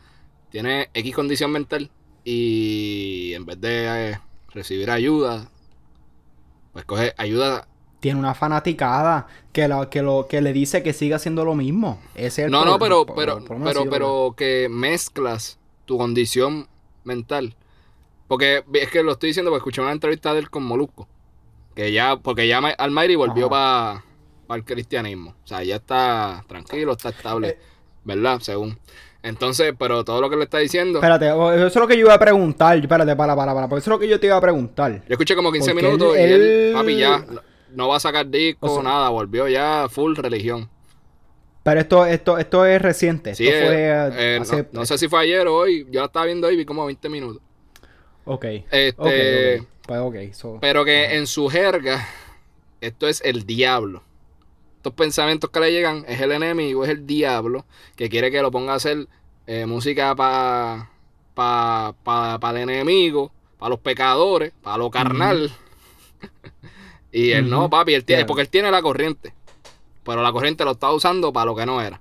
tiene X condición mental y en vez de eh, recibir ayuda, pues coge ayuda. Tiene una fanaticada que, la- que, lo, que le dice que siga haciendo lo mismo. Ese es el No, no, pero, pero, El pero, sido- pero que mezclas tu condición mental. Porque es que lo estoy diciendo porque escuché una entrevista de él con Molusco. Que ya, porque ya Ma- Almighty volvió para el cristianismo. O sea, ya está tranquilo, está estable. Eh. ¿Verdad? Según. Entonces, pero todo lo que le está diciendo. Espérate, o- eso es lo que yo iba a preguntar. Espérate, para, para, para. Eso es lo que yo te iba a preguntar. Yo escuché como 15 Porque minutos él- y él, papi, ya no, va a sacar disco, O sea- nada, volvió ya full religión. Pero esto, esto, esto es reciente. Sí, esto eh, fue eh, hace- no, no sé si fue ayer o hoy, yo la estaba viendo hoy y vi como 20 minutos. Ok. Este, Ok, ok. Pues ok. so- Pero que en su jerga, esto es el diablo. Estos pensamientos que le llegan es el enemigo, es el diablo, que quiere que lo ponga a hacer eh, música para pa, pa, pa el enemigo, para los pecadores, para lo carnal. *laughs* y él no, papi, él tiene, Yeah. porque él tiene la corriente. Pero la corriente lo está usando para lo que no era.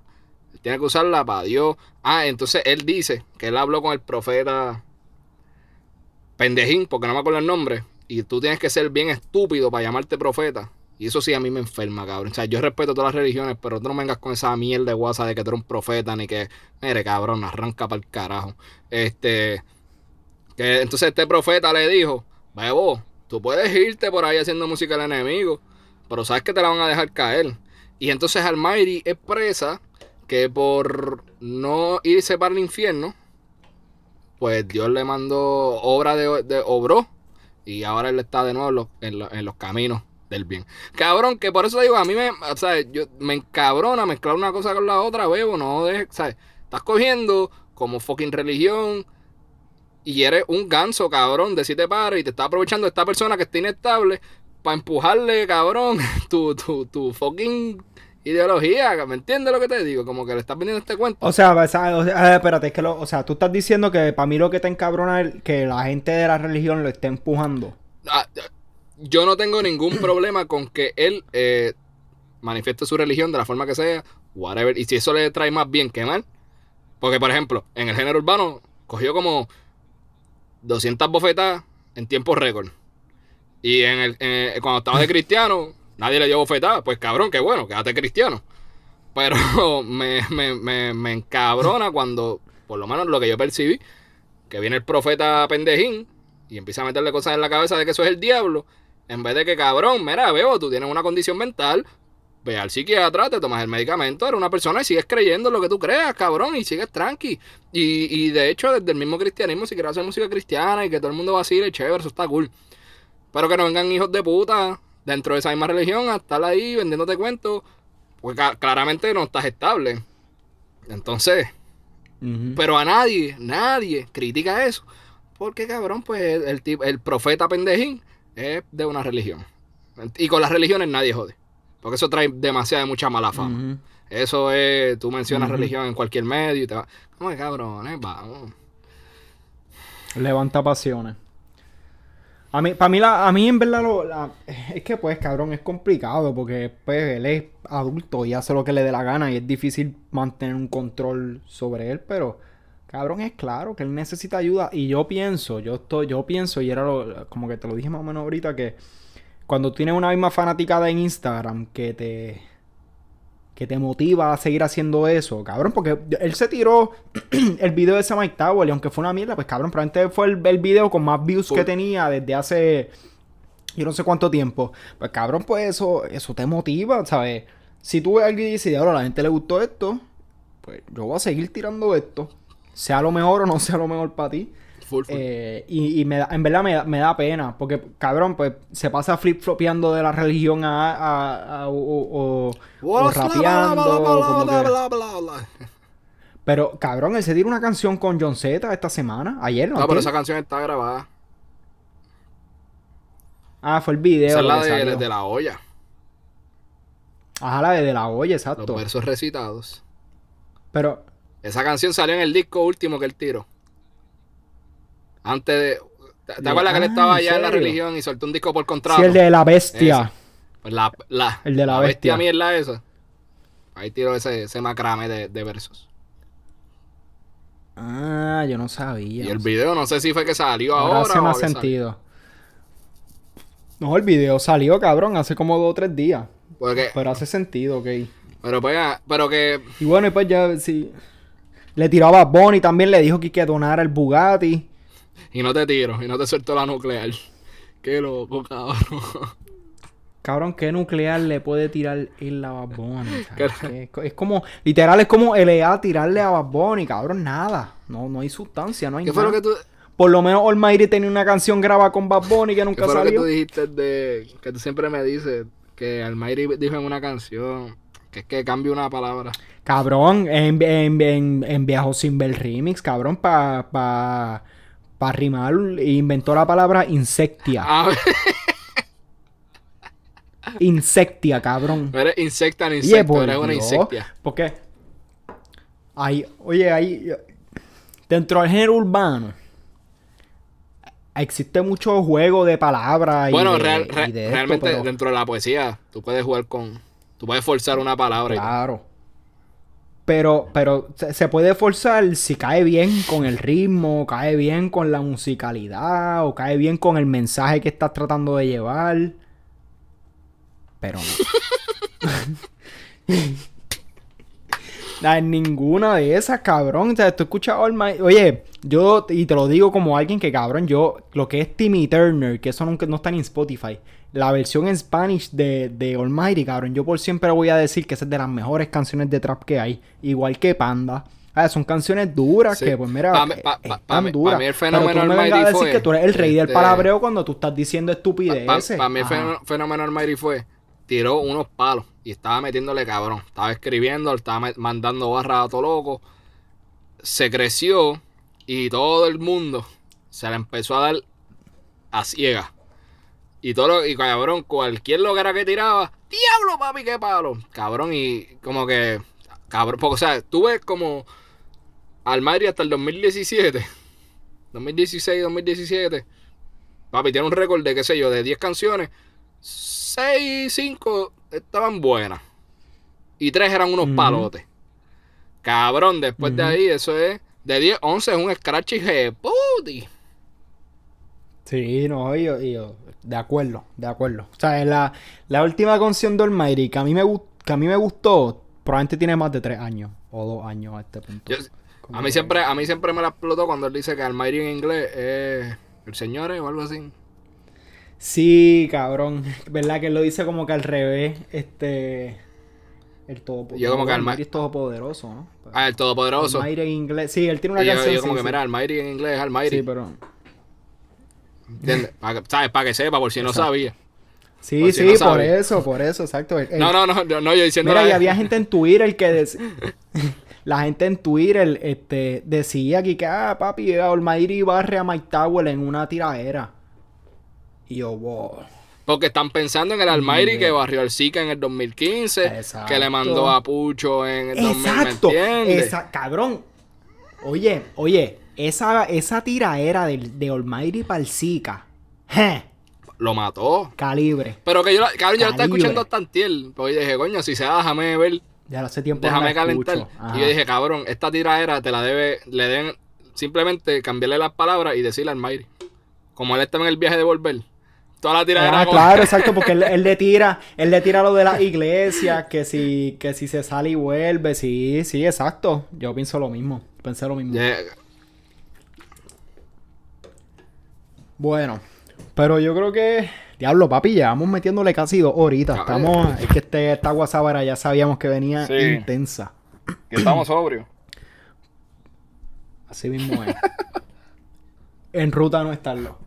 Él tiene que usarla para Dios. Ah, entonces él dice que él habló con el profeta pendejín, porque no me acuerdo el nombre, y tú tienes que ser bien estúpido para llamarte profeta. Y eso sí a mí me enferma, cabrón. O sea, yo respeto todas las religiones, pero tú no vengas con esa mierda de guasa de que tú eres un profeta, ni que, mire, cabrón, arranca para el carajo. Este, que entonces este profeta le dijo, bebo, tú puedes irte por ahí haciendo música al enemigo, pero sabes que te la van a dejar caer. Y entonces Almighty expresa que por no irse para el infierno, pues Dios le mandó obra de, de obró y ahora él está de nuevo en en los caminos del bien. Cabrón, que por eso digo, a mí me, o sea, yo, me encabrona mezclar una cosa con la otra, bebo, no dejes, ¿sabes? Estás cogiendo como fucking religión y eres un ganso, cabrón, de siete pares y te está aprovechando esta persona que está inestable para empujarle, cabrón, *laughs* tu, tu, tu fucking ideología, ¿me entiendes lo que te digo? Como que le estás vendiendo este cuento. O sea, o sea, eh, espérate, es que lo, o sea, tú estás diciendo que para mí lo que te encabrona es que la gente de la religión lo esté empujando. Ah, yo no tengo ningún problema con que él eh, manifieste su religión de la forma que sea, whatever. Y si eso le trae más bien que mal. Porque, por ejemplo, en el género urbano cogió como 200 bofetadas en tiempo récord. Y en el, cuando estaba de cristiano, nadie le dio bofetada. Pues cabrón, qué bueno, quédate cristiano. Pero *laughs* me, me, me, me encabrona cuando, por lo menos lo que yo percibí, que viene el profeta pendejín y empieza a meterle cosas en la cabeza de que eso es el diablo. En vez de que, cabrón, mira, veo, tú tienes una condición mental, ve al psiquiatra, te tomas el medicamento, eres una persona y sigues creyendo en lo que tú creas, cabrón, y sigues tranqui. Y, y de hecho, desde el mismo cristianismo, si quieres hacer música cristiana y que todo el mundo vacile, chévere, eso está cool. Pero que no vengan hijos de puta dentro de esa misma religión a estar ahí vendiéndote cuentos, porque claramente no estás estable. Entonces, pero a nadie, nadie critica eso. Porque, cabrón, pues el, el profeta pendejín es de una religión. Y con las religiones nadie jode. Porque eso trae demasiada mucha mala fama. Eso es, tú mencionas religión en cualquier medio y te va. ¿Cómo que cabrones? Vamos. Levanta pasiones. A mí, para mí, la, a mí en verdad, lo- la- es que pues, cabrón, es complicado porque pues él es adulto y hace lo que le dé la gana y es difícil mantener un control sobre él, pero cabrón, es claro que él necesita ayuda y yo pienso, yo estoy, yo pienso y era lo, como que te lo dije más o menos ahorita que cuando tienes una misma fanaticada en Instagram que te que te motiva a seguir haciendo eso, cabrón, porque él se tiró *clears throat* el video de ese Mike Tower y aunque fue una mierda, pues cabrón, probablemente fue el, el video con más views que tenía desde hace yo no sé cuánto tiempo. Pues cabrón, pues eso, eso te motiva, ¿sabes? Si tú ves a alguien y dices, ahora a la gente le gustó esto, pues yo voy a seguir tirando esto. Sea lo mejor o no *laughs* sea lo mejor para ti. Full, full. Eh, y, y me da- en verdad me da, me da pena, porque cabrón, pues se pasa flip-flopeando de la religión a, a- a- o, o- o- o rapeando. *laughs* Pero cabrón, él se tiró una canción con John Z esta semana, ayer, ¿no? No, pero ¿Antier? esa canción está grabada. Ah, fue el video. Esa es la de, salió. de la olla. Ajá, la de, de la olla, Los exacto. versos recitados. Pero, Esa canción salió en el disco último que él tiró. Antes de. ¿Te, acuerdas que él ah, estaba ¿en allá en la religión y soltó un disco por contrato? sí, el de la bestia. Pues la, la, El de la bestia. mierda esa. Ahí tiró ese, ese macrame de, de versos. Ah, yo no sabía. Y el video, no sé si fue que salió Ahora ahora. hace más salió. sentido. No, el video salió, cabrón, hace como dos o tres días. Porque, Pero hace sentido, ok. pero, pues, ah, pero que. Y bueno, y pues ya, sí. Le tiró a Bad Bunny, también le dijo que, que donara el Bugatti. Y no te tiro, y no te suelto la nuclear. Qué loco, cabrón. Cabrón, ¿qué nuclear le puede tirar él a Bad Bunny? *laughs* ¿Qué? Es, es como, literal, es como LA tirarle a Bad Bunny, cabrón, nada. No, no hay sustancia, no hay ¿Qué fue nada. lo que tú, Por lo menos Almighty tenía una canción grabada con Bad Bunny que qué nunca fue lo que salió. tú dijiste de. Que tú siempre me dices que Almighty dijo en una canción que es que cambie una palabra. Cabrón, en, en, en, en Viajo sin ver remix, cabrón, para pa, pa rimar, inventó la palabra insectia. Ah, *laughs* Insectia, cabrón. no eres insecta ni Oye, insecto, por eres una insectia. ¿Por qué? Hay, oye, hay. Dentro del género urbano. Existe mucho juego de palabras. y Bueno, de- real- y de esto, realmente pero- dentro de la poesía, tú puedes jugar con. Tú puedes forzar una palabra. y. Claro. Pero, pero se, puede forzar si cae bien con el ritmo, cae bien con la musicalidad, o cae bien con el mensaje que estás tratando de llevar. Pero no. *laughs* En ninguna de esas, cabrón. O sea, tú escuchas All Oye, yo, y te lo digo como alguien que, cabrón, yo, lo que es Timmy Turner, que eso nunca, no está ni en Spotify, la versión en Spanish de, de Almighty, cabrón, yo por siempre voy a decir que esa es de las mejores canciones de trap que hay. Igual que Panda. Ah, son canciones duras Sí. que, pues mira, Pa- eh, pa- pa- están pa mí- duras. mí el Pero fenómeno tú me vengas a decir fue, que tú eres el rey del este, palabreo cuando tú estás diciendo Para estupideces. mí el fenómeno Almighty fue, tiró unos palos y estaba metiéndole cabrón. Estaba escribiendo, estaba mandando barras a todo loco. Se creció y todo el mundo se le empezó a dar a ciega. Y todo lo, y cabrón, cualquier era que tiraba, diablo, papi, qué palo. Cabrón, y como que, cabrón, porque, o sea, tú ves como Almighty hasta el 2017, 2016, 2017, papi, tiene un récord de, qué sé yo, de 10 canciones, 6, 5 estaban buenas. Y 3 eran unos palotes. Cabrón, después de ahí, eso es, de 10, 11 es un scratch y puti. Sí, no, yo, yo, de acuerdo, de acuerdo. O sea, la, la última canción de Almighty que a mí me que a mí me gustó, probablemente tiene más de tres años o dos años a este punto. a mí siempre, a mí siempre me la explotó cuando él dice que Almighty en inglés es el señor o algo así. Sí, cabrón. *laughs* ¿Verdad que él lo dice como que al revés? Este. El todopoderoso. Yo como que Almighty es todopoderoso, ¿no? ah, el todopoderoso. Almighty en inglés. Sí, él tiene una canción. Yo, como que, mira, Almighty en inglés es Almighty. Sí, pero. ¿Sabes? Para que sepa, por si no sabía. Sí, sí, por eso, por eso, exacto. no, no, no, no, yo diciendo. Mira, y había gente en Twitter que decía. *laughs* la gente en Twitter este, decía que, que ah, papi, Almighty barre a Mike Tower en una tiradera. Y yo, wow. Porque están pensando en el Almighty que barrió al Zika en el 2015, que le mandó a Pucho en el Exacto. 2000, Exacto. Cabrón. Oye, oye, esa, esa tiraera de, de Almighty Zika. Lo mató. Calibre. Pero que yo, cabrón, yo lo estaba escuchando hasta antiel. Pues dije, coño, si se da, déjame ver. Ya hace tiempo Déjame calentar. Y yo dije, cabrón, esta tiraera te la debe, le den simplemente cambiarle las palabras y decirle al Almighty. Como él estaba en el viaje de volver Toda la tiradera. Ah, claro, exacto, porque *laughs* él, le tira, él le tira lo de la iglesia, que si, que si se sale y vuelve, sí, sí, exacto. Yo pienso lo mismo, pensé lo mismo. Bueno, pero yo creo que. Diablo, papi, ya vamos metiéndole casi dos horitas. Estamos. Es que este, esta guasábara ya sabíamos que venía intensa. Que estamos sobrios. *clears throat* Así mismo es. *laughs* en ruta no estarlo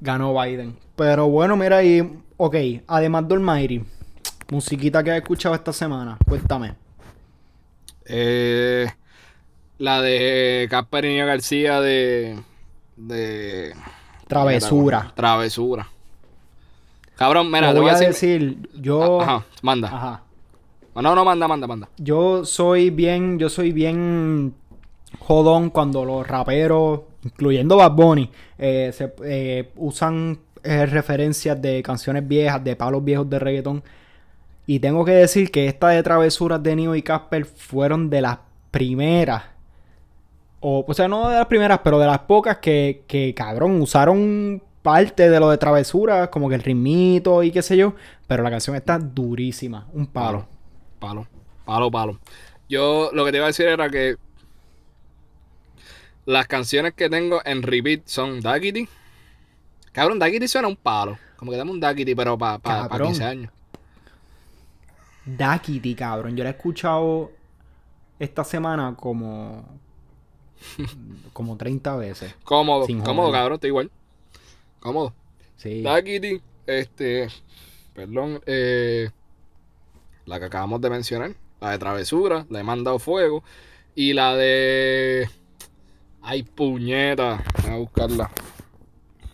ganó Biden. Pero bueno, mira ahí, ok, además de Almighty, musiquita que has escuchado esta semana, cuéntame. Eh, la de Casperino García de, de... Travesura. Travesura. Cabrón, mira, te voy, a decir, yo... Ajá, manda. Ajá. No, no, manda, manda, manda. Yo soy bien, yo soy bien jodón cuando los raperos incluyendo Bad Bunny, eh, se, eh, usan eh, referencias de canciones viejas, de palos viejos de reggaetón. Y tengo que decir que esta de travesuras de Neo y Casper fueron de las primeras. O, o sea, no de las primeras, pero de las pocas que, que cabrón, usaron parte de lo de travesuras, como que el ritmito y qué sé yo. Pero la canción está durísima, un palo. Palo, palo, palo. Yo lo que te iba a decir era que las canciones que tengo en repeat son Daggity. Cabrón, Daggity suena un palo. Como que dame un Daggity, pero para pa, pa 15 años. Daggity, cabrón. Yo la he escuchado esta semana como. *laughs* como 30 veces. Cómodo, cómodo, cabrón, está igual. Cómodo. Sí. Daggity, este. Perdón, eh. La que acabamos de mencionar. La de Travesura, la he mandado fuego. Y la de. Ay, puñeta. Voy a buscarla.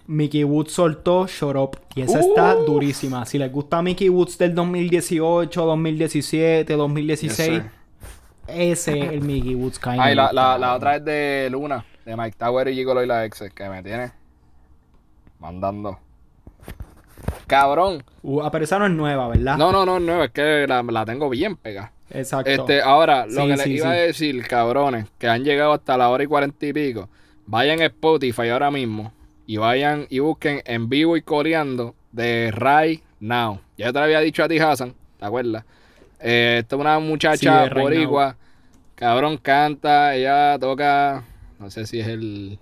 Mickey Woods soltó Shut Up. Y esa está uh. durísima. Si les gusta Mickey Woods del 2018, 2017, 2016, ese es el Mickey Woods kind Ay, la, la, la, otra es de Luna, de Mike Tower y Gigolo y la ex, que me tiene mandando. Cabrón. Uh, ah, pero esa no es nueva, ¿verdad? No, no, no es nueva. Es que la, la tengo bien pegada. Exacto. Este, ahora, lo que les iba a decir, cabrones, que han llegado hasta la hora y cuarenta y pico, vayan a Spotify ahora mismo y vayan y busquen en vivo y coreando de Right Now. Ya te lo había dicho a ti, Hassan, ¿te acuerdas? Eh, esta es una muchacha boricua, cabrón, canta, ella toca, no sé si es el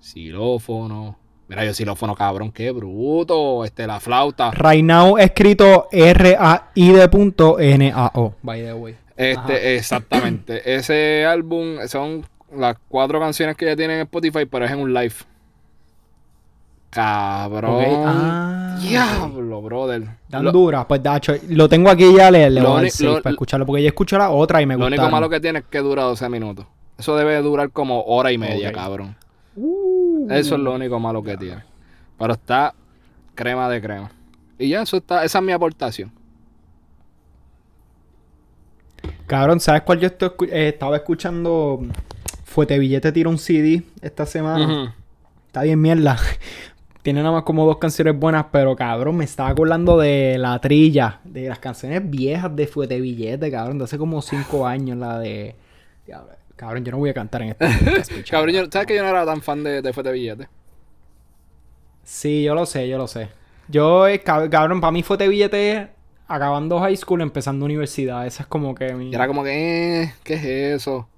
xilófono. Mira, yo xilófono, cabrón, qué bruto. Este, la flauta. Right now escrito R-A-I-D.N-A-O, by the way. Este, exactamente. Ese álbum son las cuatro canciones que ella tiene en Spotify, pero es en un live. Cabrón. Ah, Diablo, brother. Dan dura. Pues Dacho, lo tengo aquí ya, le, le voy a para escucharlo. Porque yo escucho la otra y me gusta. Lo único malo que tiene es que dura 12 minutos. Eso debe durar como hora y media, cabrón. Uh. Eso es lo único malo que tiene. Pero está crema de crema. Y ya, eso está, esa es mi aportación. Cabrón, ¿sabes cuál yo estoy eh, estaba escuchando? Fuete Billete tira un CD esta semana. Está bien mierda. Tiene nada más como dos canciones buenas, pero cabrón, me estaba acordando de la trilla, de las canciones viejas de Fuete Billete, cabrón, de hace como cinco años, la de... Cabrón, yo no voy a cantar en este *laughs* podcast. Cabrón, yo- ¿sabes que yo no era tan fan de, de Billete? Sí, yo lo sé, yo lo sé. Yo, eh, cab- cabrón, para mí Fuete Billete acabando high school, empezando universidad. Esa es como que mi... Y era como que, eh, ¿qué es eso?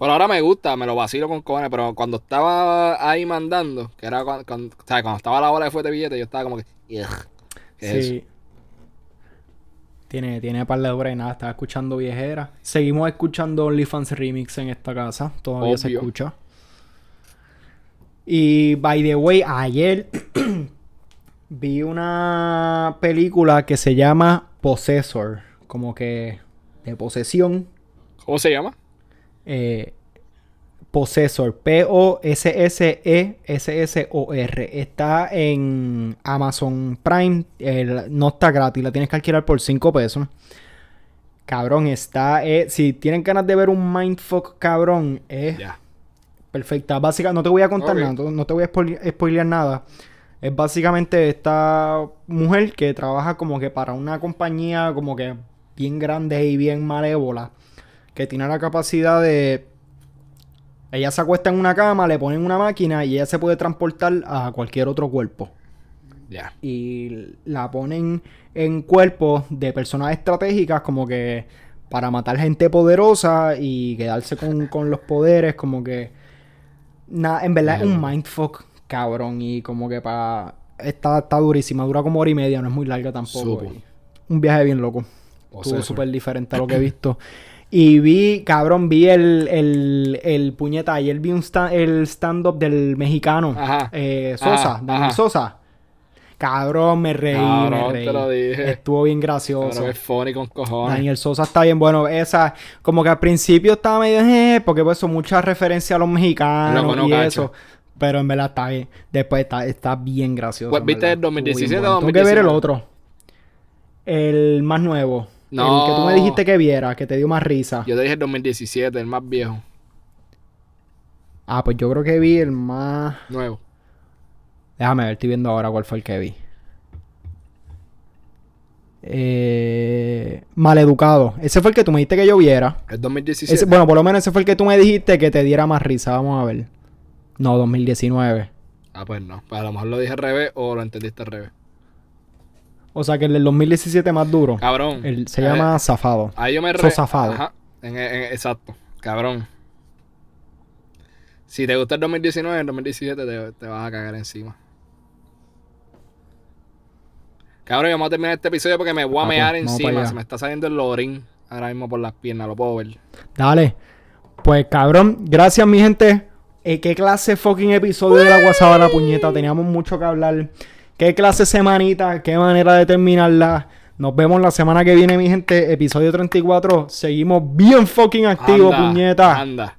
Pero ahora me gusta, me lo vacilo con cojones, pero cuando estaba ahí mandando, que era cuando, cuando, o sea, cuando estaba la hora de Fuerte Billete, yo estaba como que, "Ugh, ¿qué es eso? Sí. Tiene, tiene par de dura y nada, estaba escuchando viejera. Seguimos escuchando OnlyFans Remix en esta casa. Todavía se escucha. Y by the way, ayer *clears throat* vi una película que se llama Possessor. Como que de posesión. ¿Cómo se llama? Eh, Possessor. P-O-S-S-E-S-S-O-R. Está en Amazon Prime. El- no está gratis. La tienes que alquilar por 5 pesos. Cabrón, está. eh, si tienen ganas de ver un mindfuck, cabrón, es perfecta. Básica, no te voy a contar nada. No, no te voy a spoile- spoilear nada. Es básicamente esta mujer que trabaja como que para una compañía como que bien grande y bien malévola. Que tiene la capacidad de... Ella se acuesta en una cama, le ponen una máquina y ella se puede transportar a cualquier otro cuerpo. Ya. Y la ponen en cuerpos de personas estratégicas como que para matar gente poderosa y quedarse con, *laughs* con los poderes como que... Nada, en verdad es un mindfuck cabrón y como que para... Está, está durísima, dura como hora y media, no es muy larga tampoco. Un viaje bien loco. Estuvo Possessor. súper diferente a lo que he visto. *clears throat* Y vi, cabrón, vi el, el, el puñeta. Ayer vi un sta- el stand-up del mexicano. Ajá. eh, Sosa, Ajá, Daniel ajá. Sosa. Cabrón, me reí, Cabrón, me te lo dije. Estuvo bien gracioso. Es funny con cojones. Daniel Sosa está bien bueno. Esa, como que al principio estaba medio, eh, porque pues son muchas referencias a los mexicanos Loco, no y cacho. eso. Pero en verdad está bien. Después está, está bien gracioso. Pues, ¿viste el 2017 Estuvo bien o bueno. Tengo que ver el 2019? otro. El más nuevo. No. El que tú me dijiste que viera, que te dio más risa. Yo te dije el 2017, el más viejo, Ah, pues yo creo que vi el más. nuevo. Déjame ver, estoy viendo ahora cuál fue el que vi. Eh, maleducado. Ese fue el que tú me dijiste que yo viera. El 2017. Ese- bueno, por lo menos ese fue el que tú me dijiste que te diera más risa. Vamos a ver. No, 2019. Ah, pues no. Pues a lo mejor lo dije al revés o lo entendiste al revés. O sea que el del 2017 más duro. Cabrón. El- se Eh, llama Zafado. Ahí yo me Sos zafado. Ajá. En- en- exacto. Cabrón. Si te gusta el 2019, el 2017 te, te vas a cagar encima. Cabrón, vamos a terminar este episodio porque me voy a pues, mear encima. Se me está saliendo el lorín ahora mismo por las piernas, lo puedo ver. Dale. Pues cabrón, gracias mi gente. Eh, ¿Qué clase fucking episodio de la WhatsApp la puñeta? Teníamos mucho que hablar. ¿Qué clase semanita? ¿Qué manera de terminarla? Nos vemos la semana que viene, mi gente. Episodio 34. Seguimos bien fucking activos, Anda, puñeta. Anda.